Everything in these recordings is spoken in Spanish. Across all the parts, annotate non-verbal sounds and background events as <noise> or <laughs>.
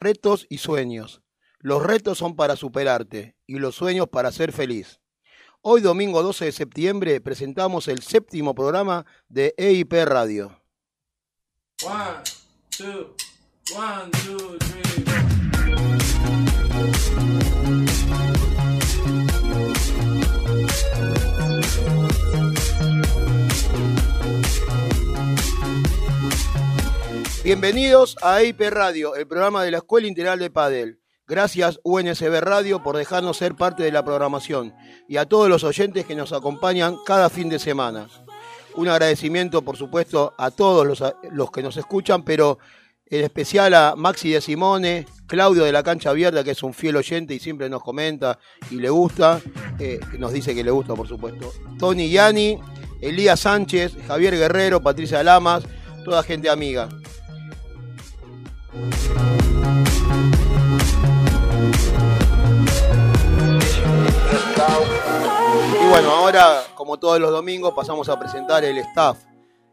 retos y sueños. Los retos son para superarte y los sueños para ser feliz. Hoy domingo 12 de septiembre presentamos el séptimo programa de EIP Radio. One, two, one, two, three. Bienvenidos a EIP Radio, el programa de la Escuela Integral de Padel. Gracias UNSB Radio por dejarnos ser parte de la programación y a todos los oyentes que nos acompañan cada fin de semana. Un agradecimiento, por supuesto, a todos los, los que nos escuchan, pero en especial a Maxi de Simone, Claudio de la Cancha Abierta, que es un fiel oyente y siempre nos comenta y le gusta, eh, nos dice que le gusta, por supuesto. Tony Yani, Elías Sánchez, Javier Guerrero, Patricia Lamas, toda gente amiga. Y bueno, ahora, como todos los domingos, pasamos a presentar el staff.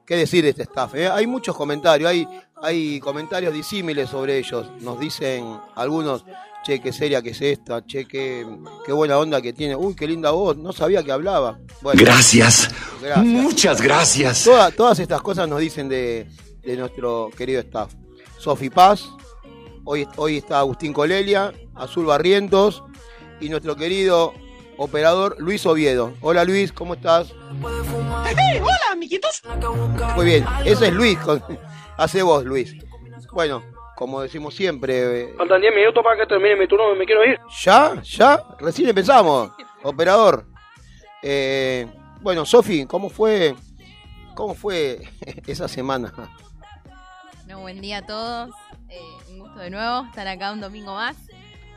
¿Qué decir de este staff? eh? Hay muchos comentarios, hay, hay comentarios disímiles sobre ellos. Nos dicen algunos, che, qué seria que es esta, che, qué, qué buena onda que tiene. Uy, qué linda voz, no sabía que hablaba. Bueno, Gracias. gracias. Muchas gracias. Toda- todas estas cosas nos dicen de, de nuestro querido staff. Sofi Paz, hoy, hoy está Agustín Colelia, Azul Barrientos y nuestro querido operador Luis Oviedo. Hola Luis, ¿cómo estás? hola, amiguitos. Muy bien, ese es Luis, con- <laughs> hace vos Luis. Bueno, como decimos siempre, eh, Faltan 10 minutos para que termine mi turno, me quiero ir. ¿ya? ¿Ya? Recién empezamos, operador. Eh, bueno, Sofi, ¿cómo fue, ¿cómo fue <laughs> esa semana? Bueno, buen día a todos. Eh, un gusto de nuevo estar acá un domingo más.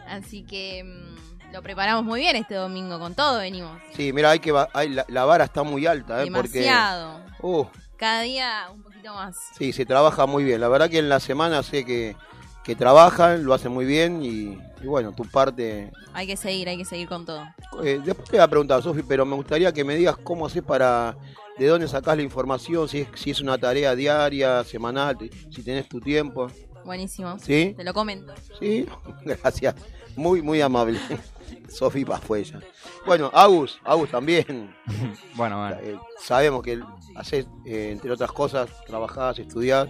Así que mm, lo preparamos muy bien este domingo. Con todo venimos. Sí, mira, hay que hay- la, la vara está muy alta, ¿eh? Demasiado. Porque, uh, Cada día un poquito más. sí, se trabaja muy bien. La verdad que en la semana sé que, que trabajan, lo hacen muy bien y, y bueno, tu parte. Hay que seguir, hay que seguir con todo. eh, después te voy a preguntar, Sofi, pero me gustaría que me digas cómo haces para. De dónde sacás la información, si es, si es una tarea diaria, semanal, si tenés tu tiempo. Buenísimo. ¿Sí? Te lo comento. Sí, <laughs> gracias. Muy, muy amable. <laughs> Sofi Paz fue ella. Bueno, Agus, Agus también. <laughs> Bueno, bueno. Eh, sabemos que haces, eh, entre otras cosas, trabajás, estudiás,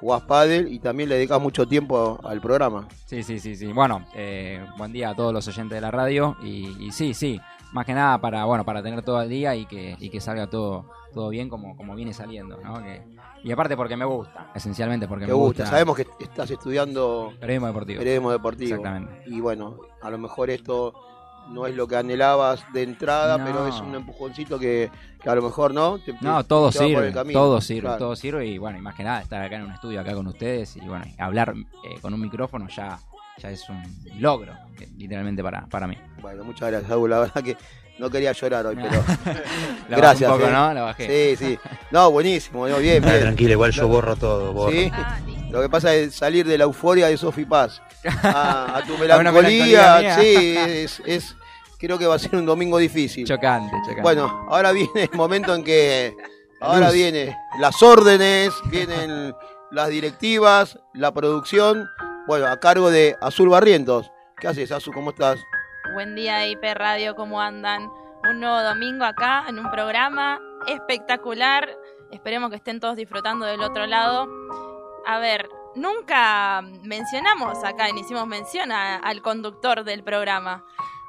jugás pádel y también le dedicas mucho tiempo al programa. Sí, sí, sí, sí. Bueno, eh, buen día a todos los oyentes de la radio. Y, y sí, sí. Más que nada para, bueno, para tener todo el día y que, y que salga todo, todo bien como, como viene saliendo, ¿no? Que- y aparte porque me gusta, esencialmente porque Te me gusta. gusta. Sabemos que estás estudiando Periodismo deportivo. periodismo deportivo. Exactamente. Y bueno, a lo mejor esto no es lo que anhelabas de entrada, No. pero es un empujoncito que, que a lo mejor no. Te- No, todo te sirve, todo sirve, Claro. todo sirve y bueno, y más que nada estar acá en un estudio acá con ustedes y bueno, hablar eh, con un micrófono ya, ya es un logro, literalmente para, para mí. Bueno, muchas gracias, Agus. La verdad que no quería llorar hoy, pero <laughs> La bajé <laughs> gracias. un poco, eh. ¿no? La bajé. Sí, sí. No, buenísimo, no, bien, Ah, bien. tranquilo, igual yo borro todo, borro. ¿Sí? Ah. Lo que pasa es salir de la euforia de Sofi Paz a, a tu <laughs> melancolía. sí, es, es- creo que va a ser un domingo difícil. Chocante, chocante. Bueno, ahora viene el momento en que ahora Luz. viene las órdenes, vienen las directivas, la producción, bueno, a cargo de Azul Barrientos. ¿Qué haces, Azul? ¿Cómo estás? Buen día IP Radio, ¿cómo andan? Un nuevo domingo acá en un programa espectacular. Esperemos que estén todos disfrutando del otro lado. A ver, nunca mencionamos acá, ni hicimos mención a- al conductor del programa.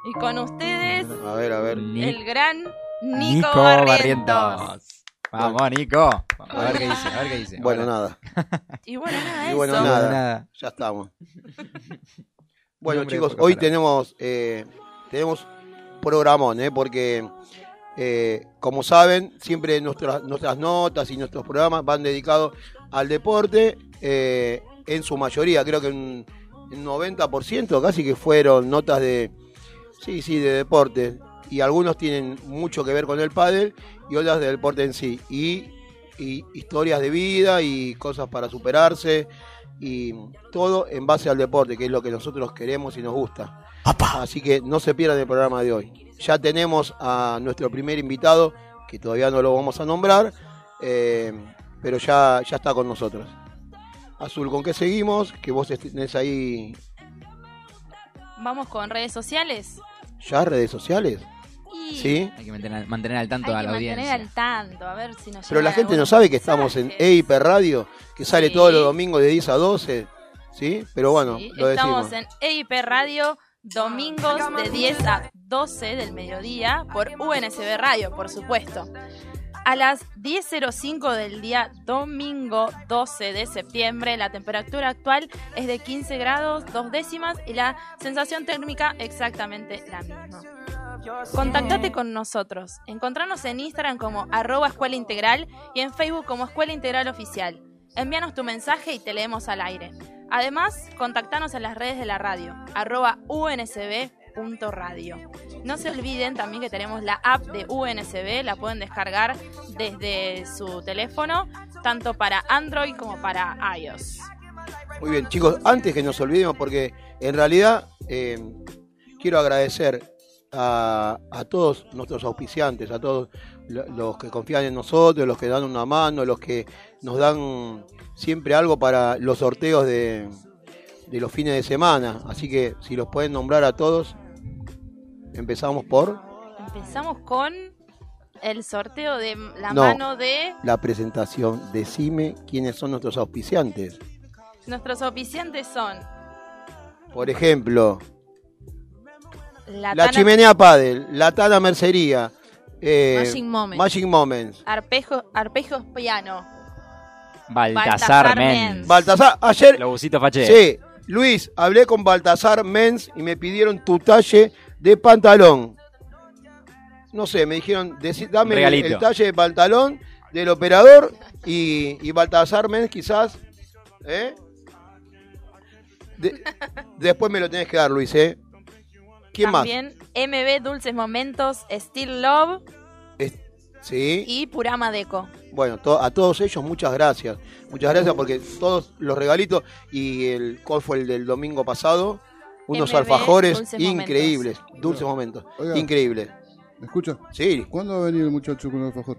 Y con ustedes, A ver, a ver. El gran Nico, Nico Barrientos. Barrientos. Vamos, Nico. A ver qué dice, a ver qué dice. Bueno, nada, Y bueno, <laughs> nada, Y eso. bueno, No, nada. nada. ya estamos. <laughs> Bueno, Nombre de chicos, hoy tenemos eh, tenemos programón, ¿eh? porque eh, como saben, siempre nuestras nuestras notas y nuestros programas van dedicados al deporte, eh, en su mayoría, creo que un, un 90% casi que fueron notas de sí, sí, de deporte. Y algunos tienen mucho que ver con el pádel y otras del deporte en sí. Y, y historias de vida y cosas para superarse y todo en base al deporte, que es lo que nosotros queremos y nos gusta. Así que no se pierdan el programa de hoy. Ya tenemos a nuestro primer invitado, que todavía no lo vamos a nombrar, eh, pero ya, ya está con nosotros. Azul, ¿con qué seguimos? Que vos tenés ahí Vamos con redes sociales. ya redes sociales. Y ¿Sí? Hay que mantener, mantener al tanto hay a que la mantener audiencia. al tanto, a ver si nos Pero la gente no sabe que estamos en. EIP Radio, que sale Sí. todos los domingos de 10 a 12. ¿Sí? Pero bueno, Sí, lo Estamos decimos. en EIP Radio domingos de 10 a 12 del mediodía por UNSB Radio, por supuesto. A las 10.05 del día domingo 12 de septiembre, la temperatura actual es de 15 grados, dos décimas y la sensación térmica exactamente la misma. Contactate con nosotros. Encontrarnos en Instagram como arroba escuela integral y en Facebook como escuela integral oficial. Envíanos tu mensaje y te leemos al aire. Además, contactanos en las redes de la radio, arroba unsb.radio. No se olviden también que tenemos la app de UNSB, la pueden descargar desde su teléfono, tanto para Android como para iOS. Muy bien, chicos, antes que nos olvidemos, porque en realidad eh, quiero agradecer a, a todos nuestros auspiciantes, a todos lo- los que confían en nosotros, los que dan una mano, los que nos dan siempre algo para los sorteos de, de los fines de semana. Así que si los pueden nombrar a todos, empezamos por Empezamos con el sorteo de la No. mano de la presentación. Decime quiénes son nuestros auspiciantes. nuestros oficiantes son Por ejemplo, la, La Tana- Chimenea Padel, La Tana Mercería, eh, Magic Moments. Magic Moments. Arpejo, Arpejos Piano. Baltasar. Menz. Baltasar, ayer, Lobusito Faché. sí, Luis, hablé con Baltasar Menz y me pidieron tu talle de pantalón. No sé, me dijeron, decí- dame el, talle de pantalón del operador y, y Baltasar Menz quizás, ¿eh? De- después me lo tenés que dar, Luis, ¿eh? ¿Quién También MB Dulces Momentos, Still Love más? Es- sí. y Purama Deco. Bueno, to- a todos ellos muchas gracias. Muchas gracias porque todos los regalitos y el cuál fue el del domingo pasado, unos MB, Dulces increíbles, dulces momentos, Oiga. increíbles. ¿Me escucha? Sí, ¿Cuándo va a venir el muchacho con el alfajor?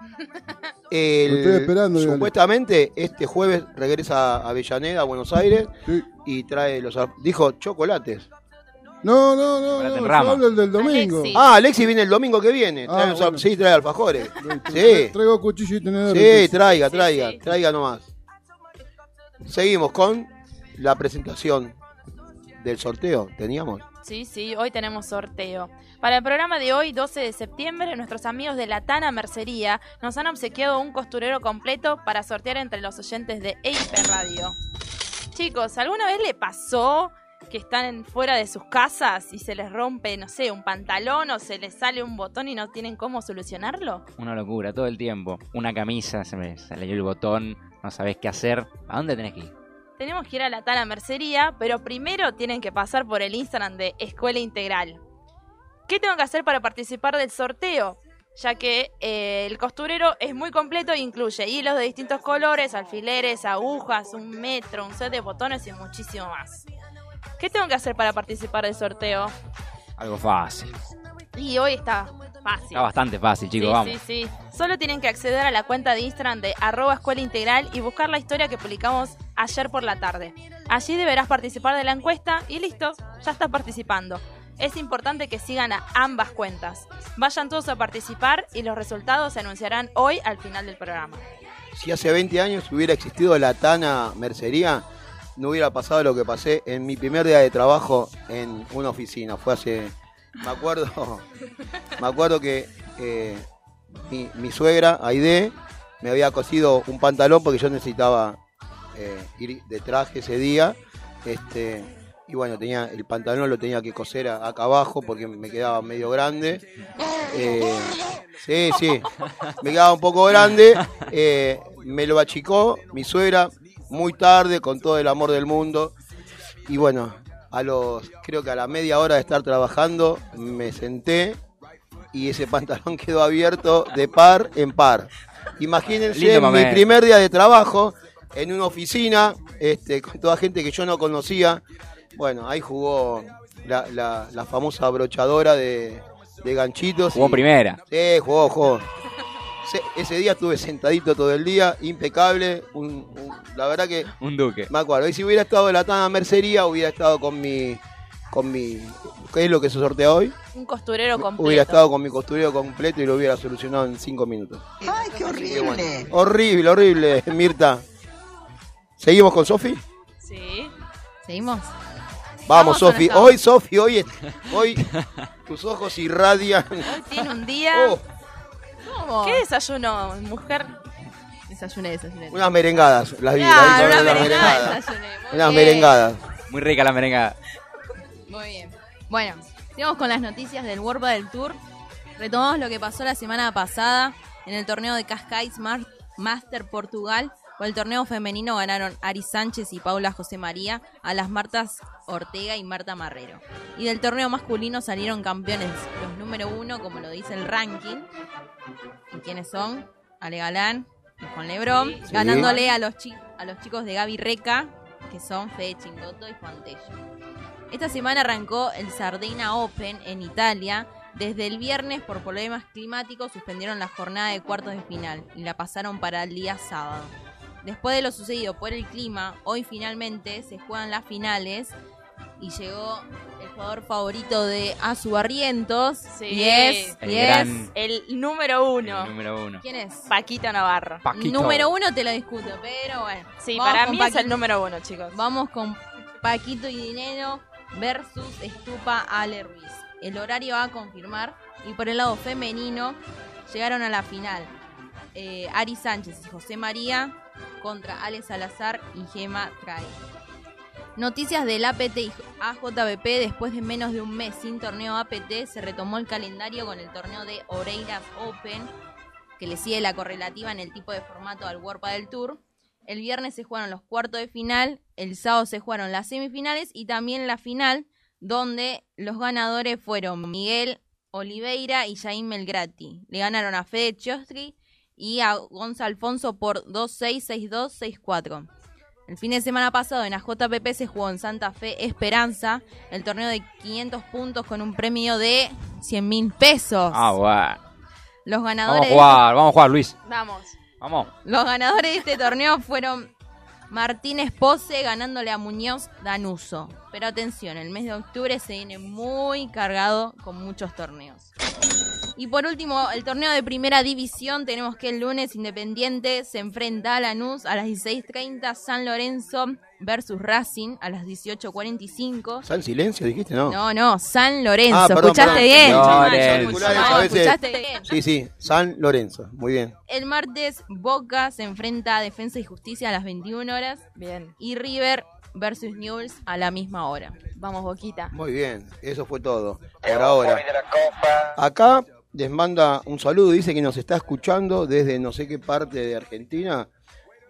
<laughs> el- Lo estoy esperando, dígale. supuestamente este jueves regresa a Avellaneda, a Buenos Aires Sí. y trae los dijo chocolates. No, no, no, no, yo hablo el del domingo. Ah, Alexi viene el domingo que viene. Ah, Trae bueno. Sí, trae alfajores. Sí. Tra- Traigo cuchillo y tenedor. Sí, entonces. traiga, Sí, traiga, sí. traiga nomás. Seguimos con la presentación del sorteo. ¿Teníamos? Sí, sí, hoy tenemos sorteo. Para el programa de hoy, 12 de septiembre, nuestros amigos de la Tana Mercería nos han obsequiado un costurero completo para sortear entre los oyentes de EIP Radio. Chicos, ¿alguna vez le pasó que están fuera de sus casas y se les rompe, no sé, un pantalón o se les sale un botón y no tienen cómo solucionarlo? Una locura, todo el tiempo. Una camisa, se me salió el botón, no sabés qué hacer. ¿A dónde tenés que ir? Tenemos que ir a la Tana Mercería, pero primero tienen que pasar por el Instagram de Escuela Integral. ¿Qué tengo que hacer para participar del sorteo? Ya que eh, el costurero es muy completo e incluye hilos de distintos colores, alfileres, agujas, un metro, un set de botones y muchísimo más. ¿Qué tengo que hacer para participar del sorteo? Algo fácil. Y hoy está fácil. Está bastante fácil, chicos, sí, vamos. sí, sí. Solo tienen que acceder a la cuenta de Instagram de arroba escuela integral y buscar la historia que publicamos ayer por la tarde. Allí deberás participar de la encuesta y listo, ya estás participando. Es importante que sigan a ambas cuentas. Vayan todos a participar y los resultados se anunciarán hoy al final del programa. Si hace 20 años hubiera existido la Tana Mercería, no hubiera pasado lo que pasé en mi primer día de trabajo en una oficina. Fue hace. Me acuerdo. <laughs> Me acuerdo que eh, mi, mi suegra, Aide, me había cosido un pantalón porque yo necesitaba eh, ir de traje ese día. Este, y bueno, tenía el pantalón lo tenía que coser acá abajo porque me quedaba medio grande. Eh, sí, sí, me quedaba un poco grande. me lo achicó mi suegra muy tarde, con todo el amor del mundo. Y bueno, a los, creo que a la media hora de estar trabajando, me senté y ese <laughs> pantalón quedó abierto de par en par. Imagínense Lindo mi primer día de trabajo en una oficina, este, con toda gente que yo no conocía. Bueno, ahí jugó la, la- la famosa brochadora de, de ganchitos. Jugó y- primera. Sí, jugó, jugó. Se- ese día estuve sentadito todo el día, impecable. un- un- la verdad que Un duque. me acuerdo. Y si hubiera estado en la tanda mercería, hubiera estado con mi. con mi. ¿Qué es lo que se sortea hoy? Un costurero completo. Hubiera estado con mi costurero completo y lo hubiera solucionado en cinco minutos. ¡Ay, qué horrible! Horrible, horrible, Mirta. ¿Seguimos con Sofi? Sí. ¿Seguimos? Vamos, Sofi. Hoy, Sofi, hoy, hoy tus ojos irradian. Hoy tiene un día. <laughs> Oh, ¿Cómo? ¿Qué desayuno, mujer? Desayuné, desayuné. unas merengadas, las vi. Ah, una unas merengada merengadas. desayuné. Muy Unas bien. merengadas. Muy rica la merengada. Muy bien. Bueno, sigamos con las noticias del World del Tour. Retomamos lo que pasó la semana pasada en el torneo de Cascais Master Portugal. Por el torneo femenino ganaron Ari Sánchez y Paula José María a las Martas Ortega y Marta Marrero. Y del torneo masculino salieron campeones los número uno, como lo dice el ranking. ¿Y quiénes son? Ale Galán y Juan Lebrón, Sí. ganándole a los, a los chicos de Gaby Reca, que son Fede Chingoto y Juan Tello. Esta semana arrancó el Sardina Open en Italia. Desde el viernes, por problemas climáticos, suspendieron la jornada de cuartos de final y la pasaron para el día sábado. Después de lo sucedido por el clima, hoy finalmente se juegan las finales y llegó el jugador favorito de Azu Barrientos. Sí. Y es, El y es- gran- El número uno. El número uno. ¿Quién es? Paquito Navarro. Paquito. Número uno te lo discuto, pero bueno. Sí, Vamos para con mí es el Paquito. número uno, chicos. Vamos con Paquito y Dinero versus Estupa Ale Ruiz. El horario va a confirmar. Y por el lado femenino llegaron a la final eh, Ari Sánchez y José María contra Ale Salazar y Gema Trae. Noticias del APT y AJBP. Después de menos de un mes sin torneo APT, se retomó el calendario con el torneo de Oreiras Open, que le sigue la correlativa en el tipo de formato al World del Tour. El viernes se jugaron los cuartos de final, el sábado se jugaron las semifinales y también la final, donde los ganadores fueron Miguel Oliveira y Jaime Melgrati. Le ganaron a Fede Chostri y a Gonza Alfonso por 2-6, 6-2, 6-4. El fin de semana pasado en AJPP se jugó en Santa Fe Esperanza, el torneo de 500 puntos con un premio de 100 mil pesos. Ah, bueno. Los Vamos ganadores a de jugar, vamos a jugar, Luis. Vamos. Vamos. Los ganadores de este torneo fueron Martínez Pose ganándole a Muñoz Danuso. Pero atención, el mes de octubre se viene muy cargado con muchos torneos. Y por último, el torneo de primera división. Tenemos que el lunes Independiente se enfrenta a Lanús a las 16.30, San Lorenzo versus Racing a las 18.45. ¿San silencio dijiste? No. No, no, San Lorenzo. Ah, perdón, ¿Escuchaste perdón. bien? Lorenzo. No, escuchaste bien. Sí, sí, San Lorenzo. Muy bien. El martes Boca se enfrenta a Defensa y Justicia a las 21 horas. Bien. y River versus Newell's a la misma hora. Vamos, Boquita. Muy bien. Eso fue todo. Por ahora. Acá les manda un saludo. Dice que nos está escuchando desde no sé qué parte de Argentina.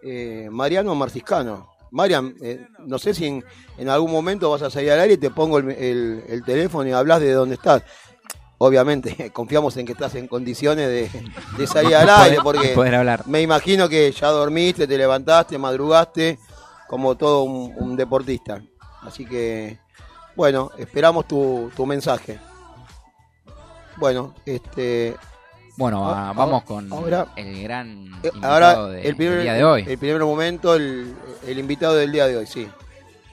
eh, Mariano Marciscano. Marian, eh, no sé si en, en algún momento vas a salir al aire y te pongo el, el- el teléfono y hablas de dónde estás. Obviamente, <laughs> confiamos en que estás en condiciones de, de salir al <laughs> aire, porque Poder hablar. me imagino que ya dormiste, te levantaste, madrugaste, como todo un, un deportista. Así que, bueno, esperamos tu, tu mensaje. Bueno, este, Bueno, Ah, ah, vamos con ahora- el gran eh, invitado ahora de- el primer, del día de hoy. el primer momento, el, el invitado del día de hoy, sí.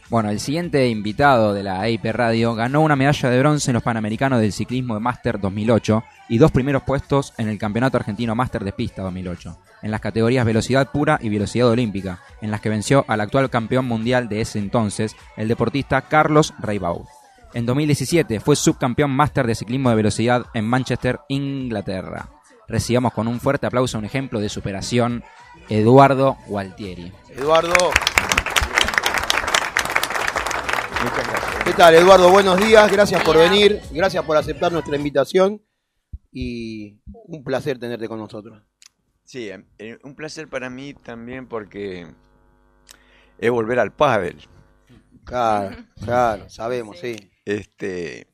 Bueno, el siguiente invitado de la EIP Radio ganó una medalla de bronce en los Panamericanos del Ciclismo de Máster 2008 y dos primeros puestos en el Campeonato Argentino Máster de Pista 2008, en las categorías velocidad pura y velocidad olímpica, en las que venció al actual campeón mundial de ese entonces, el deportista Carlos Reibau. En 2017 fue subcampeón máster de ciclismo de velocidad en Manchester, Inglaterra. Recibamos con un fuerte aplauso un ejemplo de superación, Eduardo Gualtieri. Eduardo. ¿Qué tal, Eduardo? Buenos días, gracias por venir, gracias por aceptar nuestra invitación y un placer tenerte con nosotros. Sí, eh, un placer para mí también porque es volver al pádel. Claro, claro, sabemos, sí. Este,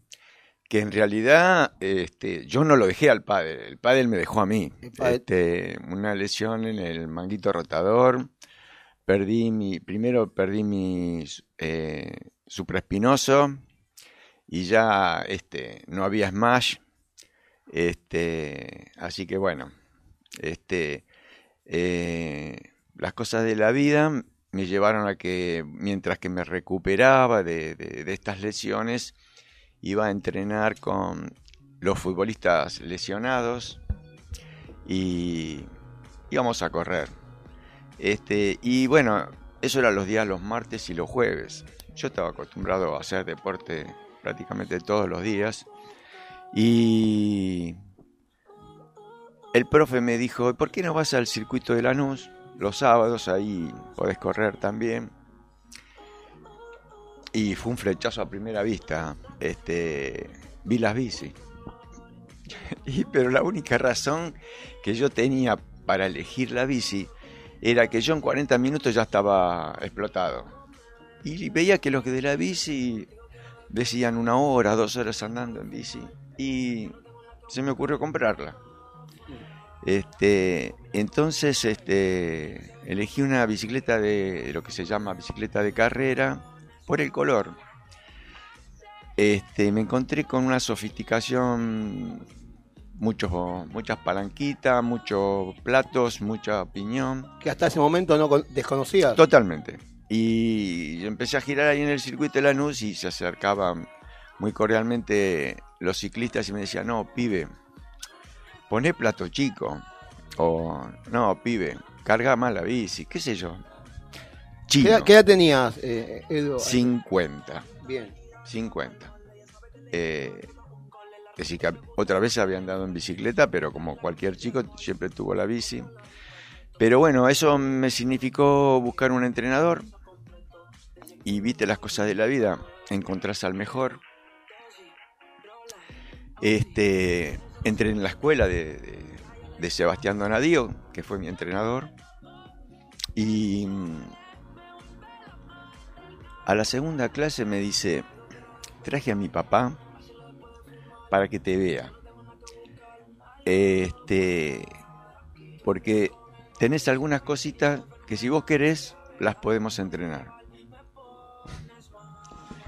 que en realidad este, yo no lo dejé al pádel, el pádel me dejó a mí. Este, una lesión en el manguito rotador, perdí mi, primero perdí mi eh, supraespinoso y ya este, no había smash. Este, así que bueno, Este, eh, las cosas de la vida me llevaron a que mientras que me recuperaba de, de- estas lesiones, iba a entrenar con los futbolistas lesionados y íbamos a correr. Este, y bueno, eso era los días los martes y los jueves. Yo estaba acostumbrado a hacer deporte prácticamente todos los días. Y el profe me dijo, ¿por qué no vas al circuito de Lanús? Los sábados ahí podés correr también. Y fue un flechazo a primera vista. Este, vi las bici. <laughs> Y, pero la única razón que yo tenía para elegir la bici era que yo en 40 minutos ya estaba explotado. Y veía que los de la bici decían una hora, dos horas andando en bici. Y se me ocurrió comprarla. Este, entonces este, elegí una bicicleta de lo que se llama bicicleta de carrera por el color. Este, me encontré con una sofisticación, muchos, muchas palanquitas, muchos platos, mucha piñón. Que hasta ese momento no con- desconocías. Totalmente. Y yo empecé a girar ahí en el circuito de Lanús y se acercaban muy cordialmente los ciclistas y me decían, no, pibe, poné plato chico. O, no, pibe, carga más la bici, qué sé yo. ¿Qué, Chino, edad- qué edad tenías, eh, Edu? 50. Bien. 50. Eh, es decir, que otra vez había andado en bicicleta, pero como cualquier chico siempre tuvo la bici. Pero bueno, eso me significó buscar un entrenador. Y viste las cosas de la vida, encontrás al mejor. Este, entré en la escuela de, Sebastián Donadío, que fue mi entrenador. Y mm, a la segunda clase me dice, traje a mi papá para que te vea. Este, porque tenés algunas cositas que si vos querés las podemos entrenar.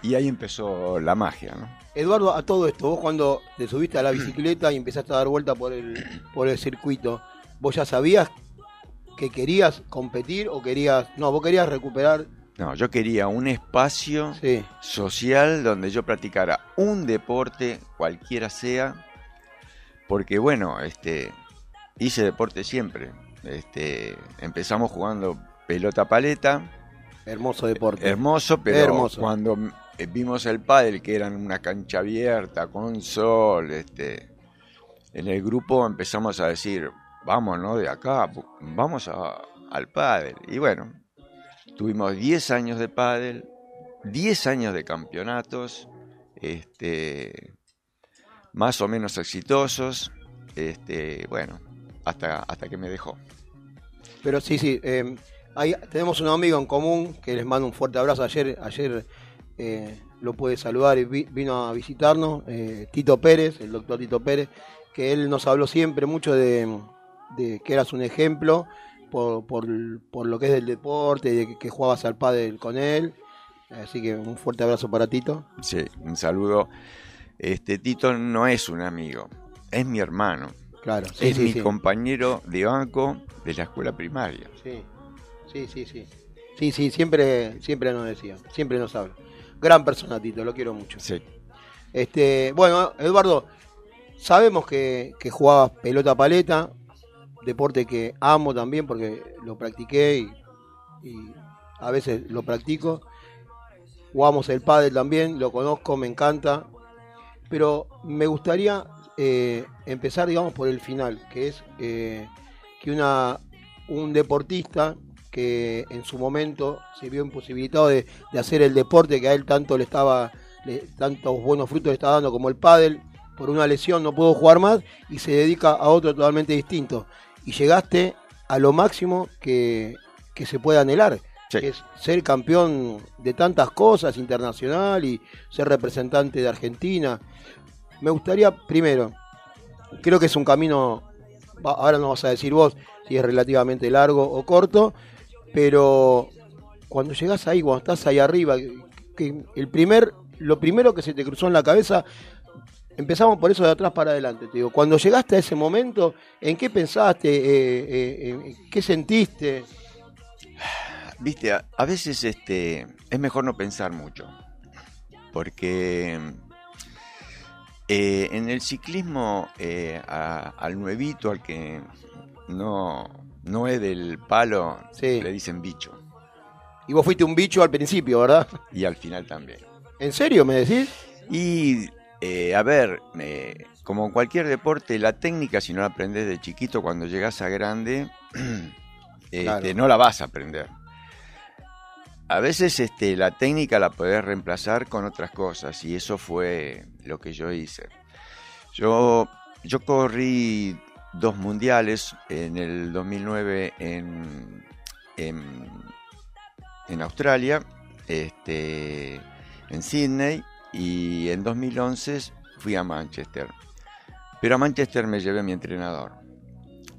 Y ahí empezó la magia, ¿no? Eduardo, a todo esto, vos cuando te subiste a la bicicleta y empezaste a dar vuelta por el, por el circuito, ¿vos ya sabías que querías competir o querías... No, vos querías recuperar... No, yo quería un espacio Sí, social donde yo practicara un deporte, cualquiera sea, porque bueno, este, hice deporte siempre. Este, empezamos jugando pelota paleta, hermoso deporte. hermoso, pero Hermoso. cuando eh, vimos el pádel, que era en una cancha abierta, con sol, este, en el grupo empezamos a decir, vamos, ¿no? De acá, vamos a- al pádel. Y bueno, tuvimos 10 años de pádel, 10 años de campeonatos, este, más o menos exitosos, este, bueno, hasta, hasta que me dejó. Pero sí, sí. eh, hay- tenemos un amigo en común que les mando un fuerte abrazo. Ayer, ayer eh, lo pude saludar y vi- vino a visitarnos, eh, Tito Pérez, el doctor Tito Pérez, que él nos habló siempre mucho de, de que eras un ejemplo por, por, por lo que es del deporte, de que, que jugabas al pádel con él. Así que un fuerte abrazo para Tito. Sí, un saludo. Este Tito no es un amigo, es mi hermano. Claro, sí, es sí, mi sí. compañero de banco de la escuela primaria. Sí, sí, sí, sí. Sí, sí, siempre, siempre nos decía, siempre nos habla. Gran persona, Tito, lo quiero mucho. Sí. Este, bueno, Eduardo, sabemos que, que jugabas pelota paleta, deporte que amo también porque lo practiqué y, y a veces lo practico. Jugamos el pádel también, lo conozco, me encanta. Pero me gustaría eh, empezar, digamos, por el final, que es eh, que una, un deportista que en su momento se vio imposibilitado de, de hacer el deporte que a él tanto le estaba, le- tantos buenos frutos le estaba dando como el pádel, por una lesión no pudo jugar más y se dedica a otro totalmente distinto. Y llegaste a lo máximo que, que se puede anhelar, Sí. que es ser campeón de tantas cosas, internacional y ser representante de Argentina. Me gustaría, primero, creo que es un camino, ahora no vas a decir vos si es relativamente largo o corto, pero cuando llegás ahí, cuando estás ahí arriba, que el primer, lo primero que se te cruzó en la cabeza, empezamos por eso de atrás para adelante. Te digo, cuando llegaste a ese momento, ¿en qué pensaste? Eh, eh, ¿Qué sentiste? Viste, a, veces este, es mejor no pensar mucho. Porque eh, en el ciclismo, al nuevito, al que no, no es del palo, Sí. le dicen bicho. Y vos fuiste un bicho al principio, ¿verdad? Y al final también. ¿En serio me decís? Y, eh, a ver, eh, como en cualquier deporte, la técnica, si no la aprendes de chiquito, cuando llegas a grande, <clears throat> este, Claro. no la vas a aprender. A veces este, la técnica la podés reemplazar con otras cosas, y eso fue lo que yo hice. Yo, yo corrí dos mundiales en el 2009 en, en, Australia, este, en Sydney, y en 2011 fui a Manchester. Pero a Manchester me llevé mi entrenador.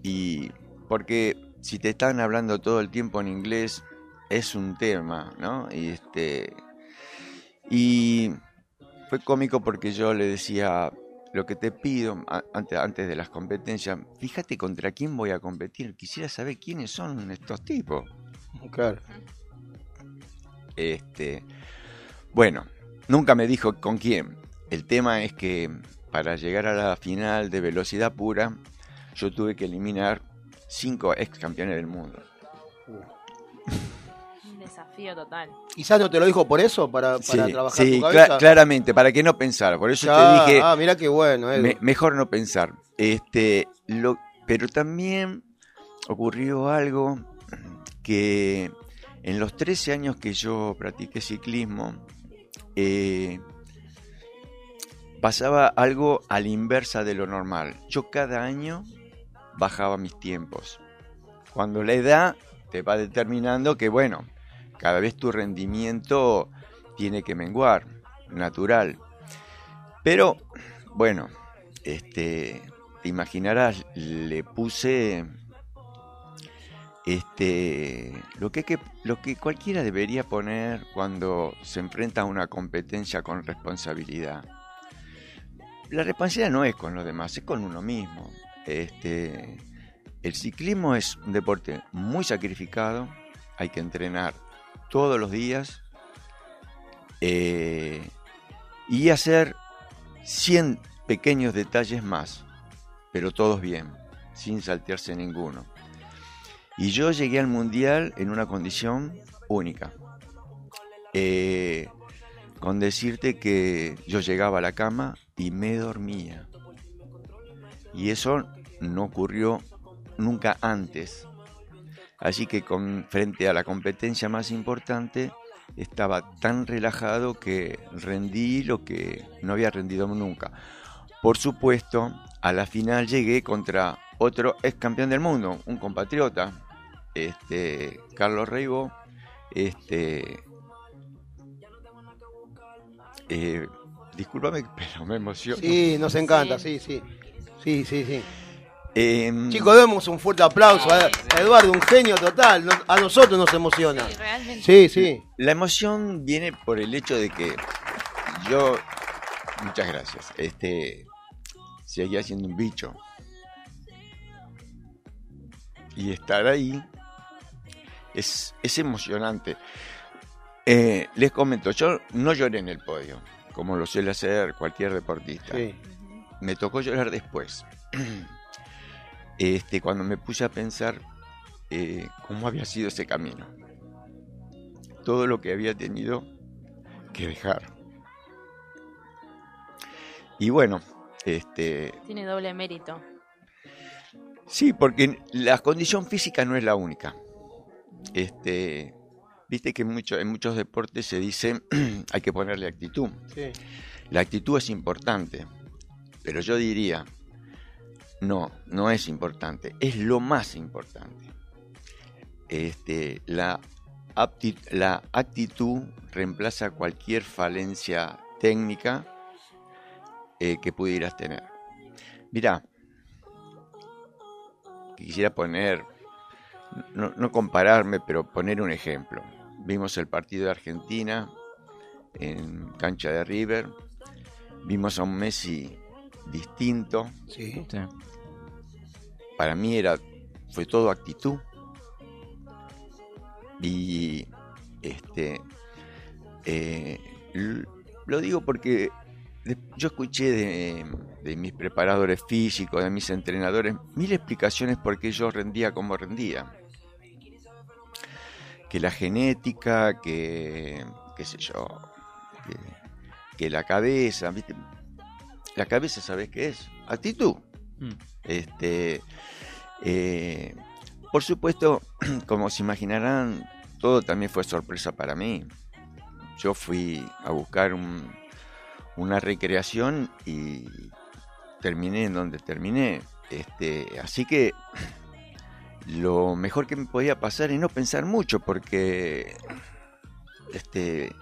Y porque si te están hablando todo el tiempo en inglés, es un tema, ¿no? Y este. Y fue cómico porque yo le decía. Lo que te pido antes de las competencias, fíjate contra quién voy a competir. Quisiera saber quiénes son estos tipos. Claro. Este, bueno, nunca me dijo con quién. El tema es que para llegar a la final de velocidad pura, yo tuve que eliminar cinco ex campeones del mundo. Total. Quizás no te lo dijo por eso, para, para Sí, trabajar sí, tu cabeza. claramente, para que no pensara. Por eso Ya, te dije, Ah, mira qué bueno, me- mejor no pensar. Este, lo, pero también ocurrió algo que en los 13 años que yo practiqué ciclismo, eh, pasaba algo a la inversa de lo normal. Yo cada año bajaba mis tiempos. Cuando la edad te va determinando que, bueno, cada vez tu rendimiento tiene que menguar, natural. Pero, bueno, este, te imaginarás, le puse este, lo que, lo que cualquiera debería poner cuando se enfrenta a una competencia con responsabilidad. La responsabilidad no es con los demás, es con uno mismo. Este, el ciclismo es un deporte muy sacrificado, hay que entrenar todos los días eh, y hacer 100 pequeños detalles más, pero todos bien, sin saltearse ninguno. Y yo llegué al mundial en una condición única. Eh, con decirte que yo llegaba a la cama y me dormía. Y eso no ocurrió nunca antes. Así que con, frente a la competencia más importante estaba tan relajado que rendí lo que no había rendido nunca. Por supuesto, a la final llegué contra otro ex campeón del mundo, un compatriota, este, Carlos Reibo, este, eh, <laughs> pero me emociono. Sí, nos encanta, sí, sí. Sí, sí, sí. Em, Chicos, demos un fuerte aplauso a a Eduardo, un genio total. A nosotros nos emociona. Sí, realmente. Sí, sí. La emoción viene por el hecho de que yo, muchas gracias, este, seguía siendo un bicho. Y estar ahí es, es emocionante. Eh, les comento, yo no lloré en el podio, como lo suele hacer cualquier deportista. sí. Me tocó llorar después. Este, cuando me puse a pensar eh, cómo había sido ese camino. Todo lo que había tenido que dejar. Y bueno, este, Tiene doble mérito. sí, porque la condición física no es la única. Este, viste que en, mucho- en muchos deportes se dice <clears throat> hay que ponerle actitud. sí. La actitud es importante, pero yo diría, no, no es importante, es lo más importante. Este, la, actitud reemplaza cualquier falencia técnica eh, que pudieras tener. Mirá, quisiera poner, no, no compararme, pero poner un ejemplo. Vimos el partido de Argentina en cancha de River, vimos a un Messi distinto. Sí. Sí. Para mí era, fue todo actitud. Y este, eh, lo digo porque de- yo escuché de, de mis preparadores físicos, de mis entrenadores, mil explicaciones por qué yo rendía como rendía. Que la genética, que, qué sé yo, que, que la cabeza, ¿viste? La cabeza, ¿sabes qué es? Actitud. Mm. Este, eh, por supuesto, <clears throat> como se imaginarán, todo también fue sorpresa para mí. Yo fui a buscar un- una recreación y terminé en donde terminé. Este, así que <clears throat> lo mejor que me podía pasar es no pensar mucho porque este,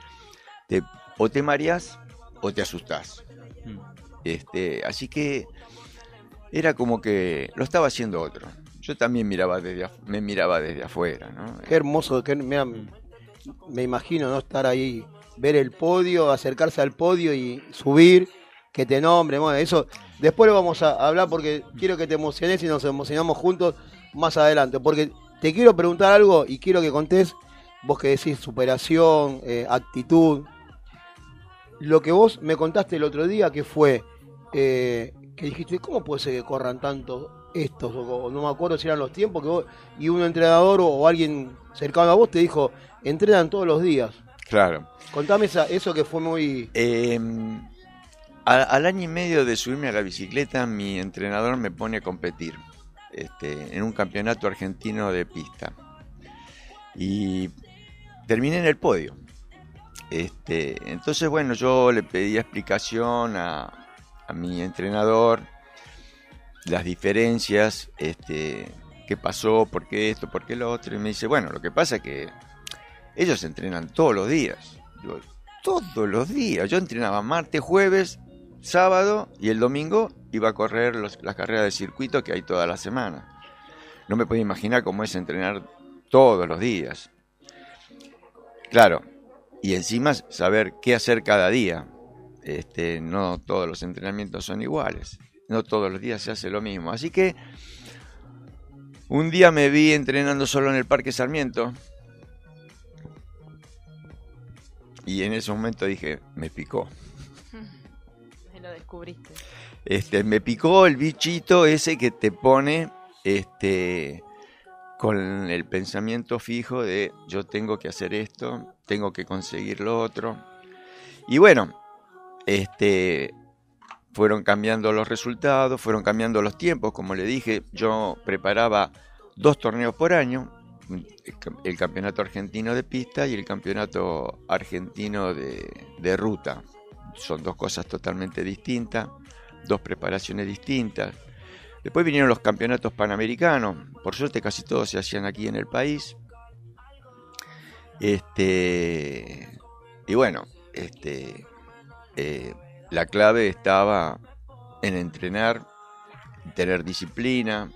te- o te mareas o te asustás. Mm. Este, así que era como que lo estaba haciendo otro. Yo también miraba desde me miraba desde afuera, ¿no? Qué hermoso, me, imagino no estar ahí, ver el podio, acercarse al podio y subir, que te nombre, eso después lo vamos a hablar porque quiero que te emociones y nos emocionamos juntos más adelante, porque te quiero preguntar algo y quiero que contés, vos que decís superación, eh, actitud, lo que vos me contaste el otro día que fue eh, que dijiste, ¿cómo puede ser que corran tanto estos? O, no me acuerdo si eran los tiempos que vos, y un entrenador o, o alguien cercano a vos te dijo, entrenan todos los días. Claro. Contame esa, eso que fue muy... Eh, a- al año y medio de subirme a la bicicleta, mi entrenador me pone a competir este, en un campeonato argentino de pista. Y terminé en el podio. Este, entonces, bueno, yo le pedí explicación a, a mi entrenador, las diferencias, este, qué pasó, por qué esto, por qué lo otro. Y me dice, bueno, lo que pasa es que ellos entrenan todos los días. Digo, todos los días. Yo entrenaba martes, jueves, sábado y el domingo iba a correr las carreras de circuito que hay toda la semana. No me puedo imaginar cómo es entrenar todos los días. Claro, y encima saber qué hacer cada día. Este, no todos los entrenamientos son iguales. No todos los días se hace lo mismo. Así que un día me vi entrenando solo en el Parque Sarmiento. Y en ese momento dije, me picó. <laughs> Se lo descubriste. Este, me picó el bichito ese que te pone este, con el pensamiento fijo de yo tengo que hacer esto, tengo que conseguir lo otro. Y bueno, este, fueron cambiando los resultados, fueron cambiando los tiempos, como le dije, yo preparaba dos torneos por año, el cam- el campeonato argentino de pista y el campeonato argentino de, de ruta. Son dos cosas totalmente distintas, dos preparaciones distintas. Después vinieron los campeonatos panamericanos, por suerte casi todos se hacían aquí en el país. Este, y bueno, este, eh, la clave estaba en entrenar, tener disciplina.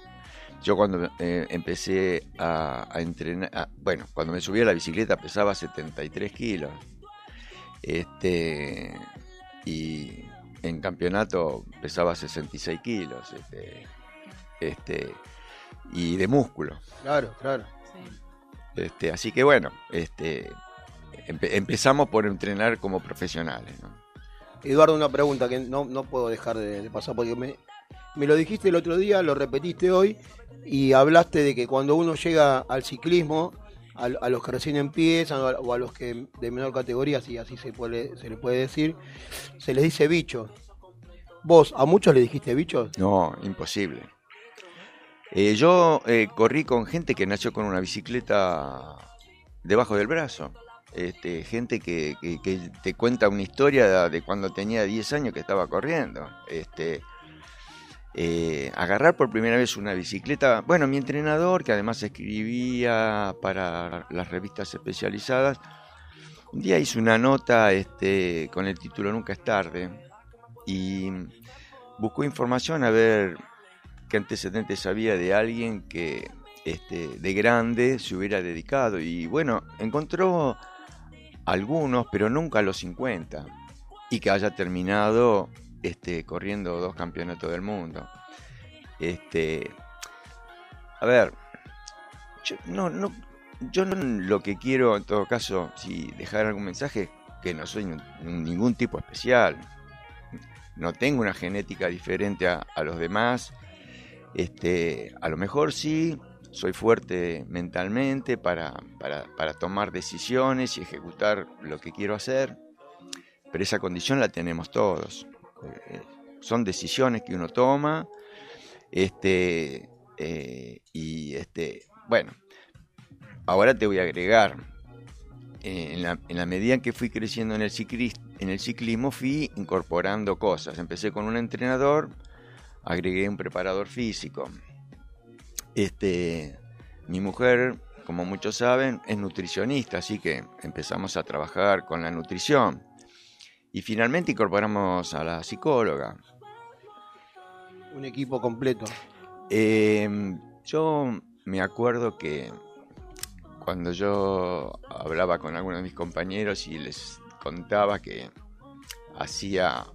Yo cuando eh, empecé a, a entrenar, a- bueno, cuando me subí a la bicicleta pesaba 73 kilos. Este, y en campeonato pesaba 66 kilos. Este, este, y de músculo. Claro, claro. Este, así que bueno, este, empe- empezamos por entrenar como profesionales. ¿no? Eduardo, una pregunta que no, no puedo dejar de, pasar porque me, me lo dijiste el otro día, lo repetiste hoy y hablaste de que cuando uno llega al ciclismo, a, a los que recién empiezan o a, o a los que de menor categoría, si así se, puede, se le puede decir, se les dice bicho. ¿Vos a muchos le dijiste bichos? No, imposible. Eh, yo eh, corrí con gente que nació con una bicicleta debajo del brazo. Este, gente que, te cuenta una historia de cuando tenía 10 años que estaba corriendo. Este, eh, agarrar por primera vez una bicicleta. Bueno, mi entrenador, que además escribía para las revistas especializadas, un día hizo una nota este, con el título Nunca es tarde y buscó información a ver qué antecedentes había de alguien que este, de grande se hubiera dedicado. Y bueno, encontró algunos, pero nunca a los 50. Y que haya terminado este, corriendo dos campeonatos del mundo. Este, a ver, yo no, no, yo lo que quiero en todo caso, si dejar algún mensaje, que no soy ningún tipo especial. No tengo una genética diferente a, a los demás. Este, a lo mejor sí, soy fuerte mentalmente para, para, para tomar decisiones y ejecutar lo que quiero hacer, pero esa condición la tenemos todos. Eh, son decisiones que uno toma, este, eh, y este, bueno, ahora te voy a agregar, eh, en, la, en la medida en que fui creciendo en el, en el ciclismo, fui incorporando cosas. Empecé con un entrenador, agregué un preparador físico. Este, mi mujer, como muchos saben, es nutricionista, así que empezamos a trabajar con la nutrición. Y finalmente incorporamos a la psicóloga. Un equipo completo. Eh, yo me acuerdo que cuando yo hablaba con algunos de mis compañeros y les contaba que hacía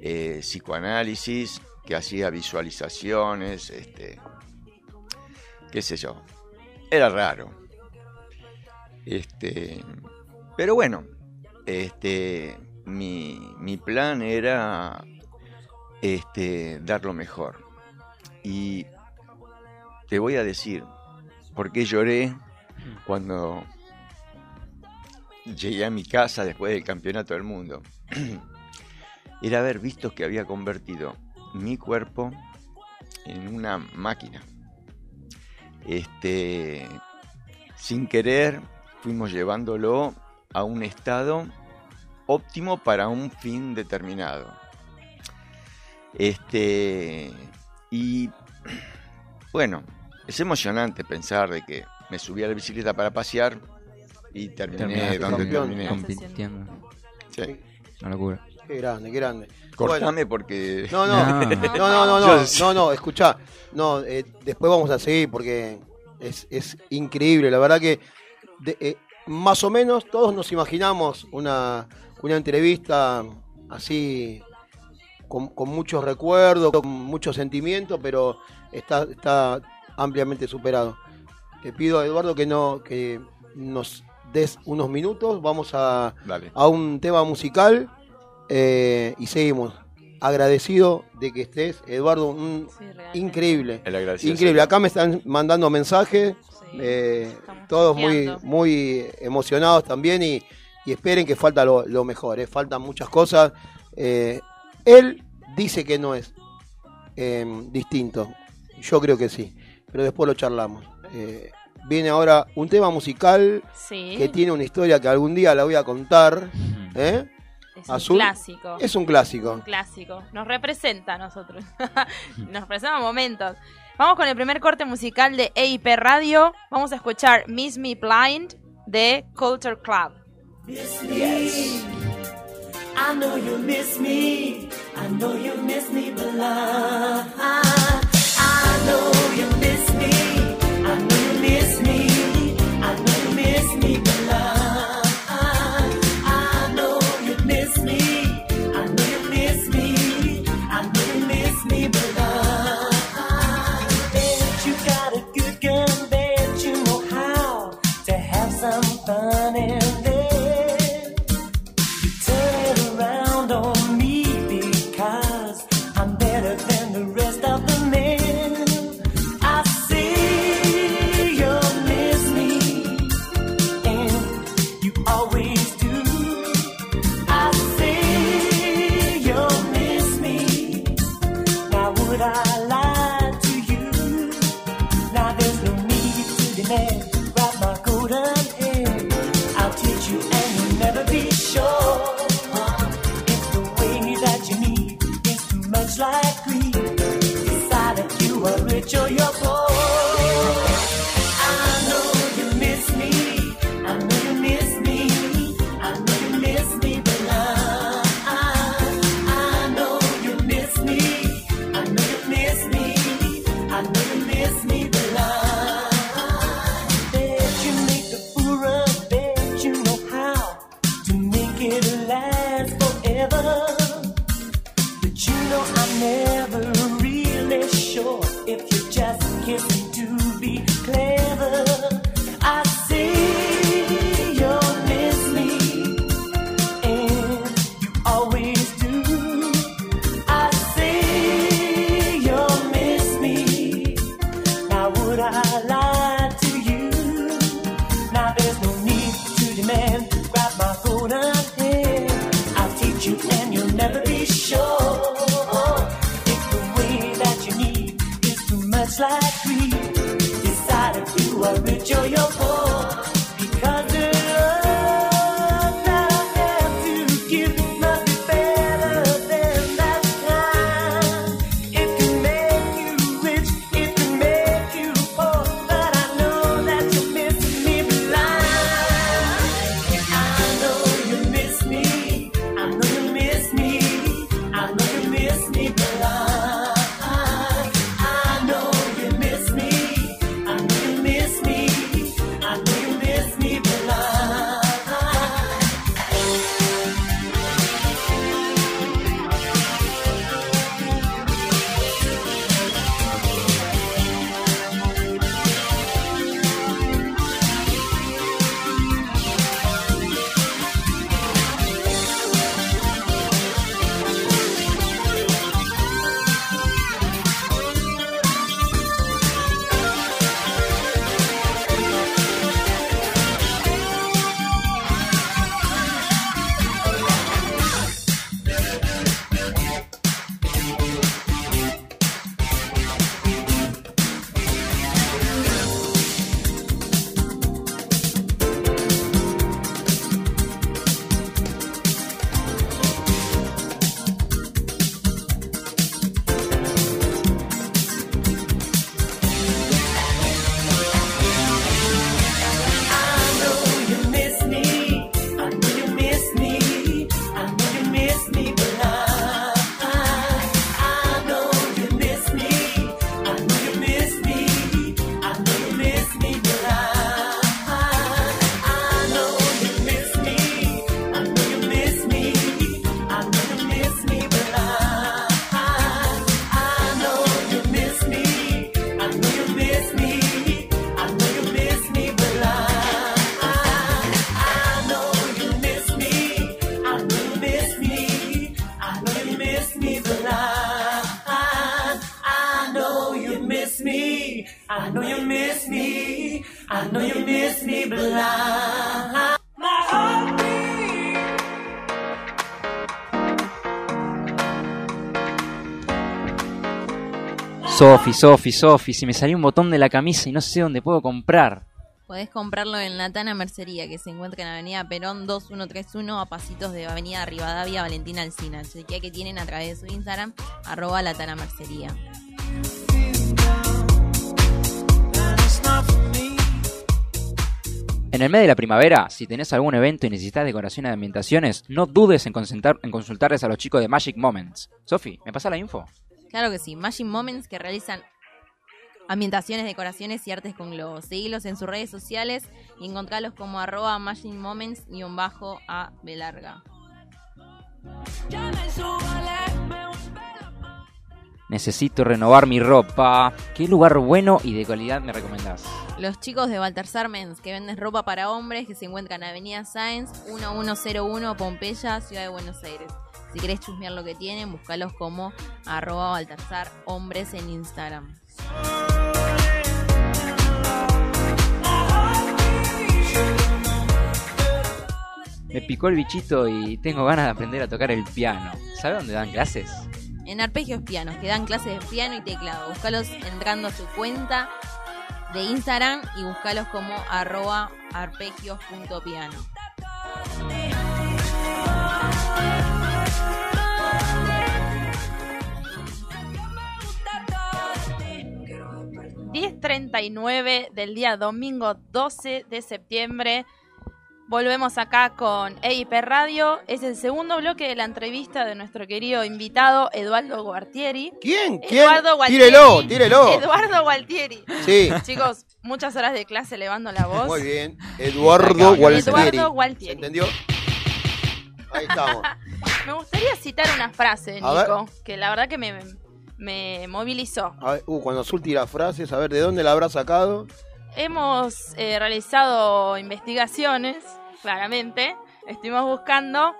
eh, psicoanálisis, que hacía visualizaciones, este, qué sé yo, era raro. Este, pero bueno, este, mi, mi plan era este, dar lo mejor. Y te voy a decir por qué lloré cuando llegué a mi casa después del campeonato del mundo. <clears throat> Era haber visto que había convertido mi cuerpo en una máquina. Este, sin querer, fuimos llevándolo a un estado óptimo para un fin determinado. Este, y bueno, es emocionante pensar de que me subí a la bicicleta para pasear y terminé Terminaste donde campeón. terminé. compitiendo. Sí. Una locura. Qué grande, qué grande. Cortame porque No, no, <laughs> No. no, <laughs> no, no, no, no, no, escuchá, no, eh, después vamos a seguir porque es, es increíble, la verdad que de- eh, más o menos todos nos imaginamos una, una entrevista así con, con muchos recuerdos, con mucho sentimiento, pero está, está ampliamente superado. Te pido a Eduardo que no, que nos des unos minutos, vamos a, Dale. a un tema musical eh, y seguimos. Agradecido de que estés, Eduardo, un Sí, realmente. increíble. El agradecido Increíble. Acá me están mandando mensajes, Sí, eh, todos muy, muy emocionados también y, y esperen que falta lo, lo mejor, eh, faltan muchas cosas. Eh, él dice que no es eh, distinto, yo creo que sí, pero después lo charlamos. Eh, viene ahora un tema musical Sí, que tiene una historia que algún día la voy a contar. ¿eh? Es azul. un clásico. Es un clásico. Un clásico. Nos representa a nosotros. <laughs> Nos representa momentos. Vamos con el primer corte musical de EIP Radio. Vamos a escuchar Miss Me Blind de Culture Club. I know you miss me. I know you miss me blind. Miss me. I know you miss me blind. My heartbeat. Sofi, Sofi, Sofi, si me salió un botón de la camisa y no sé dónde puedo comprar. Podés comprarlo en la Tana Mercería, que se encuentra en Avenida Perón 2131, a pasitos de Avenida Rivadavia Valentina Alcina. Chequea que tienen a través de su Instagram, arroba la Tana Mercería. En el mes de la primavera, si tenés algún evento y necesitas decoración de ambientaciones, no dudes en, consultar- en consultarles a los chicos de Magic Moments. Sofi, ¿me pasa la info? Claro que sí, Magic Moments que realizan ambientaciones, decoraciones y artes con globos. Seguilos en sus redes sociales y encontralos como arroba Magic Moments bajo a Belarga. Necesito renovar mi ropa. ¿Qué lugar bueno y de calidad me recomendás? Los chicos de Baltasar Men's que venden ropa para hombres que se encuentran en Avenida Sáenz 1101 Pompeya, Ciudad de Buenos Aires. Si querés chusmear lo que tienen, búscalos como arroba Baltasar Hombres en Instagram. Me picó el bichito y tengo ganas de aprender a tocar el piano. ¿Sabe dónde dan clases? En Arpegios Pianos, que dan clases de piano y teclado. Búscalos entrando a su cuenta de Instagram y búscalos como arroba arpegios.piano. Bien. 10.39 del día domingo 12 de septiembre. Volvemos acá con EIP Radio. Es el segundo bloque de la entrevista de nuestro querido invitado Eduardo Guartieri. ¿Quién? ¿Quién? Eduardo Gualtieri. Tírelo, tírelo. Eduardo Gualtieri. Sí. Chicos, muchas horas de clase elevando la voz. Muy bien. Eduardo Gualtieri. Eduardo Gualtieri. ¿Se entendió? Ahí estamos. <laughs> Me gustaría citar una frase. Nico, que la verdad que me, me movilizó. A ver, uh, cuando Azul tira frases, a ver, ¿de dónde la habrá sacado? Hemos eh, realizado investigaciones, claramente, estuvimos buscando,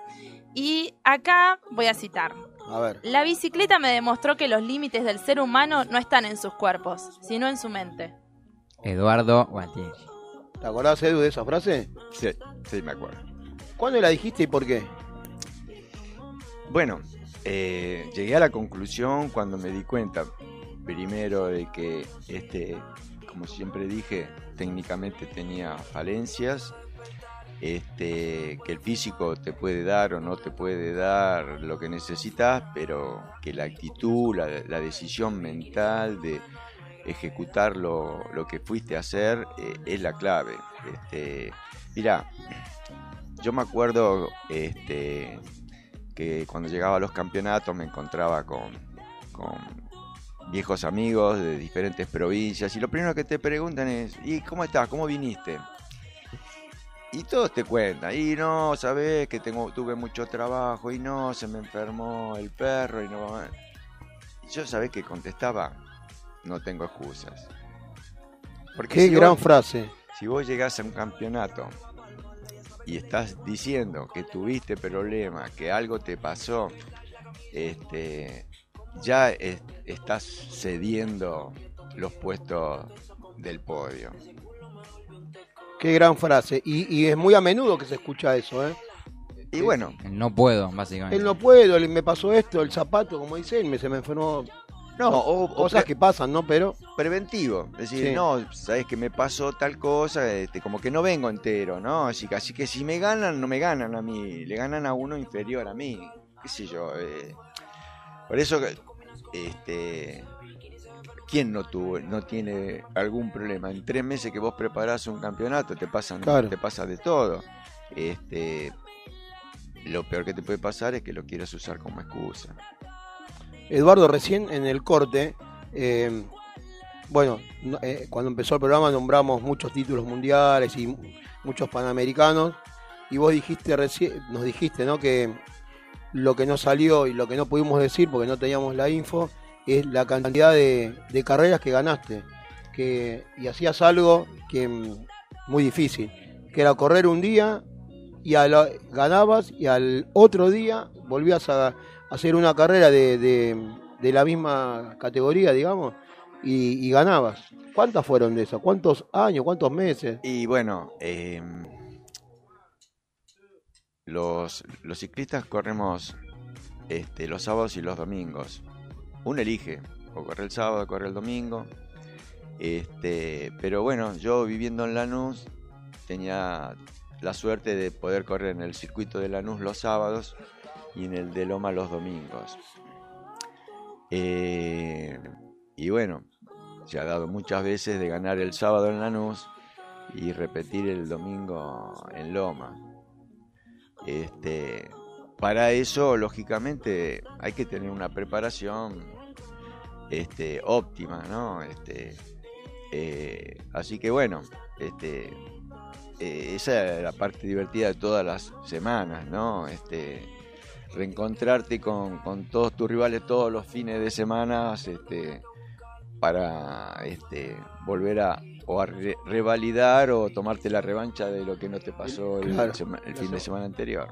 y acá voy a citar. A ver. La bicicleta me demostró que los límites del ser humano no están en sus cuerpos, sino en su mente. Eduardo Gualtieri. ¿Te acordás, Edu, de esa frase? Sí, sí, me acuerdo. ¿Cuándo la dijiste y por qué? Bueno, eh, llegué a la conclusión cuando me di cuenta, primero, de que este, como siempre dije, técnicamente tenía falencias, este, que el físico te puede dar o no te puede dar lo que necesitas, pero que la actitud, la, decisión mental de ejecutar lo, lo que fuiste a hacer eh, es la clave. Este, mira, yo me acuerdo este, que cuando llegaba a los campeonatos me encontraba con, con viejos amigos de diferentes provincias y lo primero que te preguntan es, ¿y cómo estás? ¿Cómo viniste? Y todos te cuentan, y no, sabes que tengo, tuve mucho trabajo, y no, se me enfermó el perro, y no... Yo sabés que contestaba, no tengo excusas. Porque Qué si gran vos- frase. Si vos llegás a un campeonato y estás diciendo que tuviste problemas, que algo te pasó, este, ya es- estás cediendo los puestos del podio. Qué gran frase. Y, y es muy a menudo que se escucha eso, ¿eh? Y bueno, No puedo, básicamente. Él no puedo, me pasó esto, el zapato, como dice él, me, se me enfermó. No, o- o cosas que pasan, ¿no? Pero. preventivo. Es decir, Sí. no, sabes que me pasó tal cosa, este, como que no vengo entero, ¿no? Así que, así que si me ganan, no me ganan a mí, le ganan a uno inferior a mí, qué sé yo. eh. Por eso, que, este, ¿quién no tuvo, no tiene algún problema? En tres meses que vos preparás un campeonato, te pasan, Claro. te pasa de todo. Este, lo peor que te puede pasar es que lo quieras usar como excusa. Eduardo, recién en el corte, eh, bueno, no- eh, cuando empezó el programa nombramos muchos títulos mundiales y mu- muchos panamericanos, y vos dijiste recién, nos dijiste, ¿no? Que lo que no salió y lo que no pudimos decir porque no teníamos la info es la cantidad de, de carreras que ganaste, que y hacías algo que mm, muy difícil, que era correr un día y a la- ganabas y al otro día volvías a, hacer una carrera de, de- la misma categoría, digamos, y, y ganabas. ¿Cuántas fueron de esas? ¿Cuántos años? ¿Cuántos meses? Y bueno, eh, los, los ciclistas corremos este, los sábados y los domingos. Uno elige, o corre el sábado, o corre el domingo. Este, pero bueno, yo viviendo en Lanús tenía la suerte de poder correr en el circuito de Lanús los sábados y en el de Loma los domingos. Eh, y bueno, se ha dado muchas veces de ganar el sábado en Lanús y repetir el domingo en Loma. Este, para eso, lógicamente, hay que tener una preparación este, óptima, ¿no? Este, eh, así que bueno, este, eh, esa es la parte divertida de todas las semanas, ¿no? Este, reencontrarte con, con todos tus rivales todos los fines de semana, este, para este, volver a o a re- revalidar o tomarte la revancha de lo que no te pasó el, Claro, el fin de semana anterior.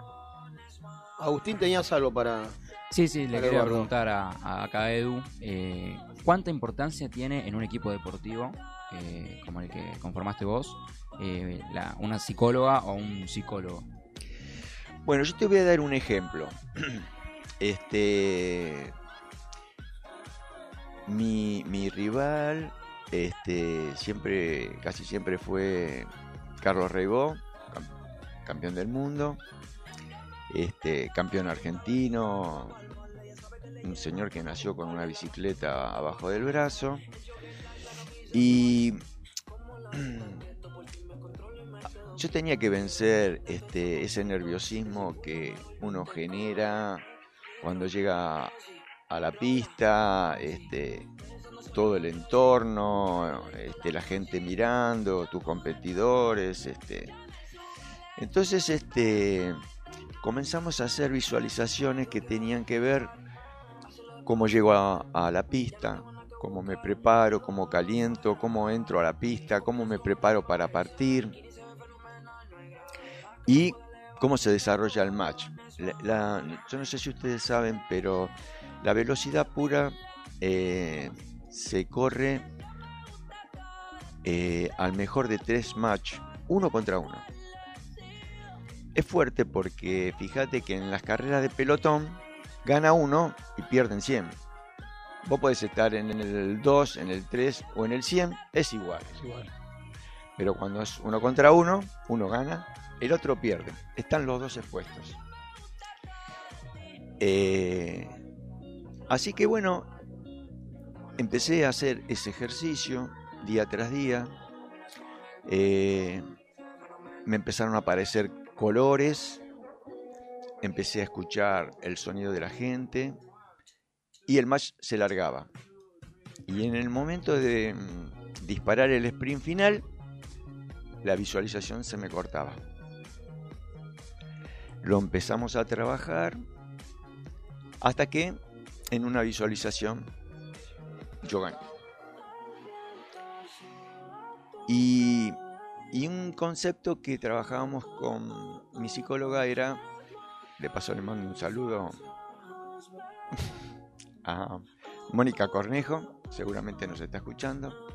Agustín, tenías algo para... Sí, sí, le quería preguntar a, a acá Edu, eh, ¿cuánta importancia tiene en un equipo deportivo eh, como el que conformaste vos eh, la- una psicóloga o un psicólogo? Bueno, yo te voy a dar un ejemplo. <clears throat> Este. Mi, mi rival, este, siempre, casi siempre fue Carlos Reibó, cam- campeón del mundo, este, campeón argentino, un señor que nació con una bicicleta abajo del brazo. Y <clears throat> yo tenía que vencer este, ese nerviosismo que uno genera cuando llega a la pista, este, todo el entorno, este, la gente mirando, tus competidores. Este. Entonces este, comenzamos a hacer visualizaciones que tenían que ver cómo llego a, la pista, cómo me preparo, cómo caliento, cómo entro a la pista, cómo me preparo para partir y cómo se desarrolla el match. Yo no sé si ustedes saben, pero la velocidad pura eh, se corre eh, al mejor de tres match, uno contra uno. Es fuerte porque fíjate que en las carreras de pelotón gana uno y pierden 100. Vos podés estar en el 2, en el 3 o en el 100, es igual. Pero cuando es uno contra uno, uno gana, el otro pierde. Están los dos expuestos. Eh, así que bueno, empecé a hacer ese ejercicio día tras día. Eh, me empezaron a aparecer colores. Empecé a escuchar el sonido de la gente. Y el match se largaba. Y en el momento de mm, disparar el sprint final, la visualización se me cortaba. Lo empezamos a trabajar hasta que en una visualización yo gané. Y, y un concepto que trabajábamos con mi psicóloga era, de paso le mando un saludo a Mónica Cornejo, seguramente nos está escuchando,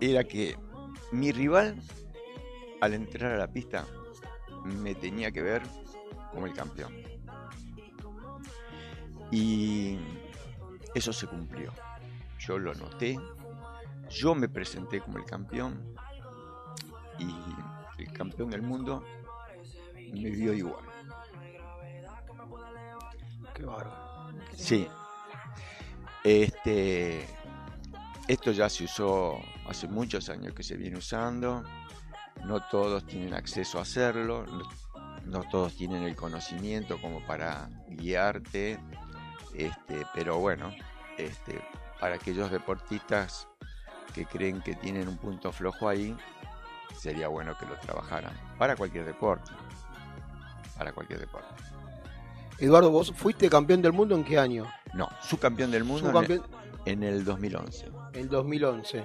era que mi rival al entrar a la pista me tenía que ver como el campeón. Y eso se cumplió. Yo lo noté, yo me presenté como el campeón y el campeón del mundo me vio igual. Qué bárbaro. Sí. Este, esto ya se usó hace muchos años que se viene usando. No todos tienen acceso a hacerlo. No, no todos tienen el conocimiento como para guiarte. Este, pero bueno, este, para aquellos deportistas que creen que tienen un punto flojo ahí, sería bueno que lo trabajaran. Para cualquier deporte. Para cualquier deporte. Eduardo, ¿vos fuiste campeón del mundo en qué año? No, subcampeón del mundo en el- en el 2011. en 2011.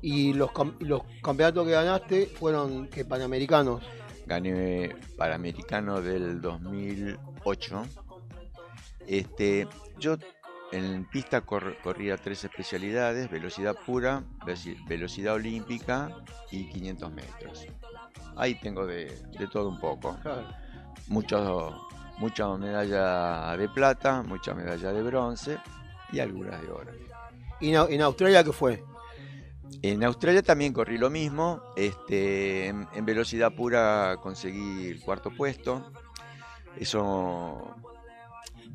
Y los, los campeonatos que ganaste fueron que panamericanos. Gané Panamericano del 2008. Este, yo en pista cor- corría tres especialidades, velocidad pura, velocidad olímpica y 500 metros. Ahí tengo de, de todo un poco. Muchos, mucha medalla de plata, mucha medalla de bronce y algunas de oro. ¿Y en, Au- en Australia qué fue? En Australia también corrí lo mismo. Este, en, en velocidad pura conseguí el cuarto puesto. Eso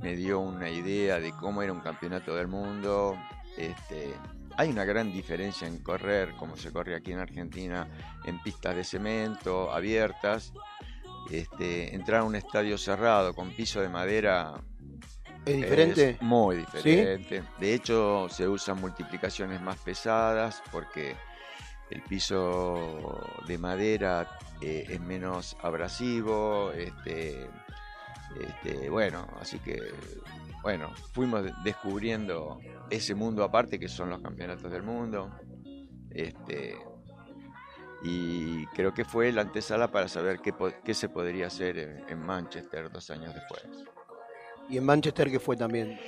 me dio una idea de cómo era un campeonato del mundo. Este, hay una gran diferencia en correr, como se corre aquí en Argentina, en pistas de cemento abiertas. Este, entrar a un estadio cerrado con piso de madera ¿Es diferente? es muy ¿Sí? diferente. De hecho, se usan multiplicaciones más pesadas porque el piso de madera eh, es menos abrasivo. Este, este, bueno, así que bueno, fuimos de- descubriendo ese mundo aparte que son los campeonatos del mundo. Este, y creo que fue la antesala para saber qué, qué se podría hacer en- en Manchester dos años después. ¿Y en Manchester qué fue también?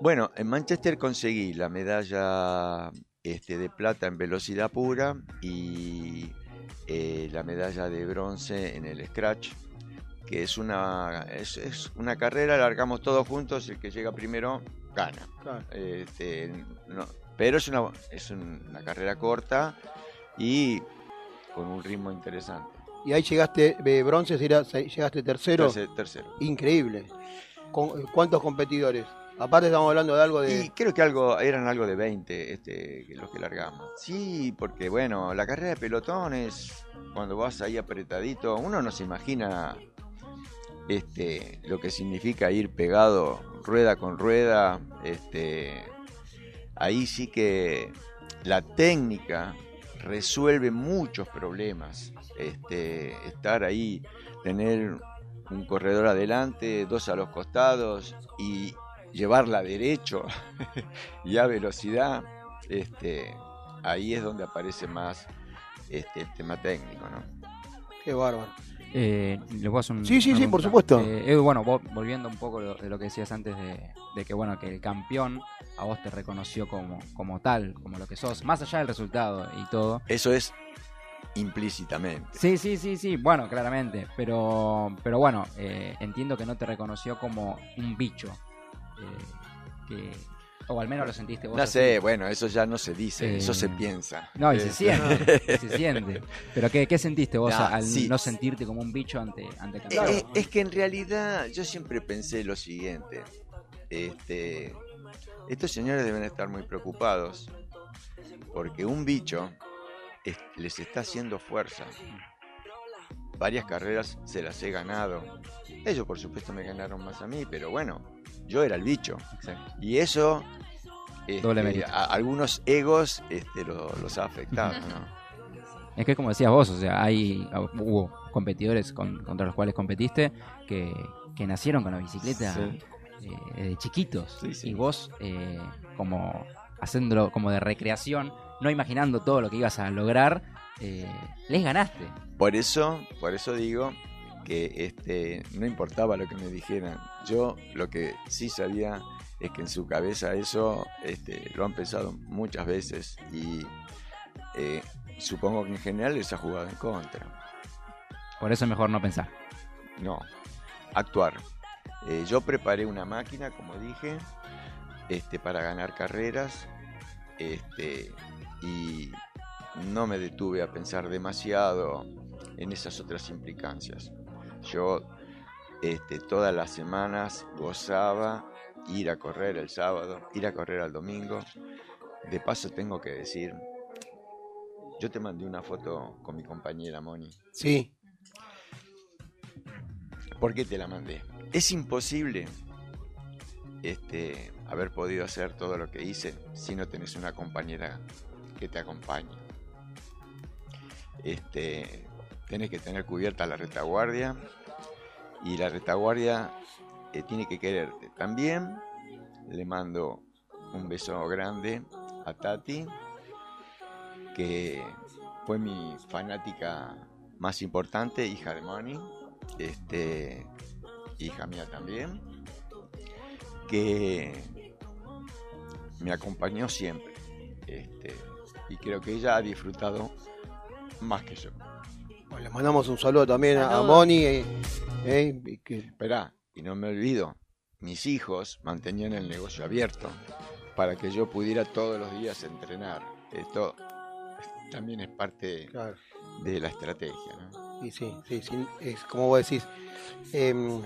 Bueno, en Manchester conseguí la medalla este, de plata en velocidad pura y eh, la medalla de bronce en el scratch, que es una, es, es una carrera, largamos todos juntos, el que llega primero gana. Claro. Este, no, pero es una, es una carrera corta y con un ritmo interesante. Y ahí llegaste, de bronce, sería- se- llegaste tercero. Terce- tercero. Increíble. Con- ¿Cuántos competidores? Aparte estamos hablando de algo de... Y creo que algo eran algo de 20 este, los que largamos. Sí, porque bueno, la carrera de pelotones, cuando vas ahí apretadito, uno no se imagina este, lo que significa ir pegado rueda con rueda. Este, ahí sí que la técnica resuelve muchos problemas. Este, estar ahí, tener un corredor adelante, dos a los costados y llevarla derecho <laughs> y a velocidad, este, ahí es donde aparece más este, el tema técnico, ¿no? Qué bárbaro. Eh, ¿le puedo hacer un- Sí, sí, sí, por supuesto. Eh, Edu, bueno, volviendo un poco de, de lo que decías antes de, de que bueno que el campeón a vos te reconoció como, como tal, como lo que sos, más allá del resultado y todo. Eso es implícitamente. Sí, sí, sí, sí, bueno, claramente, pero, pero bueno, eh, entiendo que no te reconoció como un bicho, eh, que, o al menos lo sentiste vos. No así. sé, bueno, eso ya no se dice, eso se Eh, piensa. No, y se Eh, siente, <laughs> y se siente. Pero ¿qué, qué sentiste vos No, al sí. no sentirte como un bicho ante, ante el Eh, campeón? eh, es que en realidad yo siempre pensé lo siguiente. Este, estos señores deben estar muy preocupados porque un bicho es- les está haciendo fuerza. Varias carreras se las he ganado. Ellos por supuesto me ganaron más a mí, pero bueno, yo era el bicho. Y eso este, a algunos egos este, lo- los ha afectado. ¿no? Es que como decías vos, o sea, hay hubo competidores con- contra los cuales competiste que, que nacieron con la bicicleta Sí. eh, de chiquitos Sí, sí. y vos eh, como haciéndolo como de recreación, no imaginando todo lo que ibas a lograr, eh, les ganaste. Por eso, por eso digo que este, no importaba lo que me dijeran. Yo lo que sí sabía es que en su cabeza eso este, lo han pensado muchas veces y eh, supongo que en general les ha jugado en contra. Por eso es mejor no pensar. No, actuar. Eh, yo preparé una máquina, como dije, este, para ganar carreras este, y no me detuve a pensar demasiado en esas otras implicancias. Yo este, todas las semanas gozaba ir a correr el sábado, ir a correr al domingo. De paso tengo que decir, yo te mandé una foto con mi compañera Moni. Sí. ¿Por qué te la mandé? Es imposible este, haber podido hacer todo lo que hice si no tenés una compañera que te acompañe. Este, tenés que tener cubierta la retaguardia y la retaguardia eh, tiene que quererte. También le mando un beso grande a Tati que fue mi fanática más importante, hija de Moni, este, hija mía también, que me acompañó siempre. Este, y creo que ella ha disfrutado más que yo. Bueno, le mandamos un saludo también a-. Moni. eh, eh, y que- Esperá, y no me olvido, mis hijos mantenían el negocio abierto para que yo pudiera todos los días entrenar. Esto también es parte de la estrategia. ¿no? Y sí, sí, sí, es como vos decís, em,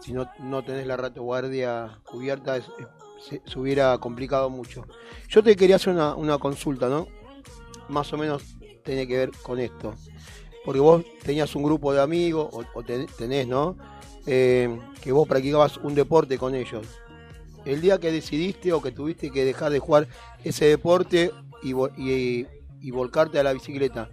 si no, no tenés la retaguardia cubierta, es- es- se, se hubiera complicado mucho. Yo te quería hacer una, una consulta, ¿no? Más o menos tiene que ver con esto. Porque vos tenías un grupo de amigos, o, o ten- tenés, ¿no? Em, que vos practicabas un deporte con ellos. El día que decidiste o que tuviste que dejar de jugar ese deporte y, y- y volcarte a la bicicleta,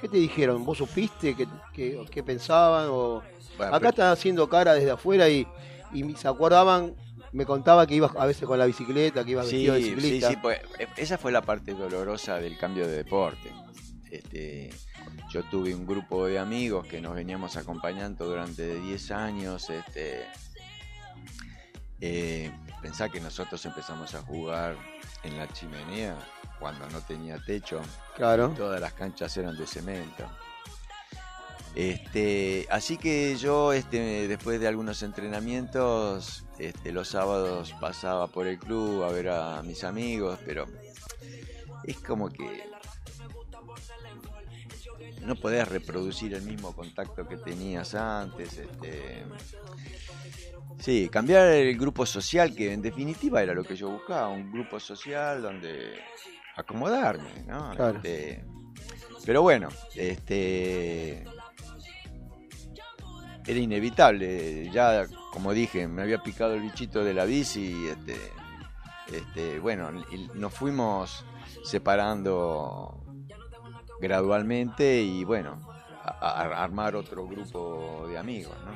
¿Qué te dijeron? ¿Vos supiste qué, qué- qué pensaban? O... Bueno, Acá están haciendo cara desde afuera y, y se acordaban, me contaba que ibas a veces con la bicicleta, que ibas Sí, vestido de sí, ciclista. sí, pues, e- esa fue la parte dolorosa del cambio de deporte. Este, yo tuve un grupo de amigos que nos veníamos acompañando durante 10 años. Este, eh, pensá que nosotros empezamos a jugar en la chimenea cuando no tenía techo. Claro. Todas las canchas eran de cemento. Este, así que yo este, después de algunos entrenamientos, este, los sábados pasaba por el club a ver a mis amigos, pero es como que no podés reproducir el mismo contacto que tenías antes. Este, sí, cambiar el grupo social, que en definitiva era lo que yo buscaba, un grupo social donde acomodarme, ¿no? Claro. Este, pero bueno, este era inevitable. Ya, como dije, me había picado el bichito de la bici. Este, este, bueno, nos fuimos separando gradualmente y bueno, a- a- armar otro grupo de amigos, ¿no?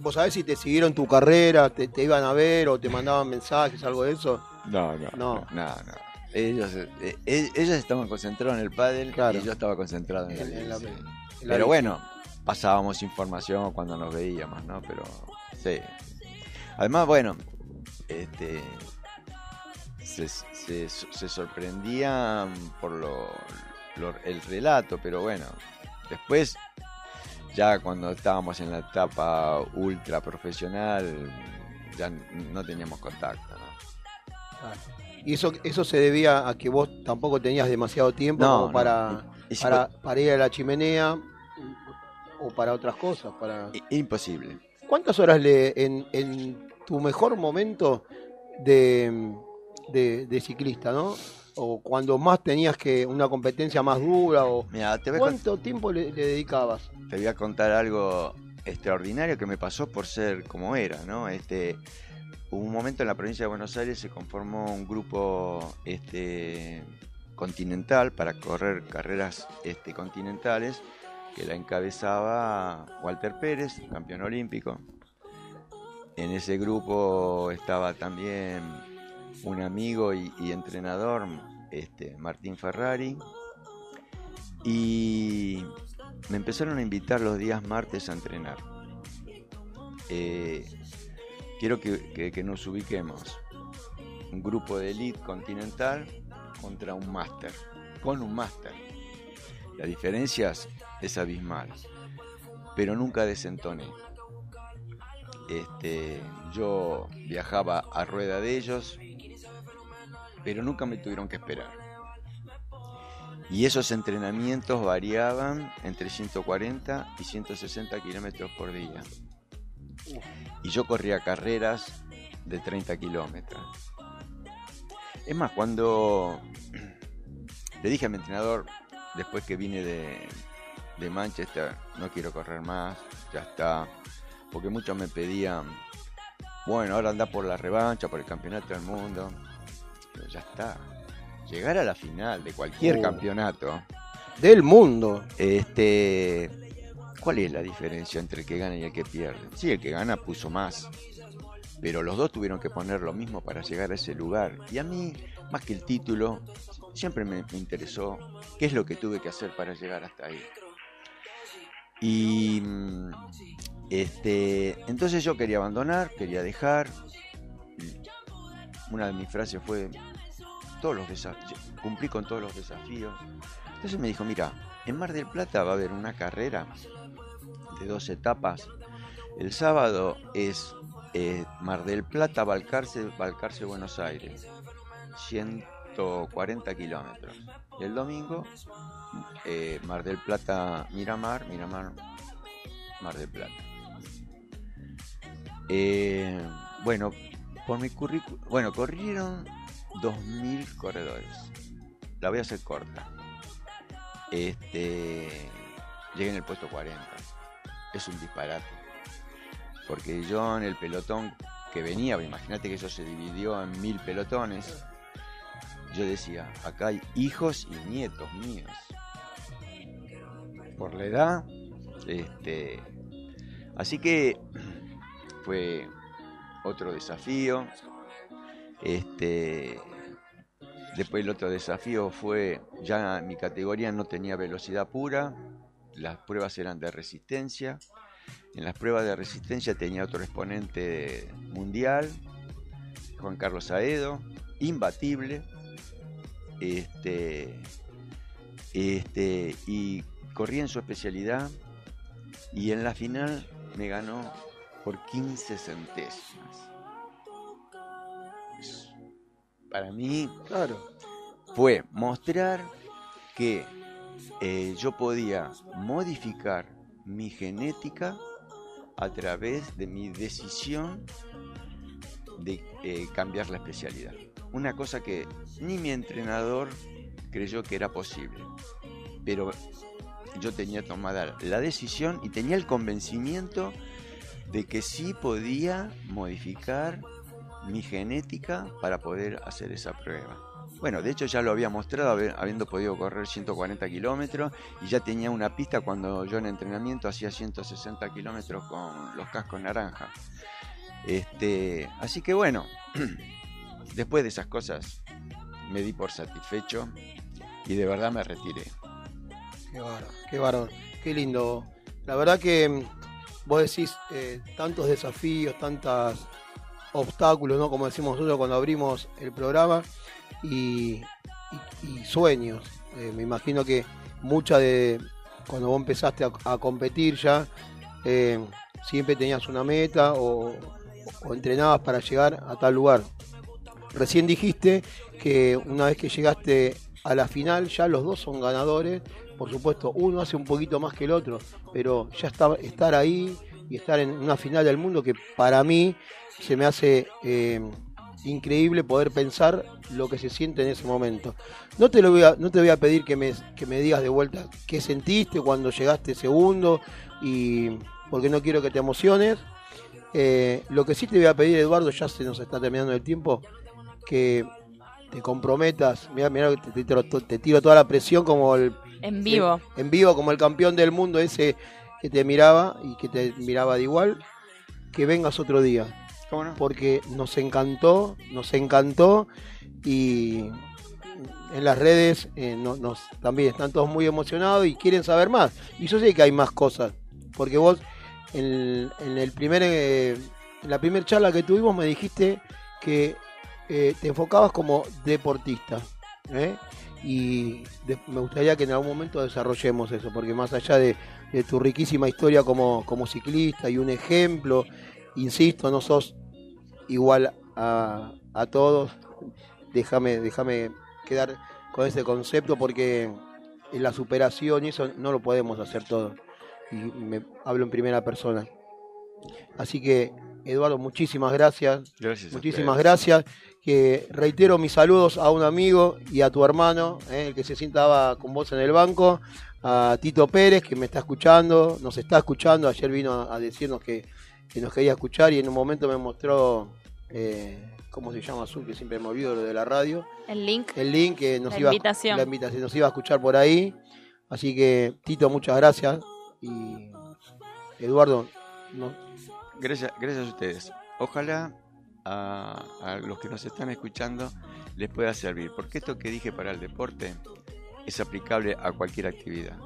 ¿Vos sabés si te siguieron tu carrera, te, te iban a ver o te mandaban mensajes, algo de eso? No, no, No. no, no. no. Ellos, eh, eh, ellos estaban concentrados en el pádel Claro. y yo estaba concentrado en, En- la en la- bici. en la Pero bueno, pasábamos información cuando nos veíamos, ¿no? Pero sí. Además, bueno, este se, se- se sorprendían por lo, lo- el relato, pero bueno, después ya cuando estábamos en la etapa ultra profesional ya no teníamos contacto, ¿no? Y eso, eso se debía a que vos tampoco tenías demasiado tiempo No, como no. para, si para, para ir a la chimenea o para otras cosas. Para... Imposible. ¿Cuántas horas le, en, en tu mejor momento de, de, de ciclista, no? O cuando más tenías que una competencia más dura, o te ¿cuánto tiempo le, le dedicabas? te voy a contar algo extraordinario que me pasó por ser como era, ¿no? Este, hubo un momento en la provincia de Buenos Aires se conformó un grupo este, continental para correr carreras este, continentales que la encabezaba Walter Pérez, campeón olímpico. En ese grupo estaba también un amigo y, y entrenador, este, Martín Ferrari, y me empezaron a invitar los días martes a entrenar. Eh, quiero que, que- que nos ubiquemos. Un grupo de elite continental contra un máster. Con un máster. La diferencia es, abismal. Pero nunca desentoné. Este, yo viajaba a rueda de ellos, pero nunca me tuvieron que esperar. Y esos entrenamientos variaban entre 140 y 160 kilómetros por día. Y yo corría carreras de 30 kilómetros. Es más, cuando le dije a mi entrenador, después que vine de, de Manchester, no quiero correr más, ya está. Porque muchos me pedían, bueno, ahora anda por la revancha, por el campeonato del mundo. Pero ya está. Llegar a la final de cualquier Oh. campeonato. Del mundo. Este. ¿Cuál es la diferencia entre el que gana y el que pierde? Sí, el que gana puso más. pero los dos tuvieron que poner lo mismo para llegar a ese lugar. Y a mí, más que el título, siempre me, me interesó qué es lo que tuve que hacer para llegar hasta ahí. Y mm, este, entonces yo quería abandonar, quería dejar. Una de mis frases fue todos los desafíos, cumplí con todos los desafíos. Entonces me dijo, mira, en Mar del Plata va a haber una carrera de dos etapas. El sábado es eh, Mar del Plata, Balcarce, Balcarce, Buenos Aires. 140 kilómetros. Y el domingo, eh, Mar del Plata, Miramar, Miramar, Mar del Plata. Eh, bueno, por mi currículum, bueno, corrieron 2.000 corredores. La voy a hacer corta. Este, llegué en el puesto 40. Es un disparate. Porque yo en el pelotón que venía, imagínate que eso se dividió en mil pelotones. Yo decía, acá hay hijos y nietos míos. Por la edad, este, así que fue otro desafío. Este, después el otro desafío fue, ya mi categoría no tenía velocidad pura, las pruebas eran de resistencia. En las pruebas de resistencia tenía otro exponente mundial, Juan Carlos Aedo, imbatible. Este, este, y corrí en su especialidad y en la final me ganó por 15 centésimas. Para mí fue mostrar que eh, yo podía modificar mi genética a través de mi decisión de eh, cambiar la especialidad. Una cosa que ni mi entrenador creyó que era posible. Pero yo tenía tomada la decisión y tenía el convencimiento de que sí podía modificar mi genética para poder hacer esa prueba. Bueno, de hecho ya lo había mostrado habiendo podido correr 140 kilómetros y ya tenía una pista cuando yo en entrenamiento hacía 160 kilómetros con los cascos naranja. Este, así que bueno, <clears throat> después de esas cosas me di por satisfecho y de verdad me retiré. Qué bárbaro, qué qué lindo. La verdad que vos decís eh, tantos desafíos, tantos obstáculos, ¿no? Como decimos nosotros cuando abrimos el programa, y, sueños. Eh, me imagino que mucha de cuando vos empezaste a, competir ya, eh, siempre tenías una meta o entrenabas para llegar a tal lugar. Recién dijiste que una vez que llegaste a la final, ya los dos son ganadores. Por supuesto, uno hace un poquito más que el otro, pero ya está, estar ahí y estar en una final del mundo que para mí se me hace eh, increíble poder pensar lo que se siente en ese momento. No te, lo voy a, no te voy a pedir que me, que me digas de vuelta qué sentiste cuando llegaste segundo, y porque no quiero que te emociones. Eh, lo que sí te voy a pedir, Eduardo, ya se nos está terminando el tiempo, que te comprometas. Mira, mira, te, te tiro- te tiro toda la presión como el En vivo. en, en vivo, como el campeón del mundo ese que te miraba y que te miraba de igual, que vengas otro día. Porque nos encantó, nos encantó y en las redes eh, no- nos, también están todos muy emocionados y quieren saber más. Y yo sé que hay más cosas, porque vos en, en el primer, eh, en la primera charla que tuvimos me dijiste que eh, te enfocabas como deportista. Y de- me gustaría que en algún momento desarrollemos eso, porque más allá de, de tu riquísima historia como, como ciclista y un ejemplo, insisto, no sos igual a, a todos. Déjame, déjame quedar con ese concepto porque en la superación y eso no lo podemos hacer todo. Y me hablo en primera persona. Así que, Eduardo, muchísimas gracias. Gracias Muchísimas gracias. Que reitero mis saludos a un amigo y a tu hermano, eh, el que se sentaba con vos en el banco, a Tito Pérez, que me está escuchando, nos está escuchando. Ayer vino a, a decirnos que, que nos quería escuchar y en un momento me mostró, eh, ¿cómo se llama Azul? Que siempre me olvido lo de la radio. El link. El link que nos La iba, a- invitación. la invitación, nos iba a escuchar por ahí. Así que, Tito, muchas gracias. Y Eduardo, no, Gracias, gracias a ustedes. Ojalá a, a los que nos están escuchando les pueda servir, porque esto que dije para el deporte es aplicable a cualquier actividad.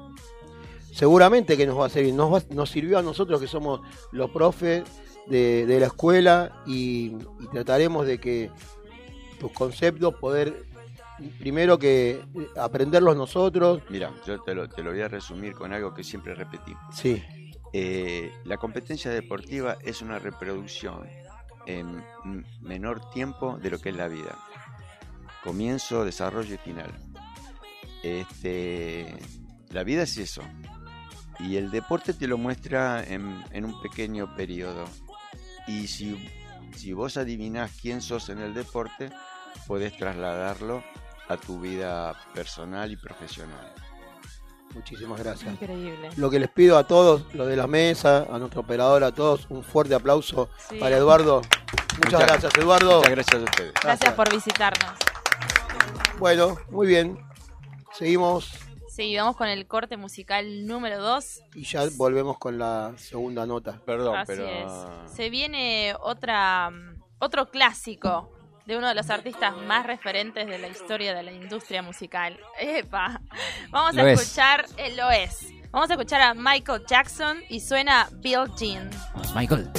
Seguramente que nos va a servir. Nos, va- nos sirvió a nosotros que somos los profes de, de la escuela y, y trataremos de que tus conceptos poder, primero que aprenderlos nosotros. Mira, yo te lo, te lo voy a resumir con algo que siempre repetí. Sí. Eh, la competencia deportiva es una reproducción en menor tiempo de lo que es la vida. Comienzo, desarrollo y final. Este, la vida es eso. Y el deporte te lo muestra en, en un pequeño periodo. Y si, si vos adivinás quién sos en el deporte, podés trasladarlo a tu vida personal y profesional. Muchísimas gracias. Increíble. Lo que les pido a todos, lo de la mesa, a nuestro operador, a todos, un fuerte aplauso Sí. para Eduardo. Muchas, Muchas- gracias, Eduardo. Muchas gracias a ustedes. Gracias por visitarnos. Bueno, muy bien. Seguimos Sí, vamos con el corte musical número 2. y ya volvemos con la segunda nota. Perdón, Así pero es. Se viene otra mm, otro clásico de uno de los artistas más referentes de la historia de la industria musical. Epa. Vamos a Lo es. escuchar, eh, lo es. Vamos a escuchar a Michael Jackson y suena Bill Jean. Michael.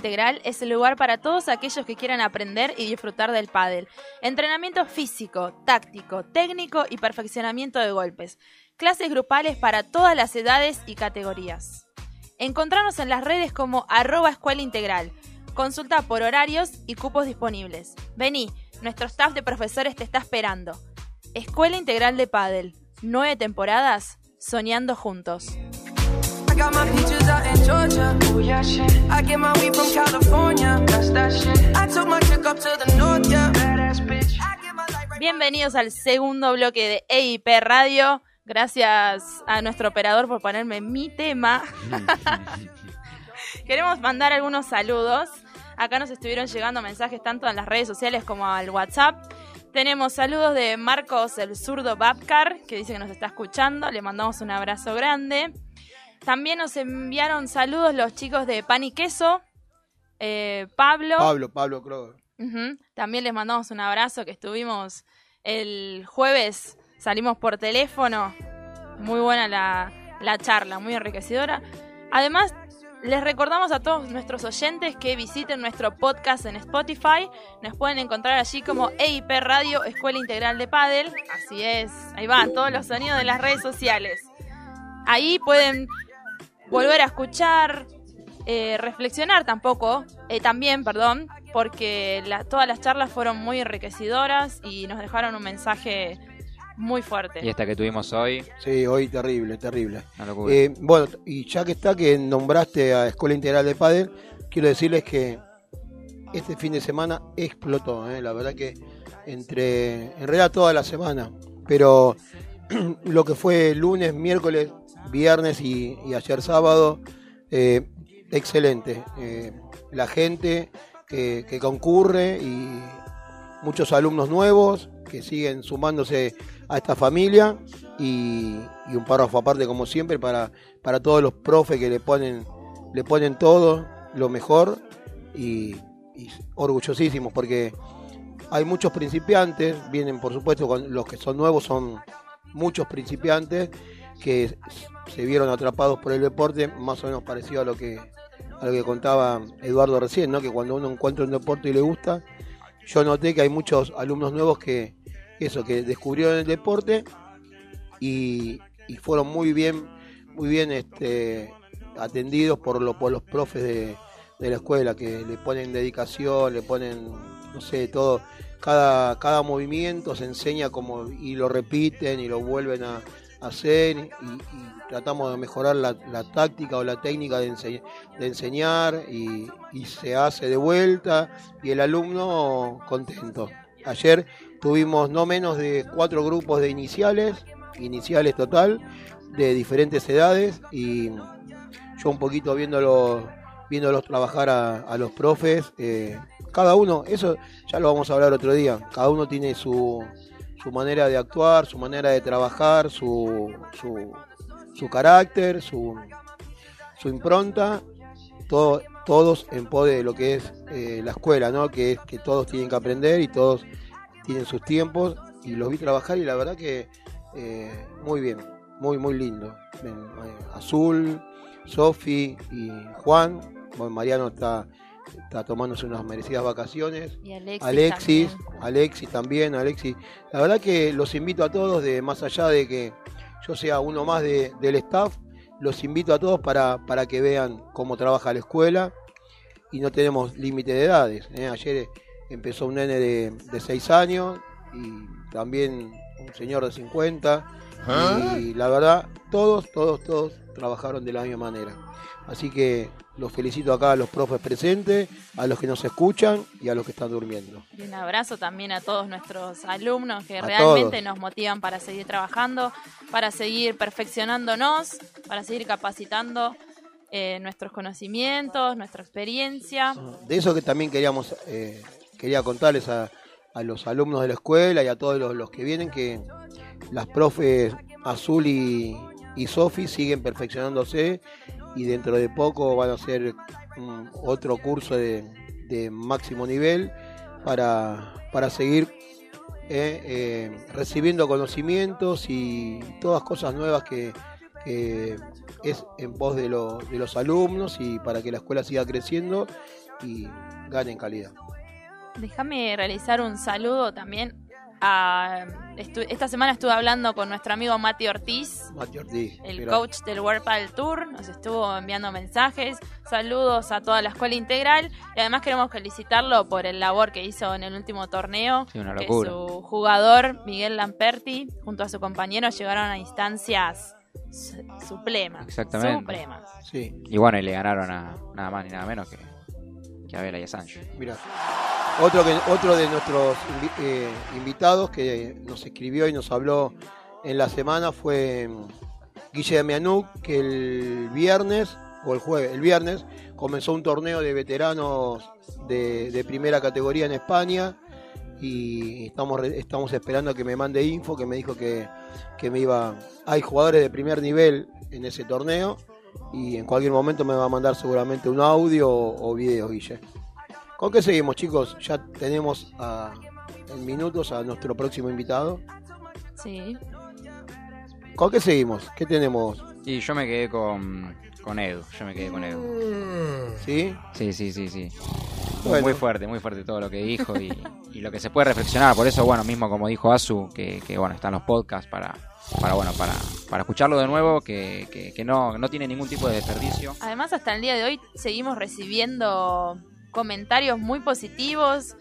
Integral es el lugar para todos aquellos que quieran aprender y disfrutar del pádel. Entrenamiento físico, táctico, técnico y perfeccionamiento de golpes. Clases grupales para todas las edades y categorías. Encontrarnos en las redes como arroba Escuela Integral. Consulta por horarios y cupos disponibles. Vení, nuestro staff de profesores te está esperando. Escuela Integral de Pádel. Nueve temporadas, soñando juntos. I got my peaches out in Georgia. Oh yeah, shit. I get my weed from California. That's that shit. I took my chick up to the north, yeah. Badass bitch. Bienvenidos al segundo bloque de EIP Radio. Gracias a nuestro operador por ponerme mi tema. <laughs> Queremos mandar algunos saludos. Acá nos estuvieron llegando mensajes tanto en las redes sociales como al WhatsApp. Tenemos saludos de Marcos el zurdo Babcar, que dice que nos está escuchando. Le mandamos un abrazo grande. También nos enviaron saludos los chicos de Pan y Queso. Eh, Pablo. Pablo, Pablo Kroger. También les mandamos un abrazo que estuvimos el jueves, salimos por teléfono. Muy buena la, la charla, muy enriquecedora. Además, les recordamos a todos nuestros oyentes que visiten nuestro podcast en Spotify. Nos pueden encontrar allí como EIP Radio Escuela Integral de Padel. Así es, ahí van todos los sonidos de las redes sociales. Ahí pueden volver a escuchar, eh, reflexionar tampoco, eh, también, perdón, porque la- todas las charlas fueron muy enriquecedoras y nos dejaron un mensaje muy fuerte. Y esta que tuvimos hoy, Sí, hoy terrible, terrible. Eh, bueno, y ya que está que nombraste a Escuela Integral de Padel, quiero decirles que este fin de semana explotó, ¿eh? la verdad que entre, en realidad toda la semana, pero <clears throat> lo que fue lunes, miércoles, viernes y, ayer sábado, eh, excelente. Eh, la gente que, concurre y muchos alumnos nuevos que siguen sumándose a esta familia y, y un párrafo aparte como siempre para, para todos los profes que le ponen, le ponen todo lo mejor y, y orgullosísimos porque hay muchos principiantes, vienen por supuesto con los que son nuevos son muchos principiantes que se vieron atrapados por el deporte, más o menos parecido a lo que a lo que contaba Eduardo recién, ¿no? que cuando uno encuentra un deporte y le gusta, yo noté que hay muchos alumnos nuevos que eso, que descubrieron el deporte y, y fueron muy bien, muy bien este, atendidos por, lo- por los profes de, de la escuela, que le ponen dedicación, le ponen, no sé, todo, cada, cada movimiento se enseña como y lo repiten y lo vuelven a hacer y, y tratamos de mejorar la, táctica o la técnica de, de enseñar y, se hace de vuelta y el alumno contento. Ayer tuvimos no menos de cuatro grupos de iniciales, iniciales total, de diferentes edades y yo un poquito viéndolo, viéndolos trabajar a, a los profes, eh, cada uno, eso ya lo vamos a hablar otro día, cada uno tiene su, su manera de actuar, su manera de trabajar, su, su, su carácter, su, su impronta, todo- todos en pos de lo que es eh, la escuela, ¿no? que es que todos tienen que aprender y todos tienen sus tiempos y los vi trabajar y la verdad que eh, muy bien, muy muy lindo. Eh, Azul, Sofi y Juan, bueno, Mariano está, está tomándose unas merecidas vacaciones. Y Alexis Alexis, también. Alexis también, Alexis. La verdad que los invito a todos, de más allá de que yo sea uno más de- del staff, los invito a todos para, para que vean cómo trabaja la escuela y no tenemos límite de edades. ¿eh? Ayer empezó un nene de, de 6 años y también un señor de 50 y la verdad todos, todos, todos trabajaron de la misma manera. Así que los felicito acá a los profes presentes, a los que nos escuchan y a los que están durmiendo. Y un abrazo también a todos nuestros alumnos que A realmente todos. nos motivan para seguir trabajando, para seguir perfeccionándonos, para seguir capacitando eh, nuestros conocimientos, nuestra experiencia. De eso que también queríamos, eh, quería contarles a, a los alumnos de la escuela y a todos los, los que vienen que las profes Azul y, y Sofi siguen perfeccionándose y dentro de poco van a hacer mm, otro curso de, de máximo nivel para, para seguir eh, eh, recibiendo conocimientos y todas cosas nuevas que, que es en pos de, lo- de los alumnos y para que la escuela siga creciendo y gane en calidad. Déjame realizar un saludo también. A, estu- esta semana estuve hablando con nuestro amigo Mati Ortiz, Mati Ortiz, el coach del World Tour. Nos estuvo enviando mensajes, saludos a toda la escuela integral y además queremos felicitarlo por el labor que hizo en el último torneo. Sí, una que su jugador, Miguel Lamperti, junto a su compañero llegaron a instancias su- supremas. Exactamente. Sí, Y bueno, y le ganaron a nada más ni nada menos que, a Vela y a Sancho. mira. Otro, otro de nuestros eh, invitados que nos escribió y nos habló en la semana fue mm, Guille Mianuk, que el viernes, o el jueves, el viernes, comenzó un torneo de veteranos de, de primera categoría en España y estamos, estamos esperando que me mande info, que me dijo que, que me iba... Hay jugadores de primer nivel en ese torneo y en cualquier momento me va a mandar seguramente un audio o, o video, Guille. ¿Con qué seguimos, chicos? Ya tenemos a- en minutos a nuestro próximo invitado. Sí. ¿Con qué seguimos? ¿Qué tenemos? Y yo me quedé con, con Edu, yo me quedé con Edu. ¿Sí? Sí, sí, sí, sí. Muy, Bueno. muy fuerte, muy fuerte todo lo que dijo y, y lo que se puede reflexionar. Por eso, bueno, mismo como dijo Asu, que, que, bueno, están los podcasts para, para bueno, para, para escucharlo de nuevo, que, que, que no, no tiene ningún tipo de desperdicio. Además, hasta el día de hoy seguimos recibiendo comentarios muy positivos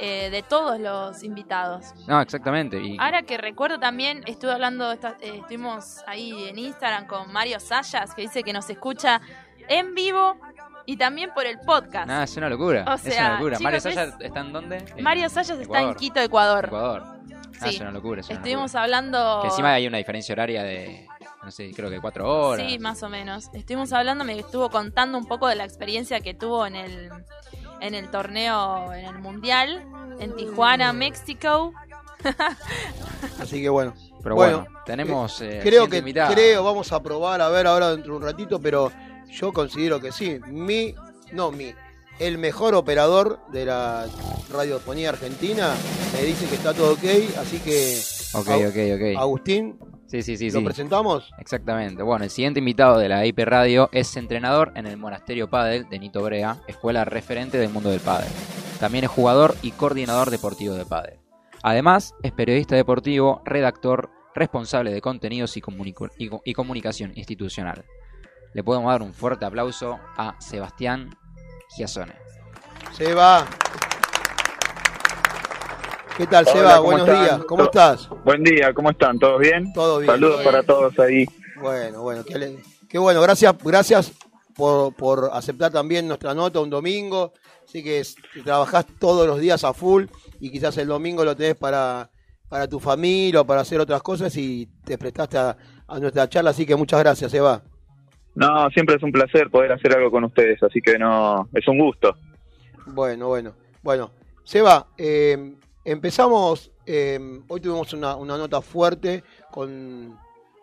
eh, de todos los invitados. No, exactamente. Y, Ahora que recuerdo también, estuve hablando, eh, estuvimos ahí en Instagram con Mario Sayas, que dice que nos escucha en vivo y también por el podcast. nada, es una locura. O es una locura. Mario chicos, Saya es- está en dónde? Mario Sayas está en. Quito, Ecuador. Ecuador. Ah, Sí. es una locura. es una Estuvimos locura. hablando... Que encima hay una diferencia horaria de, no sé, creo que cuatro horas. Sí, más o menos. Estuvimos hablando, me estuvo contando un poco de la experiencia que tuvo en el, en el torneo, en el Mundial, en Tijuana, México. <laughs> Así que bueno. Pero bueno, tenemos, eh, eh, creo que creo, vamos a probar a ver ahora dentro de un ratito, pero yo considero que sí. Mi, no mi, el mejor operador de la radiofonía argentina me dice que está todo ok, así que Ok, ok, ok. Agustín, Sí, sí, sí. ¿lo sí. presentamos? Exactamente. Bueno, el siguiente invitado de la IP Radio es entrenador en el Monasterio Padel de Nito Brea, escuela referente del mundo del pádel. También es jugador y coordinador deportivo de pádel. Además, es periodista deportivo, redactor, responsable de contenidos y, comunicación institucional. Le podemos dar un fuerte aplauso a Sebastián Giasone. Seba. ¿Qué tal, Hola, Seba? ¿cómo Buenos están? días. ¿Cómo estás? Buen día, ¿cómo están? ¿Todos bien? Todo bien. Saludos para todos ahí. Bueno, bueno, qué, qué bueno. Gracias, gracias por, por aceptar también nuestra nota un domingo. Así que trabajás todos los días a full y quizás el domingo lo tenés para, para tu familia o para hacer otras cosas y te prestaste a, a nuestra charla. Así que muchas gracias, Seba. No, siempre es un placer poder hacer algo con ustedes, así que no, es un gusto. Bueno, bueno. Bueno, Seba, eh, empezamos. eh, hoy tuvimos una, una nota fuerte con,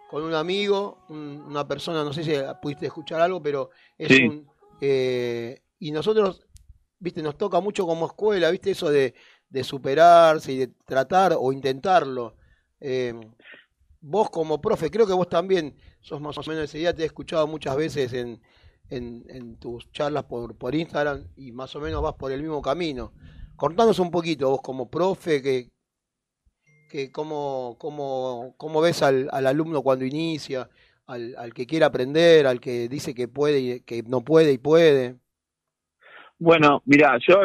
con un amigo, un- una persona, no sé si pudiste escuchar algo, pero es Sí. un. eh, y nosotros, viste, nos toca mucho como escuela, viste, eso de, de superarse y de tratar o intentarlo. Eh, vos como profe, creo que vos también sos más o menos ese día, te he escuchado muchas veces en, en, en tus charlas por, por Instagram y más o menos vas por el mismo camino. Contanos un poquito, vos como profe, que, que cómo, cómo, cómo ves al, al alumno cuando inicia, al, al que quiere aprender, al que dice que puede y que no puede y puede. Bueno, mira, yo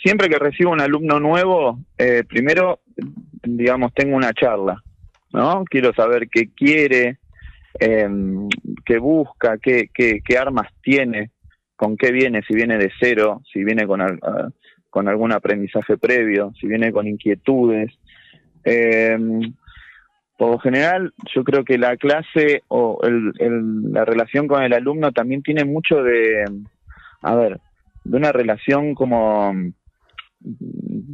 siempre que recibo un alumno nuevo, eh, primero, digamos, tengo una charla, ¿no? Quiero saber qué quiere, eh, qué busca, qué, qué, qué armas tiene, con qué viene, si viene de cero, si viene con, ah, con algún aprendizaje previo, si viene con inquietudes. Eh, por lo general, yo creo que la clase o el- el- la relación con el alumno también tiene mucho de, a ver, de una relación como,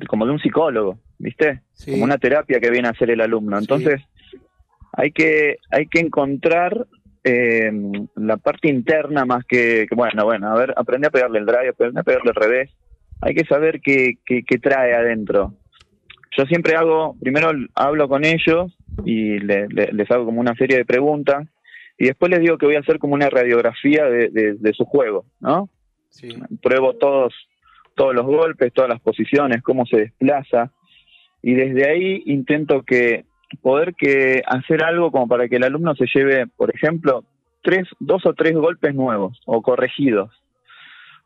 como de un psicólogo, ¿viste? Sí. Como una terapia que viene a hacer el alumno. Entonces, hay que, hay que encontrar eh, la parte interna más que, que, bueno, bueno, a ver, aprende a pegarle el drive, aprende a pegarle al revés. Hay que saber qué, qué, qué trae adentro. Yo siempre hago, primero hablo con ellos y le- le- les hago como una serie de preguntas y después les digo que voy a hacer como una radiografía de, de- de su juego, ¿no? Sí. Pruebo todos, todos los golpes, todas las posiciones, cómo se desplaza, y desde ahí intento que poder que hacer algo como para que el alumno se lleve, por ejemplo, tres, dos o tres golpes nuevos o corregidos.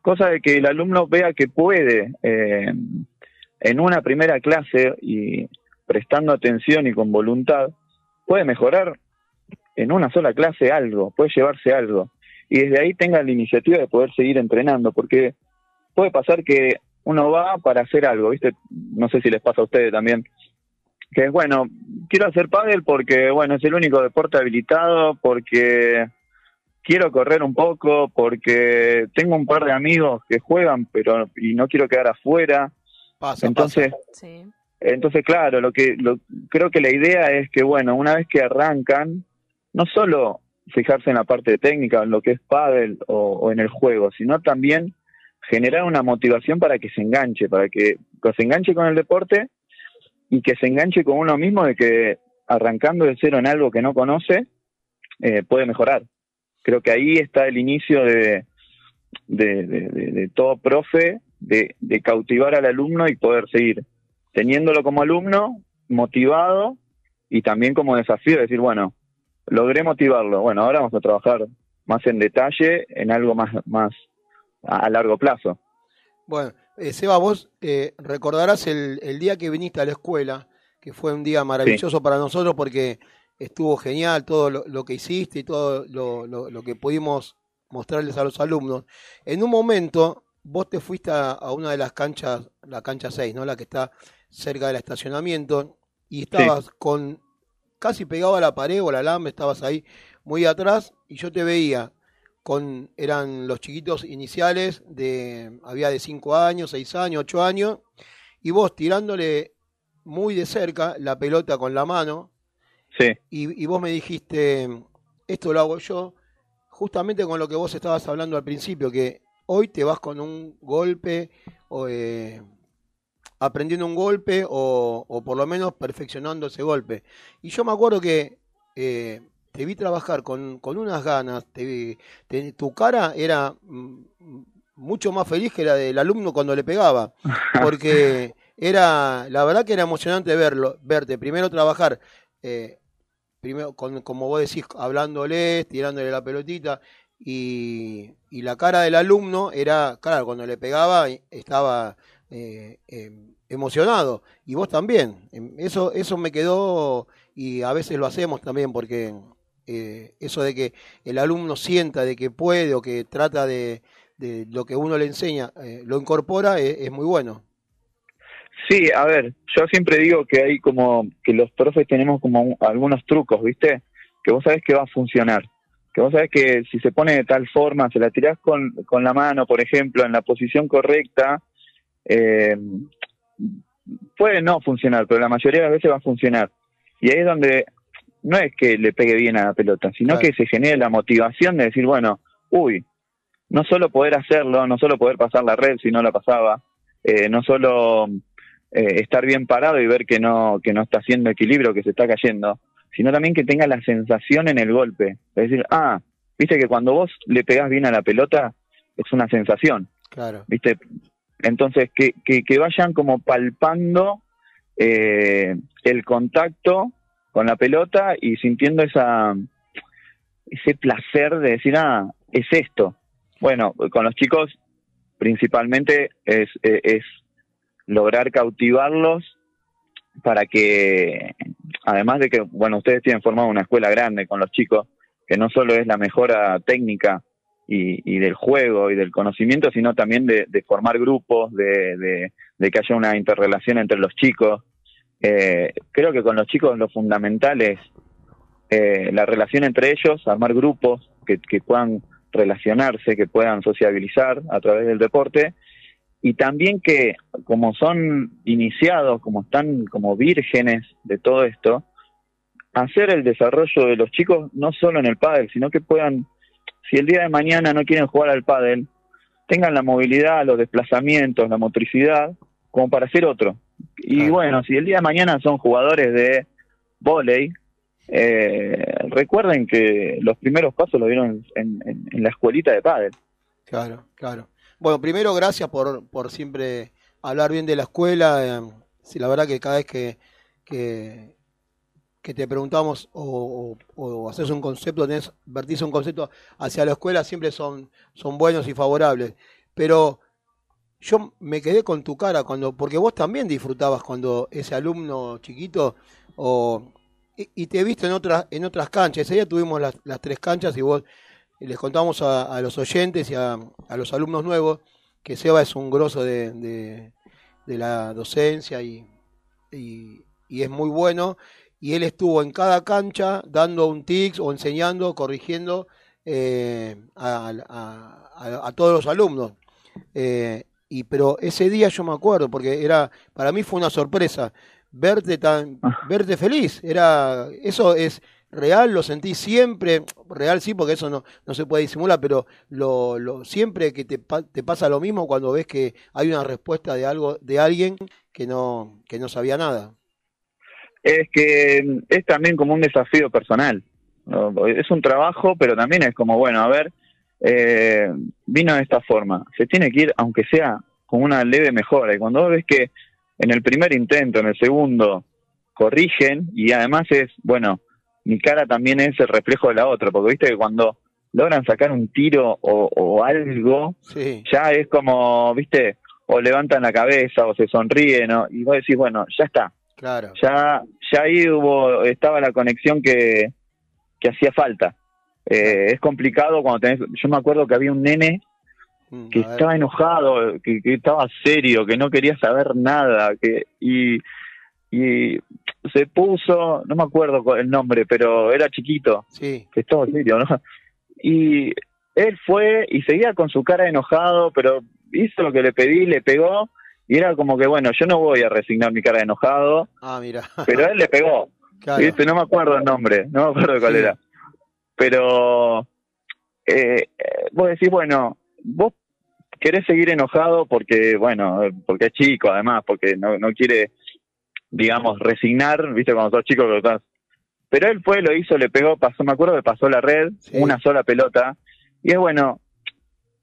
Cosa de que el alumno vea que puede, eh, en una primera clase y prestando atención y con voluntad, puede mejorar en una sola clase algo, puede llevarse algo. Y desde ahí tenga la iniciativa de poder seguir entrenando, porque puede pasar que uno va para hacer algo, ¿viste? No sé si les pasa a ustedes también, que es bueno, quiero hacer pádel porque, bueno, es el único deporte habilitado, porque quiero correr un poco, porque tengo un par de amigos que juegan, pero y no quiero quedar afuera. Pasa, Entonces, Sí. entonces, claro, lo que lo, creo que la idea es que, bueno, una vez que arrancan, no solo fijarse en la parte técnica, en lo que es pádel o, o en el juego, sino también generar una motivación para que se enganche, para que, que se enganche con el deporte y que se enganche con uno mismo de que arrancando de cero en algo que no conoce, eh, puede mejorar. Creo que ahí está el inicio de, de, de- todo profe, de, de cautivar al alumno y poder seguir teniéndolo como alumno, motivado y también como desafío, de decir, bueno, logré motivarlo, bueno, ahora vamos a trabajar más en detalle, en algo más, más a, a largo plazo. Bueno, eh, Seba, vos eh, recordarás el, el día que viniste a la escuela, que fue un día maravilloso para nosotros porque estuvo genial todo lo, lo que hiciste y todo lo, lo- lo que pudimos mostrarles a los alumnos. En un momento, vos te fuiste a, a una de las canchas, la cancha 6, ¿no? La que está cerca del estacionamiento, y estabas con casi pegado a la pared o al alambre, estabas ahí muy atrás, y yo te veía con eran los chiquitos iniciales de había de 5 años, 6 años, 8 años y vos tirándole muy de cerca la pelota con la mano Sí. y, y vos me dijiste esto lo hago yo justamente con lo que vos estabas hablando al principio que hoy te vas con un golpe o eh, aprendiendo un golpe o, o por lo menos perfeccionando ese golpe y yo me acuerdo que eh, te vi trabajar con, con unas ganas, te vi- te- tu cara era mm, mucho más feliz que la del alumno cuando le pegaba, <laughs> porque era, la verdad que era emocionante verlo, verte, primero trabajar, eh, primero con, como vos decís, hablándoles, tirándole la pelotita, y, y la cara del alumno era, claro, cuando le pegaba estaba eh, eh, emocionado, y vos también, Em, eso, eso me quedó, y a veces lo hacemos también, porque eh, eso de que el alumno sienta de que puede o que trata de, de lo que uno le enseña, eh, lo incorpora, eh, es muy bueno. Sí, a ver, yo siempre digo que hay como que los profes tenemos como un- algunos trucos, ¿viste? Que vos sabés que va a funcionar. Que vos sabés que si se pone de tal forma, se la tirás con, con la mano, por ejemplo, en la posición correcta, eh, puede no funcionar, pero la mayoría de las veces va a funcionar. Y ahí es donde no es que le pegue bien a la pelota, sino Claro. que se genere la motivación de decir, bueno, uy, no solo poder hacerlo, no solo poder pasar la red si no la pasaba, eh, no solo eh, estar bien parado y ver que no, que no está haciendo equilibrio, que se está cayendo, sino también que tenga la sensación en el golpe. Es decir, ah, viste que cuando vos le pegás bien a la pelota, es una sensación, Claro. ¿viste? Entonces, que, que, que vayan como palpando eh, el contacto con la pelota y sintiendo esa ese placer de decir, ah, es esto. Bueno, con los chicos principalmente es, eh, es lograr cautivarlos para que, además de que, bueno, ustedes tienen formado una escuela grande con los chicos, que no solo es la mejora técnica y, del juego y del conocimiento, sino también de, de formar grupos, de, de- de que haya una interrelación entre los chicos. Eh, creo que con los chicos lo fundamental es eh, la relación entre ellos, armar grupos que, que puedan relacionarse, que puedan sociabilizar a través del deporte y también que como son iniciados, como están como vírgenes de todo esto, hacer el desarrollo de los chicos no solo en el pádel, sino que puedan, si el día de mañana no quieren jugar al pádel, tengan la movilidad, los desplazamientos, la motricidad, como para hacer otro. Y bueno, si el día de mañana son jugadores de vóley, eh, recuerden que los primeros pasos los dieron en, en- en la escuelita de padres. Claro, claro. Bueno, primero, gracias por, por siempre hablar bien de la escuela. eh, sí, la verdad que cada vez que, que, que te preguntamos o, o, haces un concepto, tenés, vertís un concepto hacia la escuela, siempre son, son buenos y favorables. Pero yo me quedé con tu cara cuando, porque vos también disfrutabas cuando ese alumno chiquito o y, te he visto en otras en otras canchas. Ese día tuvimos las, las tres canchas y vos les contamos a, a los oyentes y a, a los alumnos nuevos que Seba es un grosso de, de- de la docencia y, y- y es muy bueno. Y él estuvo en cada cancha dando un tics o enseñando, corrigiendo eh, a, a- todos los alumnos. Eh, y pero ese día yo me acuerdo porque era para mí fue una sorpresa verte tan verte feliz era eso es real lo sentí siempre real sí porque eso no, no se puede disimular pero lo, lo siempre que te, te pasa lo mismo cuando ves que hay una respuesta de algo de alguien que no que no sabía nada Es que es también como un desafío personal. Es un trabajo, pero también es como, bueno, a ver, eh, vino de esta forma. Se tiene que ir, aunque sea con una leve mejora. Y cuando ves que en el primer intento, en el segundo, corrigen, y además es, bueno, mi cara también es el reflejo de la otra, porque viste que cuando logran sacar un tiro o, o algo, sí ya es como, viste, o levantan la cabeza o se sonríen, ¿no? y vos decís, bueno, ya está, claro ya, ya ahí hubo, estaba la conexión que, que hacía falta. Eh, es complicado cuando tenés, yo me acuerdo que había un nene Mm, que estaba enojado, que, que estaba serio, que no quería saber nada, que y, y se puso, no me acuerdo el nombre, pero era chiquito, sí que estaba serio, ¿no? Y él fue y seguía con su cara enojado, pero hizo lo que le pedí, le pegó, y era como que, bueno, yo no voy a resignar mi cara de enojado, ah mira pero él le pegó. <laughs> Claro. ¿viste? No me acuerdo el nombre, no me acuerdo cuál Sí. era. Pero eh, eh, vos decís, bueno, vos querés seguir enojado porque, bueno, eh, porque es chico además, porque no, no quiere, digamos, resignar, ¿viste? Cuando sos chico que estás... Pero él fue, lo hizo, le pegó, pasó, me acuerdo que pasó la red, una sola pelota, y es bueno,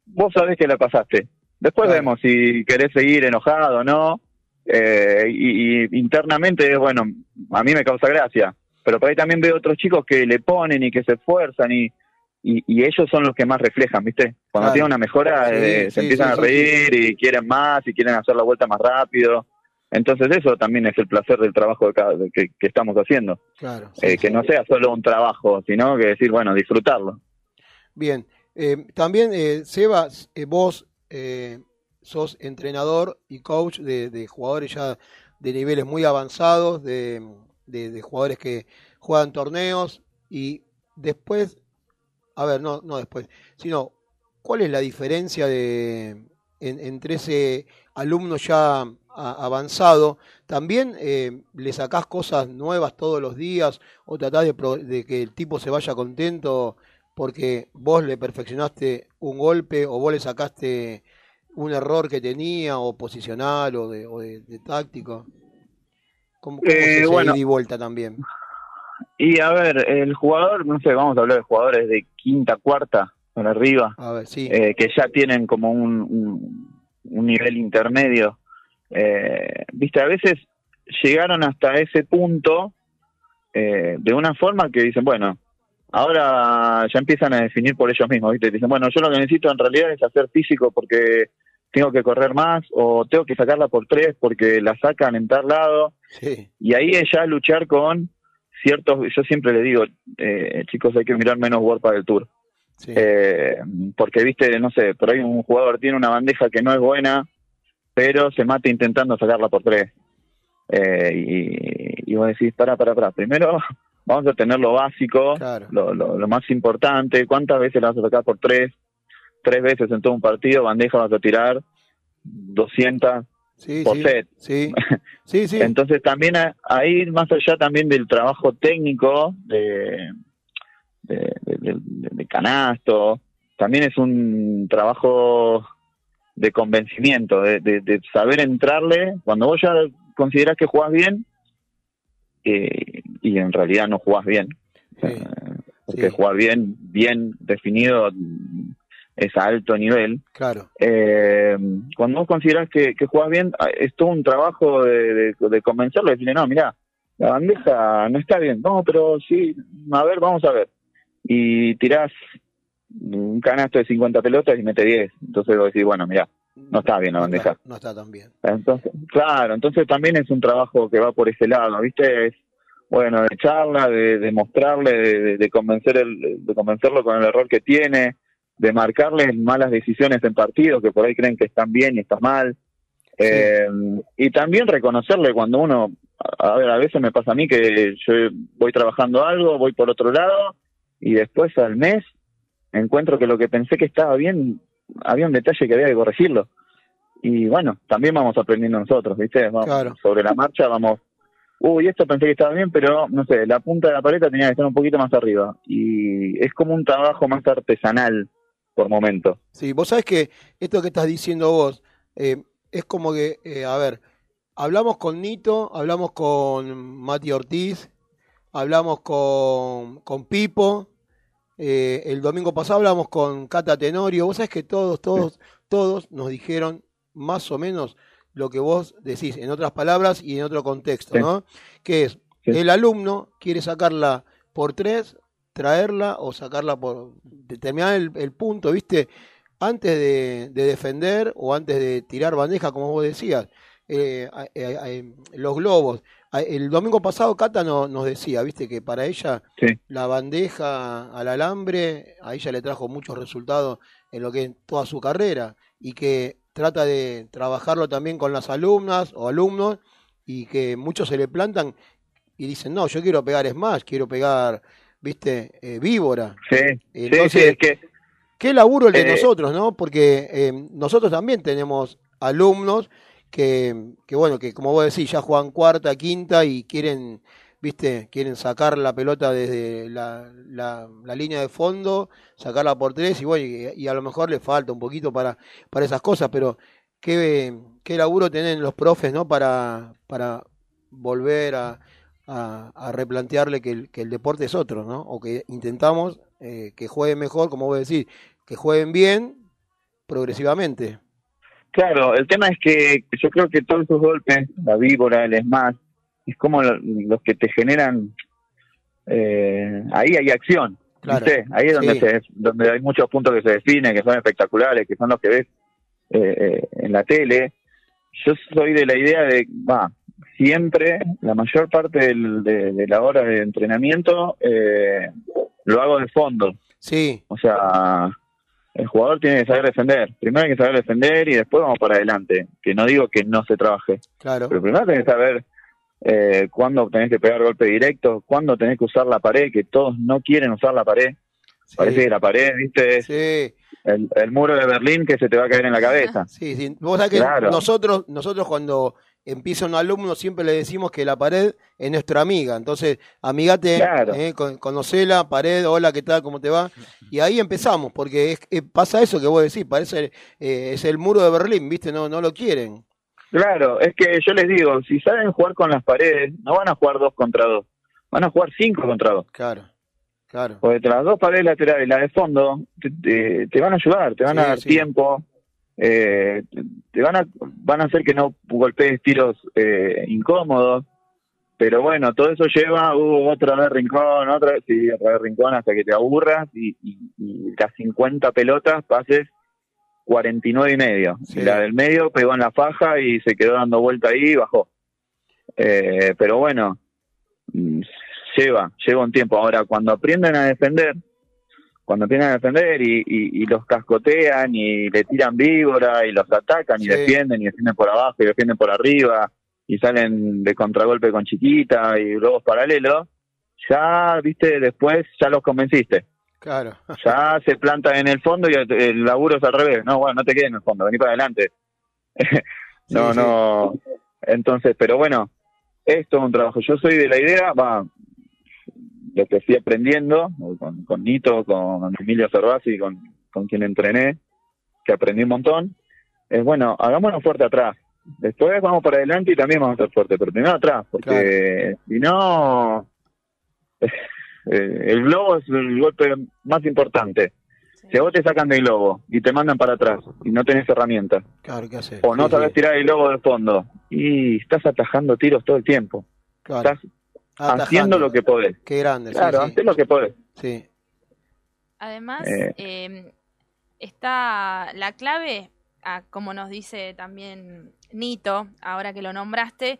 vos sabés que la pasaste. Después Claro. vemos si querés seguir enojado o no, eh, y, y internamente es bueno, a mí me causa gracia, pero por ahí también veo otros chicos que le ponen y que se esfuerzan y, y, y ellos son los que más reflejan, ¿viste? Cuando Claro. tienen una mejora Sí, eh, sí, se empiezan a reír y quieren más y quieren hacer la vuelta más rápido. Entonces eso también es el placer del trabajo de cada- de que, que estamos haciendo, claro Eh, que no sea solo un trabajo, sino que decir, bueno, disfrutarlo. Bien, eh, también eh, Seba, eh, vos sos entrenador y coach de, de jugadores ya de niveles muy avanzados, de, de- de jugadores que juegan torneos y después, a ver, no, no después, sino, ¿cuál es la diferencia de, en- entre ese alumno ya avanzado? ¿También eh, le sacás cosas nuevas todos los días o tratás de, pro- de que el tipo se vaya contento? porque vos le perfeccionaste un golpe o vos le sacaste un error que tenía o posicional o de, o de, de táctico. ¿Cómo, cómo Eh, bueno. y vuelta también? Y a ver, el jugador, no sé, vamos a hablar de jugadores de quinta, cuarta, para arriba, A ver, sí. eh, que ya tienen como un, un, un nivel intermedio. Eh, Viste, a veces llegaron hasta ese punto eh, de una forma que dicen, bueno, ahora ya empiezan a definir por ellos mismos, ¿viste? Dicen, bueno, yo lo que necesito en realidad es hacer físico porque tengo que correr más o tengo que sacarla por tres porque la sacan en tal lado. Sí. Y ahí es ya luchar con ciertos, yo siempre le digo, eh, chicos, hay que mirar menos World del Tour. Sí. Eh, porque, viste, no sé, por ahí un jugador tiene una bandeja que no es buena, pero se mata intentando sacarla por tres. Eh, y, y vos decís, para, para, para, primero <laughs> vamos a tener lo básico, Claro. lo, lo, lo más importante, ¿cuántas veces la vas a sacar por tres? Tres veces en todo un partido, bandeja vas a tirar 200 Sí, por sí. set. Sí. <laughs> Sí, sí. Entonces también ahí, más allá también del trabajo técnico de, de, de- de- de canasto, también es un trabajo de convencimiento, de, de- de saber entrarle, cuando vos ya considerás que jugás bien, eh, y en realidad no jugás bien. Eh, porque jugar bien, bien definido es a alto nivel. Claro. Eh, cuando vos considerás que, que jugás bien, ah, es todo un trabajo de, de, de convencerlo, de decirle, no, mira, la bandeja no está bien. No, pero sí, a ver, vamos a ver. Y tirás un canasto de 50 pelotas y mete 10. Entonces vos decís, bueno, mira, no está bien la bandeja. No está tan bien. Entonces, claro, entonces también es un trabajo que va por ese lado, ¿viste? Es, bueno, de charla, de, de mostrarle, de, de- convencer el, de convencerlo con el error que tiene, de marcarle malas decisiones en partidos que por ahí creen que están bien y están mal. Eh, y también reconocerle cuando uno, a a ver, a veces me pasa a mí que yo voy trabajando algo, voy por otro lado y después al mes encuentro que lo que pensé que estaba bien, había un detalle que había que corregirlo. Y bueno, también vamos aprendiendo nosotros, ¿viste? Vamos- Claro. Sobre la marcha vamos, uy, esto pensé que estaba bien, pero no sé, la punta de la paleta tenía que estar un poquito más arriba. Y es como un trabajo más artesanal por momento. Sí, vos sabés que esto que estás diciendo vos eh, es como que, eh, a ver, hablamos con Nito, hablamos con Mati Ortiz, hablamos con, con Pipo, eh, el domingo pasado hablamos con Cata Tenorio, vos sabés que todos, todos, todos nos dijeron más o menos lo que vos decís, en otras palabras y en otro contexto. ¿no? Que es, el alumno quiere sacarla por tres, traerla o sacarla por determinar el, el punto, ¿viste? Antes de, de defender o antes de tirar bandeja, como vos decías, eh, a- los globos. A- El domingo pasado Cata no- nos decía, ¿viste? Que para ella Sí. la bandeja al alambre, a ella le trajo muchos resultados en lo que es toda su carrera y que trata de trabajarlo también con las alumnas o alumnos y que muchos se le plantan y dicen, no, yo quiero pegar Smash, quiero pegar, viste, eh, víbora. Sí, sí, Entonces, sí, es que Qué laburo el de Eh, nosotros, ¿no? Porque eh, nosotros también tenemos alumnos que, que, bueno, que como vos decís, ya juegan cuarta, quinta y quieren, viste, quieren sacar la pelota desde la, la, la línea de fondo, sacarla por tres y bueno, y, a lo mejor le falta un poquito para, para esas cosas, pero qué, qué laburo tienen los profes, ¿no? Para, para volver a, a, replantearle que el, que el deporte es otro, ¿no? O que intentamos eh, que jueguen mejor, como vos decís, que jueguen bien progresivamente. Claro, el tema es que yo creo que todos esos golpes, la víbora, el smash, es como lo- los que te generan, eh, ahí hay acción, Claro, ¿viste? Ahí es donde, sí. se, donde hay muchos puntos que se definen, que son espectaculares, que son los que ves eh, eh, en la tele. Yo soy de la idea de, va, siempre, la mayor parte del- de, de la hora de entrenamiento, eh, lo hago de fondo. Sí, O sea, el jugador tiene que saber defender. Primero hay que saber defender y después vamos para adelante. Que no digo que no se trabaje, claro. pero primero tenés que saber eh, cuándo tenés que pegar golpe directo, cuándo tenés que usar la pared, que todos no quieren usar la pared. Parece que la pared, viste, Sí, el, el muro de Berlín que se te va a caer en la cabeza. sí, sí. Vos sabés que Claro. nosotros, nosotros cuando empieza un alumno siempre le decimos que la pared es nuestra amiga. Entonces, amigate, Claro. eh, con- conocela, pared, hola, ¿qué tal? ¿Cómo te va? Y ahí empezamos, porque es- eh, pasa eso que vos decís, parece eh, es el muro de Berlín, ¿viste? No, no lo quieren. Claro, es que yo les digo, si saben jugar con las paredes, no van a jugar dos contra dos, van a jugar cinco contra dos. Claro, claro. Porque las dos paredes laterales y la de fondo te, te- te van a ayudar, te van Sí, a dar sí. tiempo, eh, te, van a van a hacer que no golpees tiros eh, incómodos. Pero bueno, todo eso lleva uh, otra vez rincón, otra vez, sí, otra vez rincón hasta que te aburras y, y, y las 50 pelotas pases 49 y medio. Sí. La del medio pegó en la faja y se quedó dando vuelta ahí y bajó. Eh, pero bueno, mm, lleva, lleva un tiempo. Ahora, cuando aprenden a defender, cuando aprenden a defender y, y, y los cascotean y le tiran víbora y los atacan y defienden y defienden por abajo y defienden por arriba y salen de contragolpe con chiquita y globos paralelos, ya, viste, después ya los convenciste. Claro. <laughs> Ya se plantan en el fondo y el, el laburo es al revés. No, bueno, no te quedes en el fondo, vení para adelante. <laughs> no, Sí, sí. no. Entonces, pero bueno, esto es un trabajo. Yo soy de la idea, va, lo que fui aprendiendo con, con Nito, con Emilio Cervasi, con, con quien entrené, que aprendí un montón, es bueno, hagámonos fuerte atrás. Después vamos para adelante y también vamos a estar fuertes, pero primero atrás, porque si no, <laughs> eh, el globo es el golpe más importante. Si a vos te sacan del globo y te mandan para atrás y no tenés herramientas, Claro, o no Sí, sabes sí. tirar el globo de fondo, y estás atajando tiros todo el tiempo. Claro. Estás haciendo lo que podés. Qué grande, sí, Claro, sí. lo que podés. Sí. Además, Eh. eh, está la clave, ah, como nos dice también Nito, ahora que lo nombraste,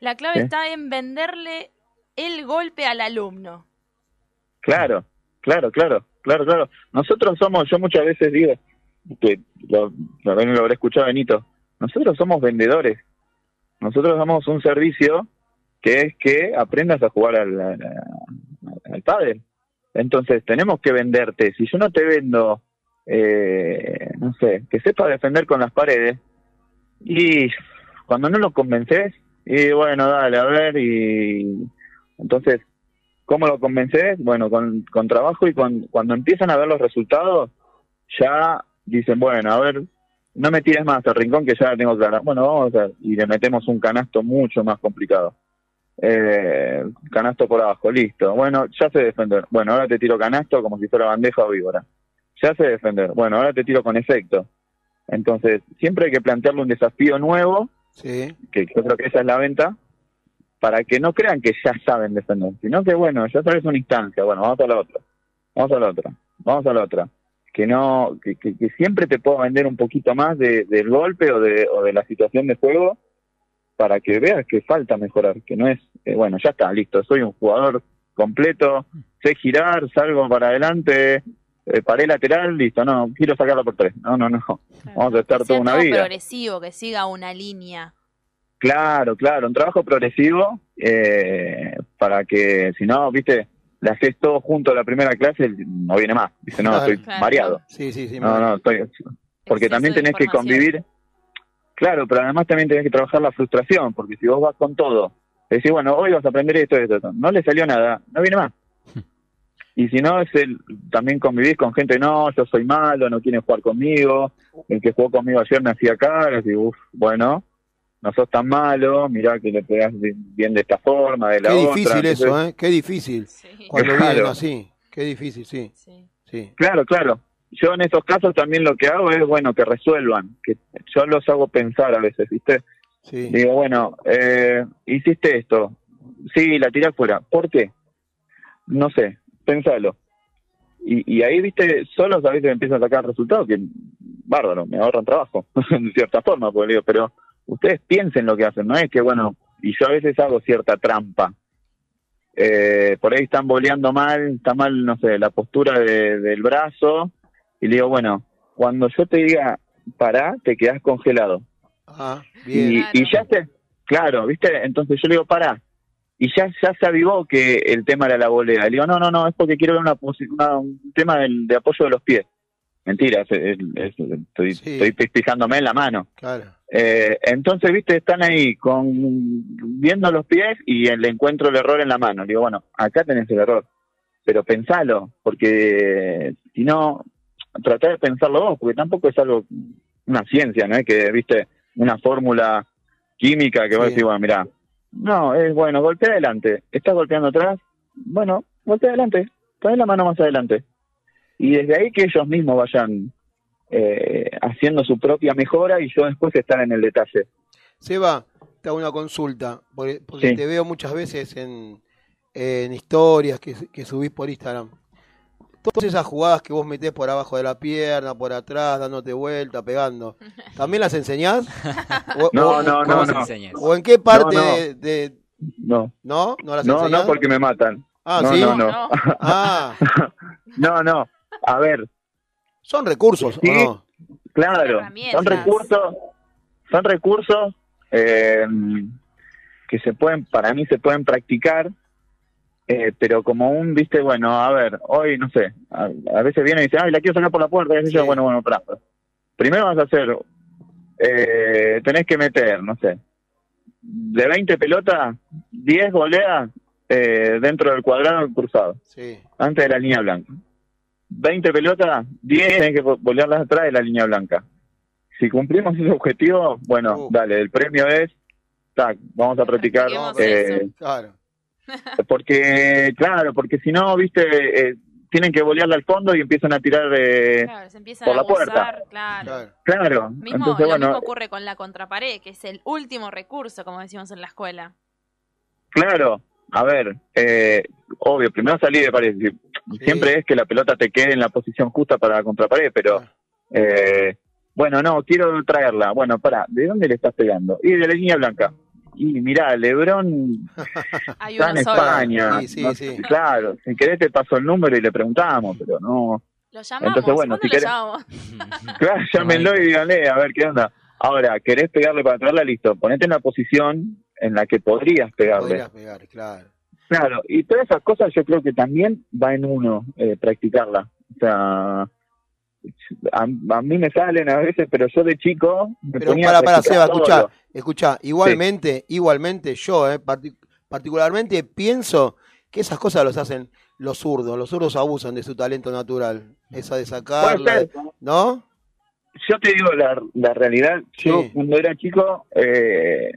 la clave está en venderle el golpe al alumno. Claro, claro, claro, claro, claro. Nosotros somos, yo muchas veces digo, que lo, lo, lo habré escuchado Benito, nosotros somos vendedores. Nosotros damos un servicio que es que aprendas a jugar al, al, al. Entonces tenemos que venderte. Si yo no te vendo, eh, no sé, que sepa defender con las paredes, y cuando no lo convences, y bueno, dale, a ver, y entonces ¿Cómo lo convences? Bueno, con, con trabajo y con, cuando empiezan a ver los resultados, ya dicen, bueno, a ver, no me tires más al rincón que ya la tengo clara. Bueno, vamos a ver, y le metemos un canasto mucho más complicado. Eh, canasto por abajo, listo. Bueno, ya sé defender. Bueno, ahora te tiro canasto como si fuera bandeja o víbora. Ya sé defender. Bueno, ahora te tiro con efecto. Entonces, siempre hay que plantearle un desafío nuevo, Sí. que yo creo que esa es la venta, para que no crean que ya saben defender, sino que bueno, ya sabes una instancia, bueno, vamos a la otra, vamos a la otra, vamos a la otra. Que no, que, que, que siempre te puedo vender un poquito más de, del golpe o de, o de la situación de juego para que veas que falta mejorar, que no es, eh, bueno, ya está, listo, soy un jugador completo, sé girar, salgo para adelante, eh, paré lateral, listo, no, quiero sacarlo por tres, no, no, no, vamos a estar Que toda una vida. progresivo, que siga una línea. Claro, claro, un trabajo progresivo eh, para que, si no, viste, le haces todo junto a la primera clase, no viene más. Dice, no, Claro. estoy Claro. mareado. Sí, sí, sí. No, no, estoy. Porque también tenés que convivir. Claro, pero además también tenés que trabajar la frustración, porque si vos vas con todo, decís, bueno, hoy vas a aprender esto, esto, esto, no le salió nada, no viene más. Y si no, es el, también convivís con gente, no, yo soy malo, no quieren jugar conmigo, el que jugó conmigo ayer me hacía caras, y uff, bueno, no sos tan malo, mirá que le pegás bien de esta forma, de la Qué otra. difícil eso, ¿eh? Qué difícil. Cuando Claro. vienen así. Qué difícil, sí. Sí. Claro, claro. Yo en esos casos también lo que hago es, bueno, que resuelvan, que yo los hago pensar a veces, ¿viste? Sí. Digo, bueno, eh, hiciste esto, sí, la tiré afuera, ¿por qué? No sé, pensalo. Y, y ahí, viste, solos a veces empiezan a sacar resultados que, bárbaro, me ahorran trabajo, <laughs> de cierta forma, porque digo, pero ustedes piensen lo que hacen, no es que, bueno, y yo a veces hago cierta trampa. Eh, por ahí están boleando mal, está mal, no sé, la postura de- del brazo, y le digo, bueno, cuando yo te diga pará, te quedás congelado. Ah, Y, y ya se, claro, ¿viste? Entonces yo le digo, pará. Y ya, ya se avivó que el tema era la volea. Le digo, no, no, no, es porque quiero ver una, posi- una- un tema del, de apoyo de los pies. Mentira, es- es- es- estoy, estoy fijándome en la mano. Claro. Eh, entonces, viste, están ahí con viendo los pies y le encuentro el error en la mano. Le digo, bueno, acá tenés el error, pero pensalo, porque si no, tratá de pensarlo vos, porque tampoco es algo, una ciencia, ¿no? Es que, viste, una fórmula química que va a Sí. decir, bueno, mira, no, es bueno, golpea adelante, estás golpeando atrás, bueno, golpea adelante, pon la mano más adelante. Y desde ahí que ellos mismos vayan eh, haciendo su propia mejora y yo después estar en el detalle. Seba, te hago una consulta, porque, porque Sí. te veo muchas veces en, en historias que, que subís por Instagram. Todas esas jugadas que vos metés por abajo de la pierna, por atrás, dándote vuelta, pegando, <laughs> ¿también las enseñás? <laughs> O- No, o- no, no, no. ¿O en qué parte No, no. de, de- No. ¿No? ¿No las No, enseñás? no, porque me matan. Ah, no, ¿sí? no, no. Ah, <laughs> no, no. A ver, son recursos, Sí, ¿o no? claro. Son recursos, son recursos eh, que se pueden, para mí se pueden practicar, eh, pero como un, viste, bueno, a ver, hoy, no sé, a, a veces viene y dice, ay, la quiero sacar por la puerta, y así yo, bueno, bueno, pará. Primero vas a hacer, eh, tenés que meter, no sé, de 20 pelotas, 10 goleas eh, dentro del cuadrado cruzado, Sí. antes de la línea blanca. 20 pelotas, 10 tenés que vo- volearlas atrás de la línea blanca. Si cumplimos ese objetivo, bueno, dale, el premio es, tac, vamos a practicar. Eh, Claro. Porque, claro, porque si no, viste, eh, tienen que volearla al fondo y empiezan a tirar eh, Claro, se empiezan por a la puerta. claro. Claro, Mismo, entonces lo bueno, mismo ocurre con la contrapared, que es el último recurso, como decimos en la escuela. claro, a ver, eh, obvio, primero salir de pared. si- Siempre es que la pelota te quede en la posición justa para la contrapared, pero eh, bueno, no, quiero traerla. Bueno, para, ¿de dónde le estás pegando? Y de la línea blanca. Y mirá, Lebrón <laughs> está en. España. Sí, sí, no- sí. Claro, si querés te paso el número y le preguntamos, pero no. Lo llamamos, Entonces, bueno, ¿cuándo si lo querés- llamamos? <laughs> Claro, llámenlo y díganle, a ver qué onda. Ahora, ¿querés pegarle para traerla? Listo, ponete en la posición en la que podrías pegarle. Podrías pegar, claro. Claro, y todas esas cosas yo creo que también va en uno eh, practicarla. O sea, a, a mí me salen a veces, pero yo de chico me Pero ponía para, para, Seba, escuchá, solo. escuchá, igualmente, igualmente yo, eh, parti- particularmente pienso que esas cosas los hacen los zurdos, los zurdos abusan de su talento natural, esa de sacarla. ¿no? Yo te digo la, la realidad, yo cuando era chico eh,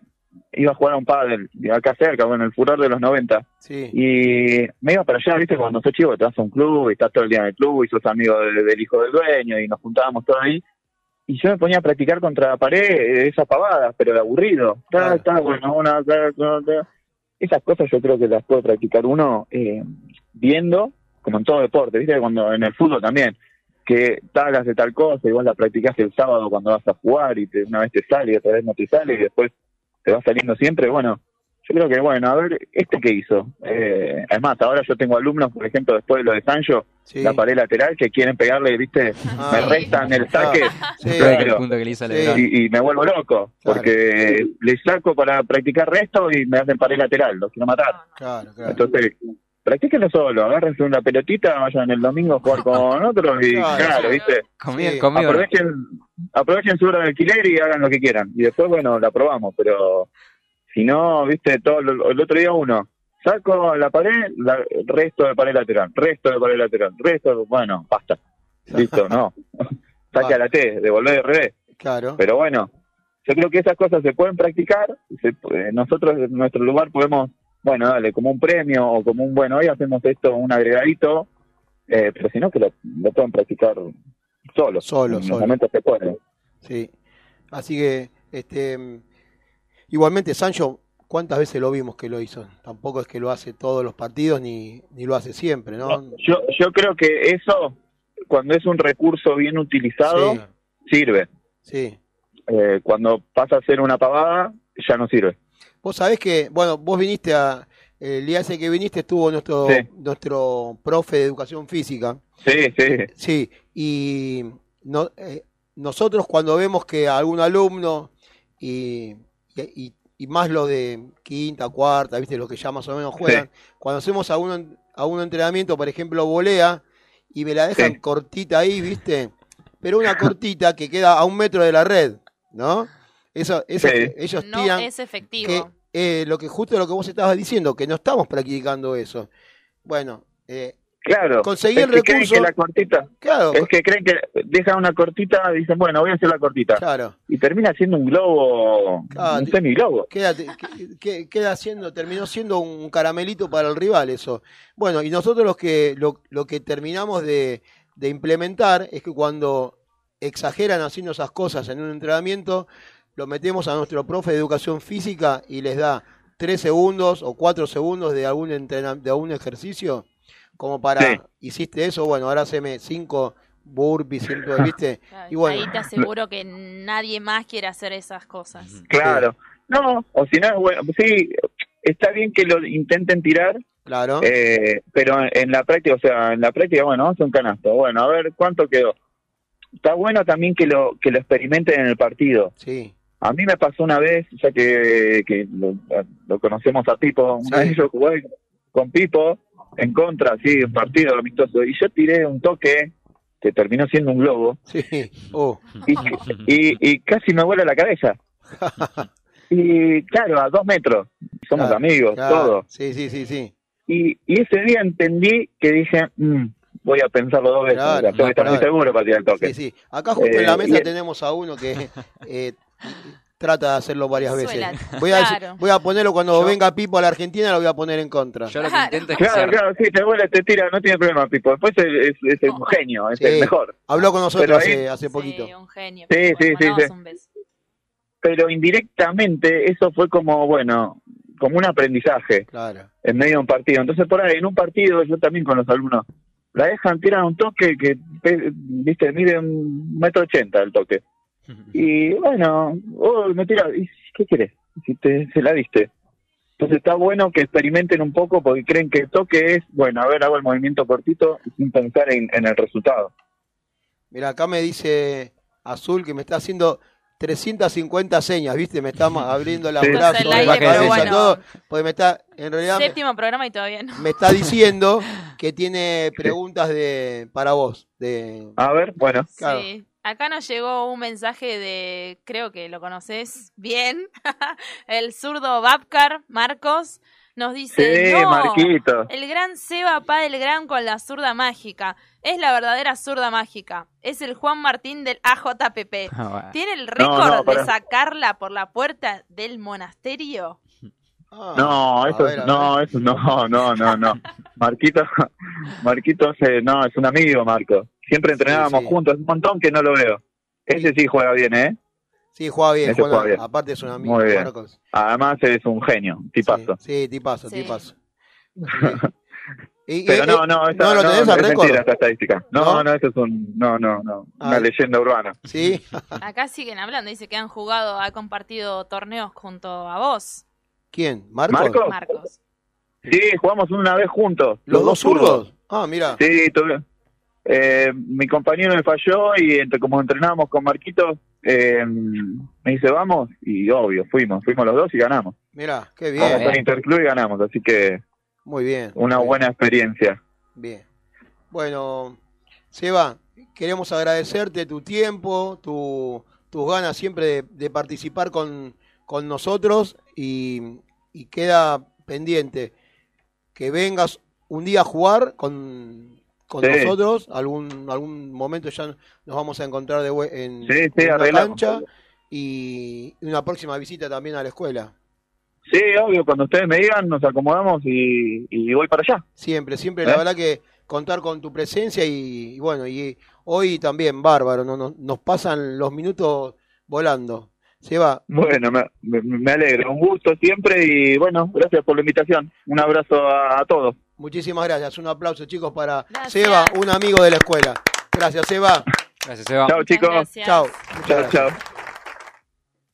iba a jugar a un pádel, de acá cerca, bueno, el furor de los 90. Sí. Y me iba para allá, viste, cuando sos chico te vas a un club y estás todo el día en el club y sos amigo del, del hijo del dueño y nos juntábamos todos ahí. Y yo me ponía a practicar contra la pared esas pavadas, pero de aburrido. Está, está, bueno, una, ta, ta, ta. Esas cosas yo creo que las puede practicar uno eh, viendo, como en todo deporte, viste, cuando en el fútbol también, que tal hace tal cosa y vos la practicás el sábado cuando vas a jugar y te, una vez te sale y otra vez no te sale y después te va saliendo siempre, bueno, yo creo que bueno, a ver, ¿este qué hizo? Eh, además, ahora yo tengo alumnos, por ejemplo, después de lo de Sancho, la pared lateral, que quieren pegarle, ¿viste? Ah. me restan el saque. Sí. Pero- El punto que le hizo a Lebrón. y, y me vuelvo loco, porque le saco para practicar resto y me hacen pared lateral, los quiero matar. Claro, claro. Entonces, practíquenlo solo, agárrense una pelotita, vayan el domingo a jugar <laughs> con otros y Claro. ¿viste? Conmigo- aprovechen, aprovechen su hora de alquiler y hagan lo que quieran. Y después, bueno, la probamos, pero si no, ¿viste? todo lo- El otro día uno, saco la pared, la, resto de pared lateral, resto de pared lateral, resto, bueno, basta. <laughs> Listo, no. Saque a la T, devolver de revés. Claro. Pero bueno, yo creo que esas cosas se pueden practicar. se- eh, nosotros en nuestro lugar podemos, bueno, dale, como un premio o como un, bueno, hoy hacemos esto, un agregadito, eh, pero si no, que lo, lo pueden practicar solo. Solo, en solo. los momentos que pueden. Sí. Así que, este, igualmente Sancho, ¿cuántas veces lo vimos que lo hizo? Tampoco es que lo hace todos los partidos ni, ni lo hace siempre, ¿no? Yo, yo creo que eso, cuando es un recurso bien utilizado, Sí. sirve. Sí. Eh, cuando pasa a ser una pavada, ya no sirve. Vos sabés que, bueno, vos viniste a, el día ese que viniste estuvo nuestro, Sí. nuestro profe de educación física. Sí, sí. Sí, y no, eh, nosotros cuando vemos que algún alumno y, y, y más lo de quinta, cuarta, viste, los que ya más o menos juegan, cuando hacemos algún, algún entrenamiento, por ejemplo, volea, y me la dejan cortita ahí, viste, pero una cortita que queda a un metro de la red, ¿no? Eso, eso Sí. ellos No tiran es efectivo. que eh, lo que justo lo que vos estabas diciendo, que no estamos practicando eso. Bueno, eh, Claro. Conseguí es el que creen recurso. que la cortita. Claro. Es que creen que dejan una cortita y dicen, bueno, voy a hacer la cortita. Claro. Y termina siendo un globo, Ah, un semiglobo. queda, que- que- queda siendo, terminó siendo un caramelito para el rival eso. Bueno, y nosotros los que, lo, lo que terminamos de, de implementar es que cuando exageran haciendo esas cosas en un entrenamiento, lo metemos a nuestro profe de educación física y les da tres segundos o cuatro segundos de algún de algún ejercicio, como para, Sí. hiciste eso, bueno, ahora haceme cinco burpees, siempre, <laughs> ¿viste? Claro, Y bueno, Ahí te aseguro que nadie más quiere hacer esas cosas. Claro. No, o si no es bueno. Sí, está bien que lo intenten tirar. Claro. eh, pero en la práctica, o sea, en la práctica, bueno, a un canasto. Bueno, a ver cuánto quedó. Está bueno también que lo que lo experimenten en el partido. Sí. A mí me pasó una vez, ya que, que lo, lo conocemos a Pipo, una Sí. vez yo jugué con Pipo en contra, sí, un partido amistoso, y yo tiré un toque que terminó siendo un globo Sí. Oh. y, y, y casi me vuela la cabeza. <laughs> Y claro, a dos metros, somos Claro, amigos, claro. todo. Sí, sí, sí, sí. Y, y ese día entendí que dije, "Mm, voy a pensarlo dos veces, Claro, tengo que estar muy seguro para tirar el toque. Sí, sí. Acá justo en Eh, la mesa y- tenemos a uno que eh, trata de hacerlo varias veces. Voy a, claro. voy a ponerlo cuando venga Pipo a la Argentina, lo voy a poner en contra. Yo lo que intento es Claro, ser- claro, sí, te vuelve, te tira, no tiene problema, Pipo. Después es, es, es un genio, es Sí. el mejor. Habló con nosotros ahí- hace, hace poquito. Sí, un genio. Sí, sí, sí, mandamos sí. un beso. Pero indirectamente eso fue como, bueno, como un aprendizaje Claro. en medio de un partido. Entonces por ahí, en un partido, yo también con los alumnos, la dejan tirar un toque que, viste, mide un metro ochenta el toque. <laughs> Y bueno, oh, me tira, ¿y qué querés? Si te, se la diste. Entonces está bueno que experimenten un poco porque creen que el toque es, bueno, a ver, hago el movimiento cortito sin pensar en, en el resultado. Mira, acá me dice Azul que me está haciendo 350 señas, ¿viste? Me está <laughs> abriendo las Sí. brazos, la aire, cabeza, bueno. todo. Porque me está, en realidad, me, Séptimo programa y todavía no. me está diciendo <laughs> que tiene preguntas de para vos. De, A ver, bueno. claro. Sí. Acá nos llegó un mensaje de, creo que lo conoces bien, <laughs> el zurdo Babcar Marcos. Nos dice, Sí, no, Marquito. el gran Seba Pa del Gran con la zurda mágica. Es la verdadera zurda mágica. Es el Juan Martín del AJPP. <laughs> Ah, bueno. ¿Tiene el No, récord de sacarla por la puerta del monasterio? Ah, No, eso, ver, no, eso no, no, no, no. <laughs> Marquito, Marquito, no, es un amigo, Marco. Siempre entrenábamos sí. juntos, es un montón que no lo veo. Ese sí juega bien, ¿eh? Sí, juega bien, juega, juega bien. aparte es un amigo, Muy bien. Marcos. Además es un genio, tipazo. Sí, tipazo, Sí. tipazo. <laughs> Y- Pero no, no, esa, ¿no lo tenés no, al es mentira esa estadística. No, ¿No? no, eso es un, no, no, no, una Ah. leyenda urbana. Sí, <laughs> Acá siguen hablando, dice que han jugado, ha compartido torneos junto a vos, ¿quién? ¿Marcos? ¿Marco? Marcos. Sí, jugamos una vez juntos. ¿Los dos zurdos? Ah, mira. Sí, tuve- eh, mi compañero me falló y entre, como entrenábamos con Marquito, eh, me dice, vamos, y obvio, fuimos, fuimos los dos y ganamos. Mira, qué Vamos bien. con Interclub y ganamos, así que Muy bien. una muy bien. buena experiencia. Bien. Bueno, Seba, queremos agradecerte tu tiempo, tu, tus ganas siempre de, de participar con, con nosotros y, y queda pendiente que vengas un día a jugar con, con Sí. nosotros, algún, algún momento ya nos vamos a encontrar de, en, Sí, sí, en arreglamos. cancha y una próxima visita también a la escuela. Sí, obvio, cuando ustedes me digan, nos acomodamos y, y voy para allá. Siempre, siempre, ¿Eh? la verdad que contar con tu presencia y, y bueno, y hoy también bárbaro, no, no- nos pasan los minutos volando. Seba, Bueno, me, me, me alegro, un gusto siempre y bueno, gracias por la invitación. Un abrazo a, a todos. Muchísimas gracias. Un aplauso, chicos, para Gracias. Seba, un amigo de la escuela. Gracias, Seba. Gracias, Seba. Chao, chicos. Chao. Chao, chao.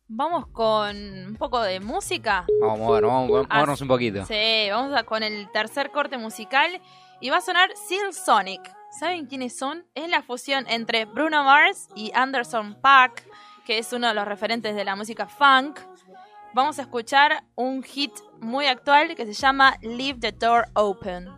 Vamos con un poco de música. Vamos a movernos, vamos a movernos un poquito. Sí, vamos a con el tercer corte musical y va a sonar Seal Sonic. ¿Saben quiénes son? Es la fusión entre Bruno Mars y Anderson Paak, que es uno de los referentes de la música funk. Vamos a escuchar un hit muy actual que se llama Leave the Door Open.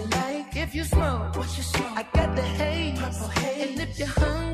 you like. If you smoke, what you smoke. I got the haze. Purple haze. And if you're hungry.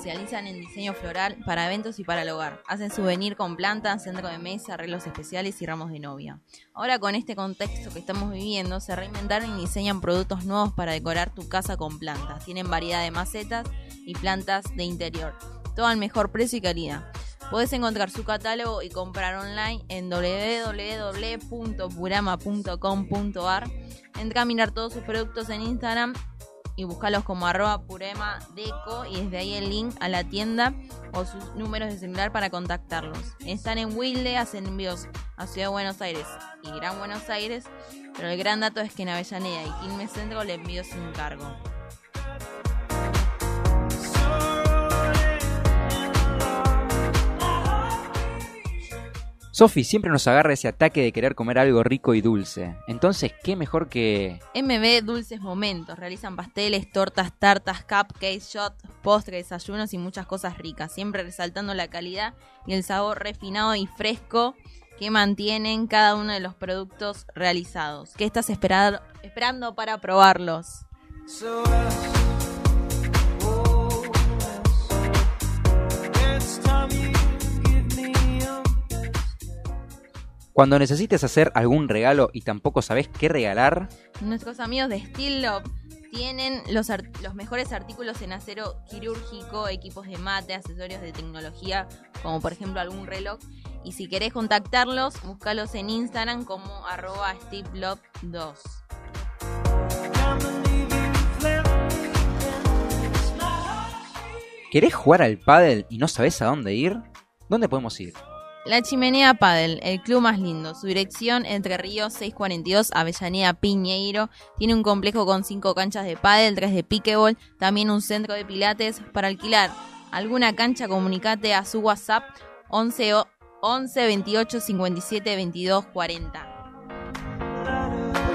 Especializan en diseño floral para eventos y para el hogar. Hacen souvenir con plantas, centro de mesa, arreglos especiales y ramos de novia. Ahora con este contexto que estamos viviendo, se reinventaron y diseñan productos nuevos para decorar tu casa con plantas. Tienen variedad de macetas y plantas de interior. Todo al mejor precio y calidad. Podés encontrar su catálogo y comprar online en www.purama.com.ar. Entra a mirar todos sus productos en Instagram y buscalos como arroba purema deco y desde ahí el link a la tienda o sus números de celular para contactarlos. Están en Wilde, hacen envíos a Ciudad de Buenos Aires y Gran Buenos Aires, pero el gran dato es que en Avellaneda y Quilmes Centro le envío sin cargo. Sofi siempre nos agarra ese ataque de querer comer algo rico y dulce. Entonces, ¿qué mejor que MB Dulces Momentos. Realizan pasteles, tortas, tartas, cupcakes, shots, postres, desayunos y muchas cosas ricas. Siempre resaltando la calidad y el sabor refinado y fresco que mantienen cada uno de los productos realizados. ¿Qué estás esperar- esperando para probarlos? So oh, it's time you cuando necesites hacer algún regalo y tampoco sabes qué regalar? Nuestros amigos de Steel Love tienen los, los mejores artículos en acero quirúrgico, equipos de mate, accesorios de tecnología, como por ejemplo algún reloj. Y si querés contactarlos, búscalos en Instagram como arroba stevelove2. ¿Querés jugar al pádel y no sabes a dónde ir? ¿Dónde podemos ir? La Chimenea Padel, el club más lindo. Su dirección, Entre Ríos 642, Avellaneda Piñeiro. Tiene un complejo con cinco canchas de pádel, tres de pickleball, también un centro de pilates. Para alquilar alguna cancha, comunicate a su WhatsApp 11, o- 11 28 57 22 40.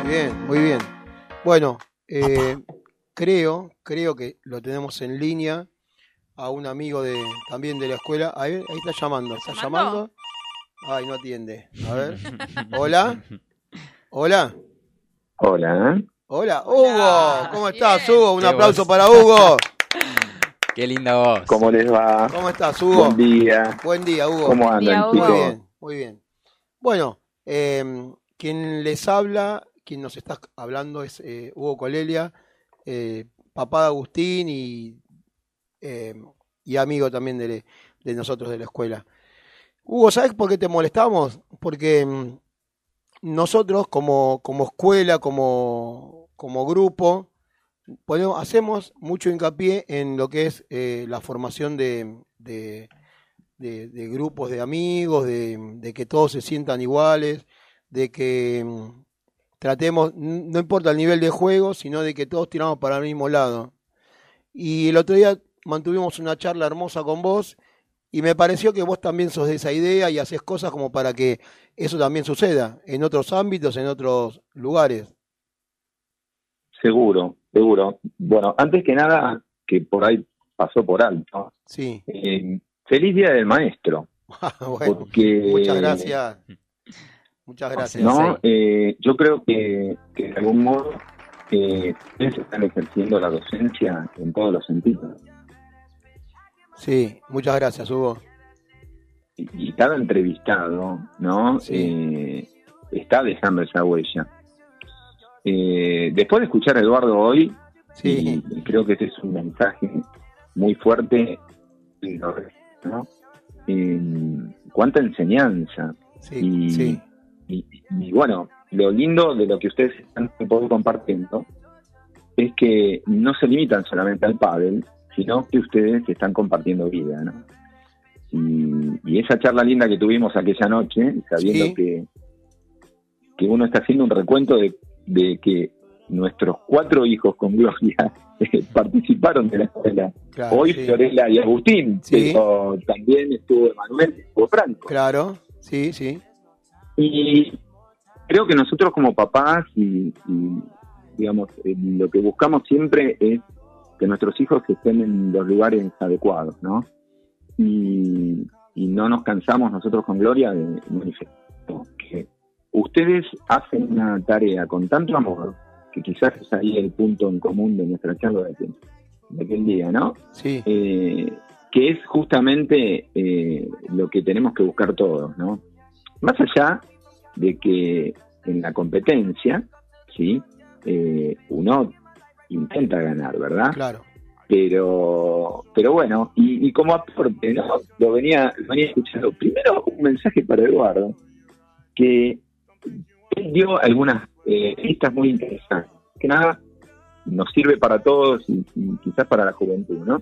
Muy bien, muy bien. Bueno, eh, creo, creo que lo tenemos en línea a un amigo de también de la escuela. Ahí, ahí está llamando, está llamando. Ay, no atiende. A ver. <laughs> Hola. Hola. Hola. Hola, Hugo. ¿Cómo estás, Hugo? Un aplauso voz. para Hugo. <laughs> Qué linda voz. ¿Cómo les va? ¿Cómo estás, Hugo? Buen día. Buen día, Hugo. ¿Cómo andan, día, Hugo. Muy bien, muy bien. Bueno, eh, quien les habla, quien nos está hablando es eh, Hugo Colelia, eh, papá de Agustín y, eh, y amigo también de, de nosotros de la escuela. Hugo, ¿sabes por qué te molestamos? Porque mm, nosotros como, como escuela, como, como grupo, hacemos mucho hincapié en lo que es eh, la formación de, de- de- de grupos de amigos, de, que todos se sientan iguales, de que mm, tratemos, no importa el nivel de juego, sino de que todos tiramos para el mismo lado. Y el otro día mantuvimos una charla hermosa con vos y me pareció que vos también sos de esa idea y haces cosas como para que eso también suceda en otros ámbitos, en otros lugares. Seguro, seguro. Bueno, antes que nada, que por ahí pasó por alto. Sí. eh, feliz Día del Maestro. <laughs> bueno, porque, muchas gracias. Muchas gracias. ¿no? Eh, yo creo que, que de algún modo eh, ustedes están ejerciendo la docencia en todos los sentidos. Sí, muchas gracias, Hugo. Y, y cada entrevistado, ¿no? Eh, está dejando esa huella. Eh, después de escuchar a Eduardo hoy, y, y creo que este es un mensaje muy fuerte, ¿no? Eh, cuánta enseñanza. y, y- y bueno, lo lindo de lo que ustedes están un poco compartiendo es que no se limitan solamente al pádel, sino que ustedes están compartiendo vida, ¿no? Y, y esa charla linda que tuvimos aquella noche, sabiendo Sí. que, que uno está haciendo un recuento de, de que nuestros cuatro hijos con Gloria <laughs> eh, participaron de la escuela. Claro, Hoy sí. Fiorella y Agustín, Sí. pero también estuvo Emanuel y estuvo Franco. Claro, sí, sí. Y creo que nosotros como papás y, y, digamos, eh, lo que buscamos siempre es que nuestros hijos estén en los lugares adecuados, ¿no? Y, y no nos cansamos nosotros con Gloria de manifestar que ustedes hacen una tarea con tanto amor que quizás es ahí el punto en común de nuestra charla de aquel, de aquel día, ¿no? Sí. Eh, que es justamente eh, lo que tenemos que buscar todos, ¿no? Más allá de que en la competencia, ¿sí? Eh, uno intenta ganar, ¿verdad? Claro. Pero, pero bueno, y, y como aporte, ¿no? Lo venía, lo venía escuchando. Primero, un mensaje para Eduardo, que él dio algunas eh, listas muy interesantes. Que nada, nos sirve para todos y, y quizás para la juventud, ¿no?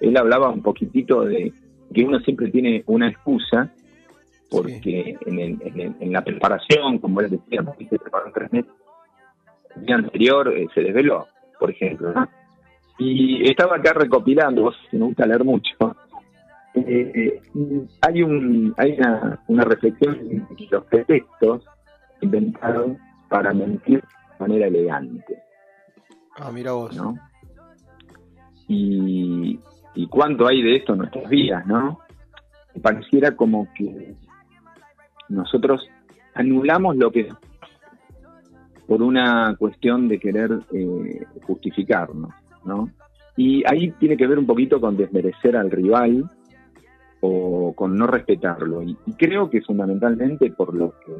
Él hablaba un poquitito de que uno siempre tiene una excusa porque en, el- en el- en la preparación, como él decía, porque se preparó tres meses, el día anterior eh, se desveló, por ejemplo, ¿no? Y estaba acá recopilando, vos me gusta leer mucho, eh, eh, hay un hay una, una reflexión en que los pretextos inventaron para mentir de manera elegante, Ah, mira vos. ¿no? Y, y cuánto hay de esto en nuestras vidas, ¿no? Pareciera como que nosotros anulamos lo que por una cuestión de querer eh, justificarnos, ¿no? Y ahí tiene que ver un poquito con desmerecer al rival o con no respetarlo. Y, y creo que fundamentalmente por lo que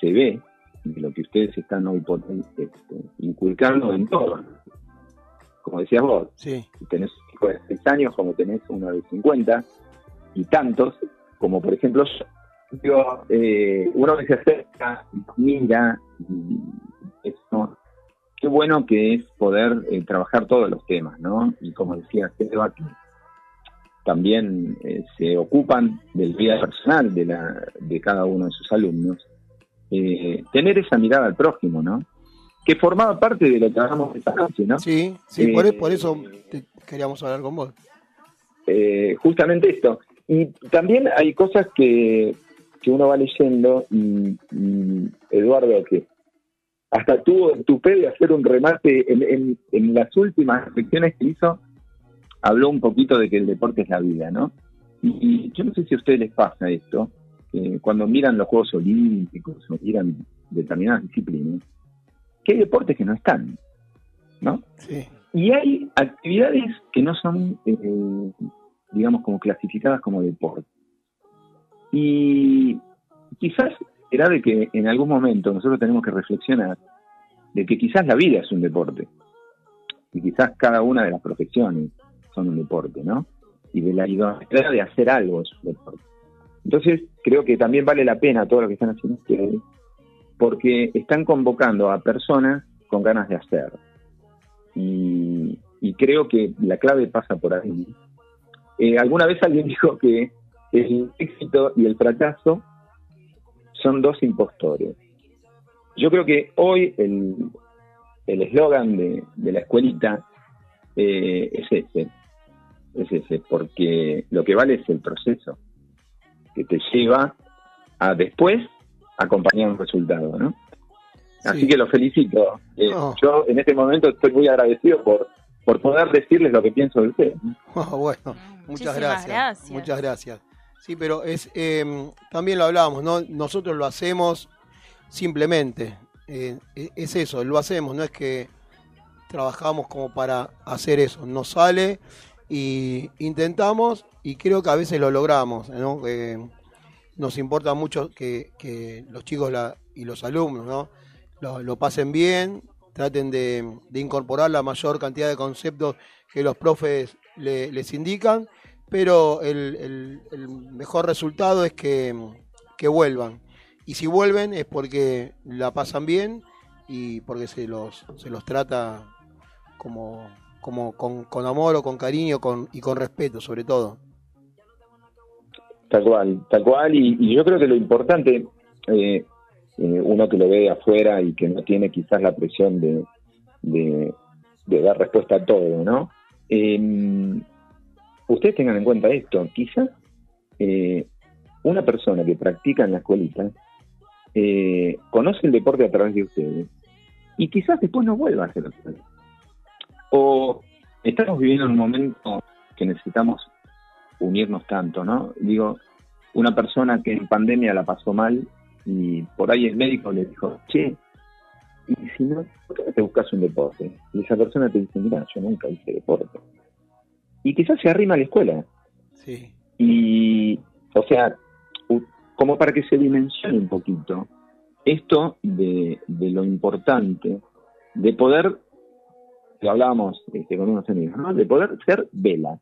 se ve, y lo que ustedes están hoy por hoy este, inculcando en todo. Como decías vos, Sí. si tenés un hijo de 6 años como tenés uno de 50 y tantos, como por ejemplo yo, digo, eh, uno que se acerca, y mira, y eso, qué bueno que es poder eh, trabajar todos los temas, ¿no? Y como decía Seba, que también eh, se ocupan del vida personal de, la, de cada uno de sus alumnos, eh, tener esa mirada al prójimo, ¿no? Que formaba parte de lo que hablamos esta noche, ¿no? Sí, sí, por, e- por eso te- queríamos hablar con vos. eh, justamente esto. Y también hay cosas que, que uno va leyendo, y, y Eduardo, que hasta tuvo el tupé de hacer un remate en, en- en las últimas reflexiones que hizo, habló un poquito de que el deporte es la vida, ¿no? Y, y yo no sé si a ustedes les pasa esto, que cuando miran los Juegos Olímpicos o miran determinadas disciplinas, que hay deportes que no están, ¿no? Sí. Y hay actividades que no son, eh, digamos, como clasificadas como deporte. Y quizás será de que en algún momento nosotros tenemos que reflexionar de que quizás la vida es un deporte. Y quizás cada una de las profesiones son un deporte, ¿no? Y de la idoneidad de hacer algo es un deporte. Entonces, creo que también vale la pena todo lo que están haciendo ustedes, porque están convocando a personas con ganas de hacer. Y, y creo que la clave pasa por ahí. Eh, alguna vez alguien <laughs> dijo que el éxito y el fracaso son dos impostores. Yo creo que hoy el el eslogan de, de la escuelita eh, es ese. Es ese, porque lo que vale es el proceso que te lleva a después acompañar un resultado, ¿no? Así que lo felicito. Eh, No. Yo en este momento estoy muy agradecido por, por poder decirles lo que pienso de ustedes. Ah, <laughs> bueno, muchas gracias. Muchas gracias. Sí, pero es eh, también lo hablábamos, ¿no? Nosotros lo hacemos simplemente. Eh, e- es eso, lo hacemos, no es que trabajamos como para hacer eso. Nos sale y intentamos y creo que a veces lo logramos, ¿no? Nos importa mucho que, los chicos la- y los alumnos, ¿no? Lo, lo pasen bien, traten de, de incorporar la mayor cantidad de conceptos que los profes le- les indican, pero el, el- mejor resultado es que, que vuelvan. Y si vuelven es porque la pasan bien y porque se los, se los trata como, como con, con amor o con cariño con, y con respeto sobre todo. Tal cual, tal cual. Y, yo creo que lo importante, eh, eh, uno que lo ve afuera y que no tiene quizás la presión de, de, de dar respuesta a todo, ¿no? Eh, ustedes tengan en cuenta esto. Quizás eh, una persona que practica en la escuelita eh, conoce el deporte a través de ustedes y quizás después no vuelva a hacerlo. O estamos viviendo en un momento que necesitamos unirnos tanto, ¿no? Digo, una persona que en pandemia la pasó mal y por ahí el médico le dijo, che, y si no, ¿por qué no te buscas un deporte? Y esa persona te dice, mira, yo nunca hice deporte. Y quizás se arrima a la escuela. Sí. Y, o sea, como para que se dimensione un poquito esto de, de lo importante de poder, lo hablábamos este, con unos amigos, ¿no? de poder ser vela.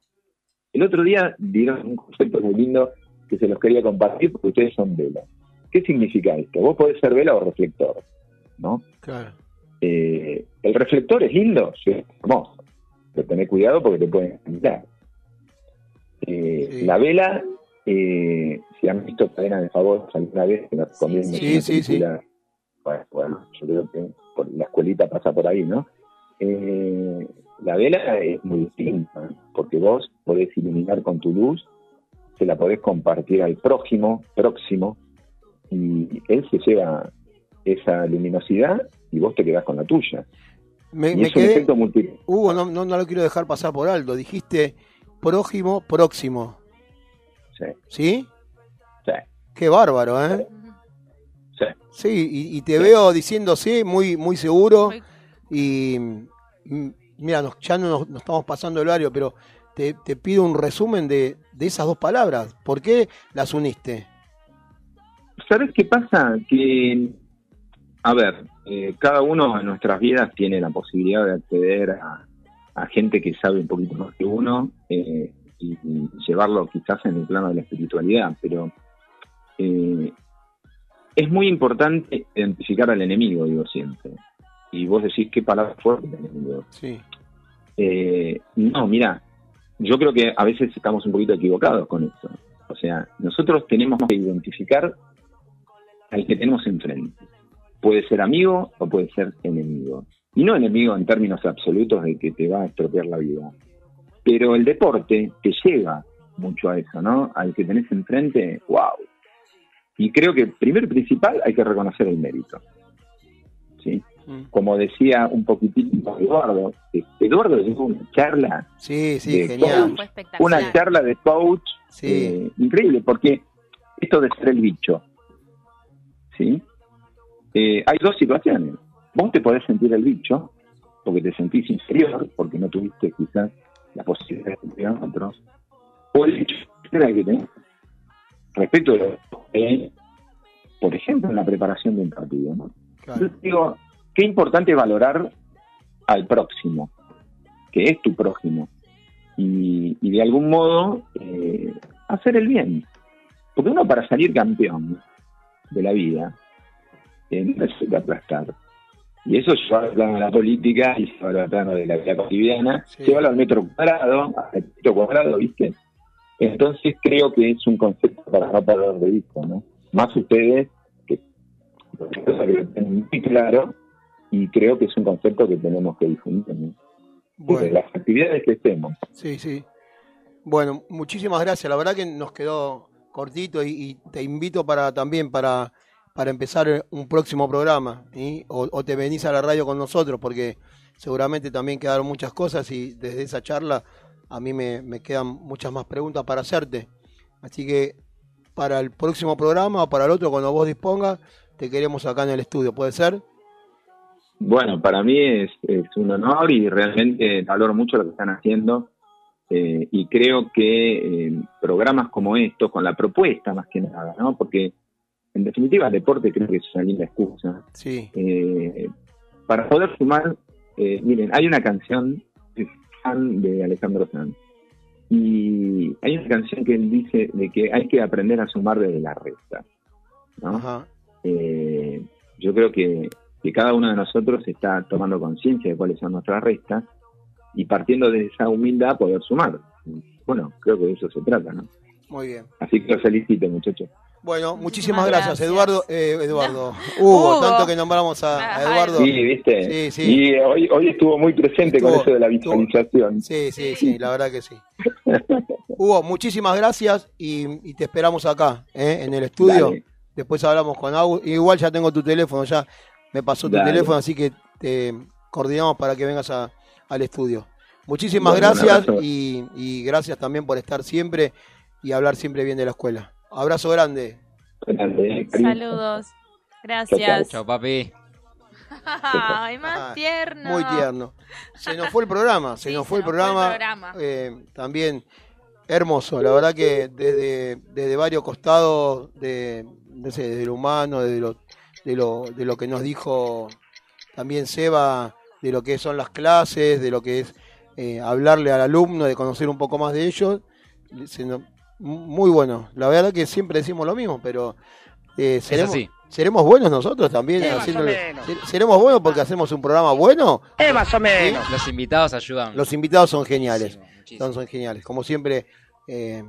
El otro día dieron un concepto muy lindo que se los quería compartir porque ustedes son vela. ¿Qué significa esto? Vos podés ser vela o reflector, ¿no? Claro. Eh, el reflector es lindo, sí, hermoso, pero tenés cuidado porque te pueden mirar. Eh, La vela, eh, si han visto Cadena de Favor alguna vez, que nos recomiendo Sí, sí, sí. Bueno, bueno, yo creo que por la escuelita pasa por ahí, ¿no? Eh, la vela es muy distinta, porque vos podés iluminar con tu luz, se la podés compartir al prójimo, próximo, y él se lleva esa luminosidad y vos te quedás con la tuya. Me, y me es un quedé. Hugo, no, no, no lo quiero dejar pasar por alto. Dijiste prójimo, próximo. Sí. ¿Sí? Sí. Qué bárbaro, ¿eh? Sí. Sí, y, y te veo diciendo sí, muy, muy seguro. Y mm, mira, nos- ya no nos, nos estamos pasando el horario, pero te, te pido un resumen de, de esas dos palabras. ¿Por qué las uniste? ¿Sabes qué pasa? Que, a ver, eh, cada uno en nuestras vidas tiene la posibilidad de acceder a, a gente que sabe un poquito más que uno eh, y, y llevarlo quizás en el plano de la espiritualidad, pero eh, es muy importante identificar al enemigo, digo siempre. Y vos decís qué palabra fuerte enemigo. Sí. No, mira, yo creo que a veces estamos un poquito equivocados con esto. O sea, nosotros tenemos que identificar al que tenemos enfrente. Puede ser amigo o puede ser enemigo. Y no enemigo en términos absolutos de que te va a estropear la vida. Pero el deporte te lleva mucho a eso, ¿no? Al que tenés enfrente, wow. Y creo que primero y principal hay que reconocer el mérito. ¿Sí? Como decía un poquitito Eduardo, Eduardo dio una charla Sí, sí, de genial. coach, una charla de coach Sí. eh, increíble, porque esto de ser el bicho, ¿sí? Eh, hay dos situaciones. Vos te podés sentir el bicho, porque te sentís inferior, porque no tuviste quizás la posibilidad de cumplir a otros, o el bicho que tenés respecto de lo que, por ejemplo, en la preparación de un partido, ¿no? Yo digo, qué importante valorar al próximo, que es tu prójimo, y, y de algún modo eh, hacer el bien. Porque uno para salir campeón de la vida eh, no necesita aplastar. Y eso lleva al plano de la política y lleva al plano de la vida cotidiana, lleva al metro cuadrado, al metro cuadrado, ¿viste? Entonces creo que es un concepto para no perder de vista, ¿no? Más ustedes que que lo tienen muy claro y creo que es un concepto que tenemos que difundir. ¿no? Bueno. de las actividades que hacemos. Sí, sí. Bueno, muchísimas gracias. La verdad que nos quedó cortito y, y te invito para también para, para empezar un próximo programa. O, te venís a la radio con nosotros porque seguramente también quedaron muchas cosas y desde esa charla a mí me, me quedan muchas más preguntas para hacerte. Así que para el próximo programa o para el otro, cuando vos dispongas, te queremos acá en el estudio. ¿Puede ser? Bueno, para mí es, es un honor y realmente valoro mucho lo que están haciendo. eh, y creo que eh, programas como estos, con la propuesta más que nada, ¿no? Porque en definitiva el deporte creo que es una linda excusa. Sí. Eh, para poder sumar, eh, miren, hay una canción fan de Alejandro Sanz. Y hay una canción que él dice de que hay que aprender a sumar desde la resta. ¿no? Ajá. Eh, yo creo que, que cada uno de nosotros está tomando conciencia de cuáles son nuestras restas y partiendo de esa humildad poder sumar. Bueno, creo que de eso se trata, ¿no? Muy bien. Así que los felicito, muchachos. Bueno, muchísimas Muchísimas gracias, gracias. Eduardo. eh, Eduardo. Hugo, Hugo. tanto que nombramos a, a Eduardo. Sí, viste. Sí, sí. Y hoy, hoy estuvo muy presente con eso de la estuvo- visualización. Sí, sí, <laughs> sí, la verdad que sí. Hugo, muchísimas gracias y, y te esperamos acá, ¿eh? en el estudio. Dale. Después hablamos con Agus. Igual ya tengo tu teléfono, ya me pasó tu Dale. teléfono, así que te coordinamos para que vengas a- al estudio. Muchísimas Bueno, gracias y gracias también por estar siempre y hablar siempre bien de la escuela. Abrazo grande. Grande, eh. Saludos. Gracias. Chao, papi. Ay, Ah, más tierno. Muy tierno. Se nos fue el programa, se Sí, nos se fue el nos fue el programa. programa. Eh, también hermoso, la verdad que desde, desde varios costados, de, no sé, desde lo humano, desde lo, de, lo, de lo que nos dijo también Seba, de lo que son las clases, de lo que es eh, hablarle al alumno, de conocer un poco más de ellos. Se nos- muy bueno. La verdad que siempre decimos lo mismo, pero eh, seremos, seremos buenos nosotros también. Eh, más haciéndole- o menos. ser- seremos buenos porque hacemos un programa bueno. Eh, más o menos. Los invitados ayudan. Los invitados son geniales. Muchísimo, muchísimo. Son, son geniales. Como siempre, eh,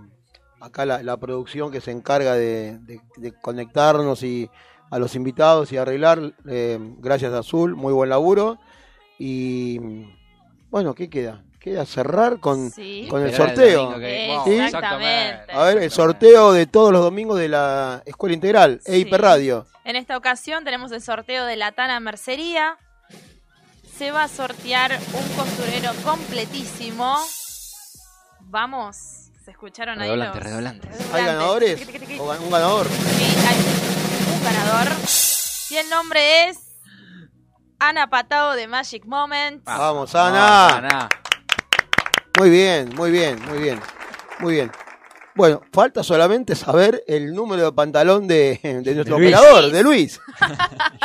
acá la, la producción que se encarga de, de- de conectarnos y a los invitados y arreglar, eh, gracias a Azul, muy buen laburo. Y bueno, ¿qué queda? Queda cerrar con, Sí. con el sorteo. que- Sí, ¿Sí? Exactamente. A ver, el sorteo de todos los domingos de la Escuela Integral, EIP Sí. Radio. En esta ocasión tenemos el sorteo de la Tana Mercería. Se va a sortear un costurero completísimo. Vamos, ¿se escucharon ahí? Redoblante, los- redoblante. ¿Hay redoblantes? ganadores? ¿O ¿Un ganador? Sí, hay un ganador. Y el nombre es Ana Patado de Magic Moments. Vamos, Vamos, Ana. Muy bien, muy bien, muy bien, muy bien. Bueno, falta solamente saber el número de pantalón de, de nuestro operador, de Luis.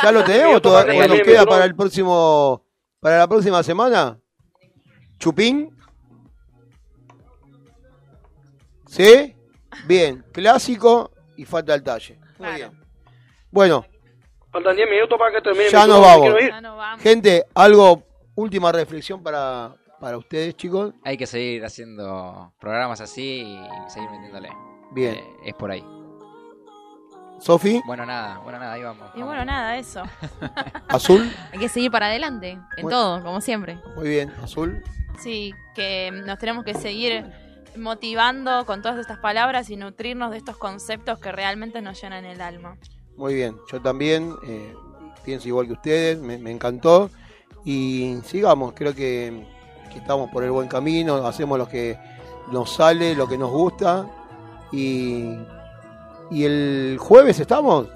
¿Ya lo tenemos? ¿Todavía nos queda para el próximo, para la próxima semana? ¿Chupín? ¿Sí? Bien, clásico y falta el talle. Muy Claro. bien. Bueno, Faltan 10 minutos para que termine. Ya nos vamos. Ya no vamos. gente, algo, última reflexión para, para ustedes, chicos. Hay que seguir haciendo programas así y seguir metiéndole. Bien. Eh, es por ahí. Sofi, Bueno, nada, bueno, nada, ahí vamos. Y vamos. bueno, nada, eso. <laughs> Azul. Hay que seguir para adelante, en Bueno. todo, como siempre. Muy bien, Azul. Sí, que nos tenemos que seguir motivando con todas estas palabras y nutrirnos de estos conceptos que realmente nos llenan el alma. Muy bien, yo también eh, pienso igual que ustedes, me, me encantó. Y sigamos, creo que, que estamos por el buen camino, hacemos lo que nos sale, lo que nos gusta. Y, y el jueves estamos.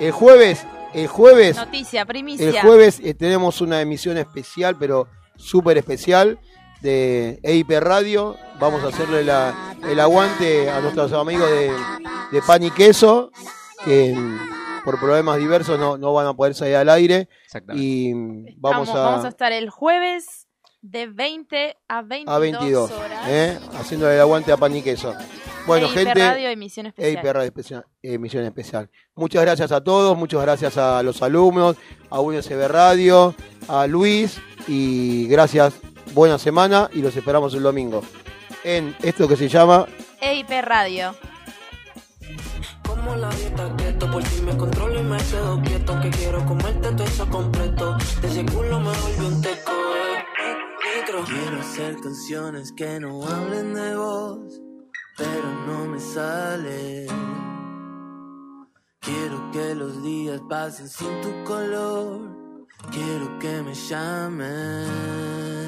El jueves, el jueves, Noticia, primicia. el jueves eh, tenemos una emisión especial, pero súper especial de EIP Radio. Vamos a hacerle la- el aguante a nuestros amigos de, de Pan y Queso, que por problemas diversos no, no van a poder salir al aire. Exactamente. Y vamos Vamos, vamos a a, estar el jueves de 20 a 22, a 22, horas. ¿eh? haciéndole el aguante a Pan y Queso. Bueno, EIP gente. Radio, emisión especial. EIP Radio especial, emisión especial. Muchas gracias a todos, muchas gracias a los alumnos, a UNSB Radio, a Luis y gracias. Buena semana y los esperamos el domingo en esto que se llama EIP Radio. Como la por si me controlo y me cedo quieto. Que quiero comerte todo eso completo. De ese culo me volvió un teco. Quiero hacer canciones que no hablen de vos, pero no me sale. Quiero que los días pasen sin tu color. Quiero que me llamen.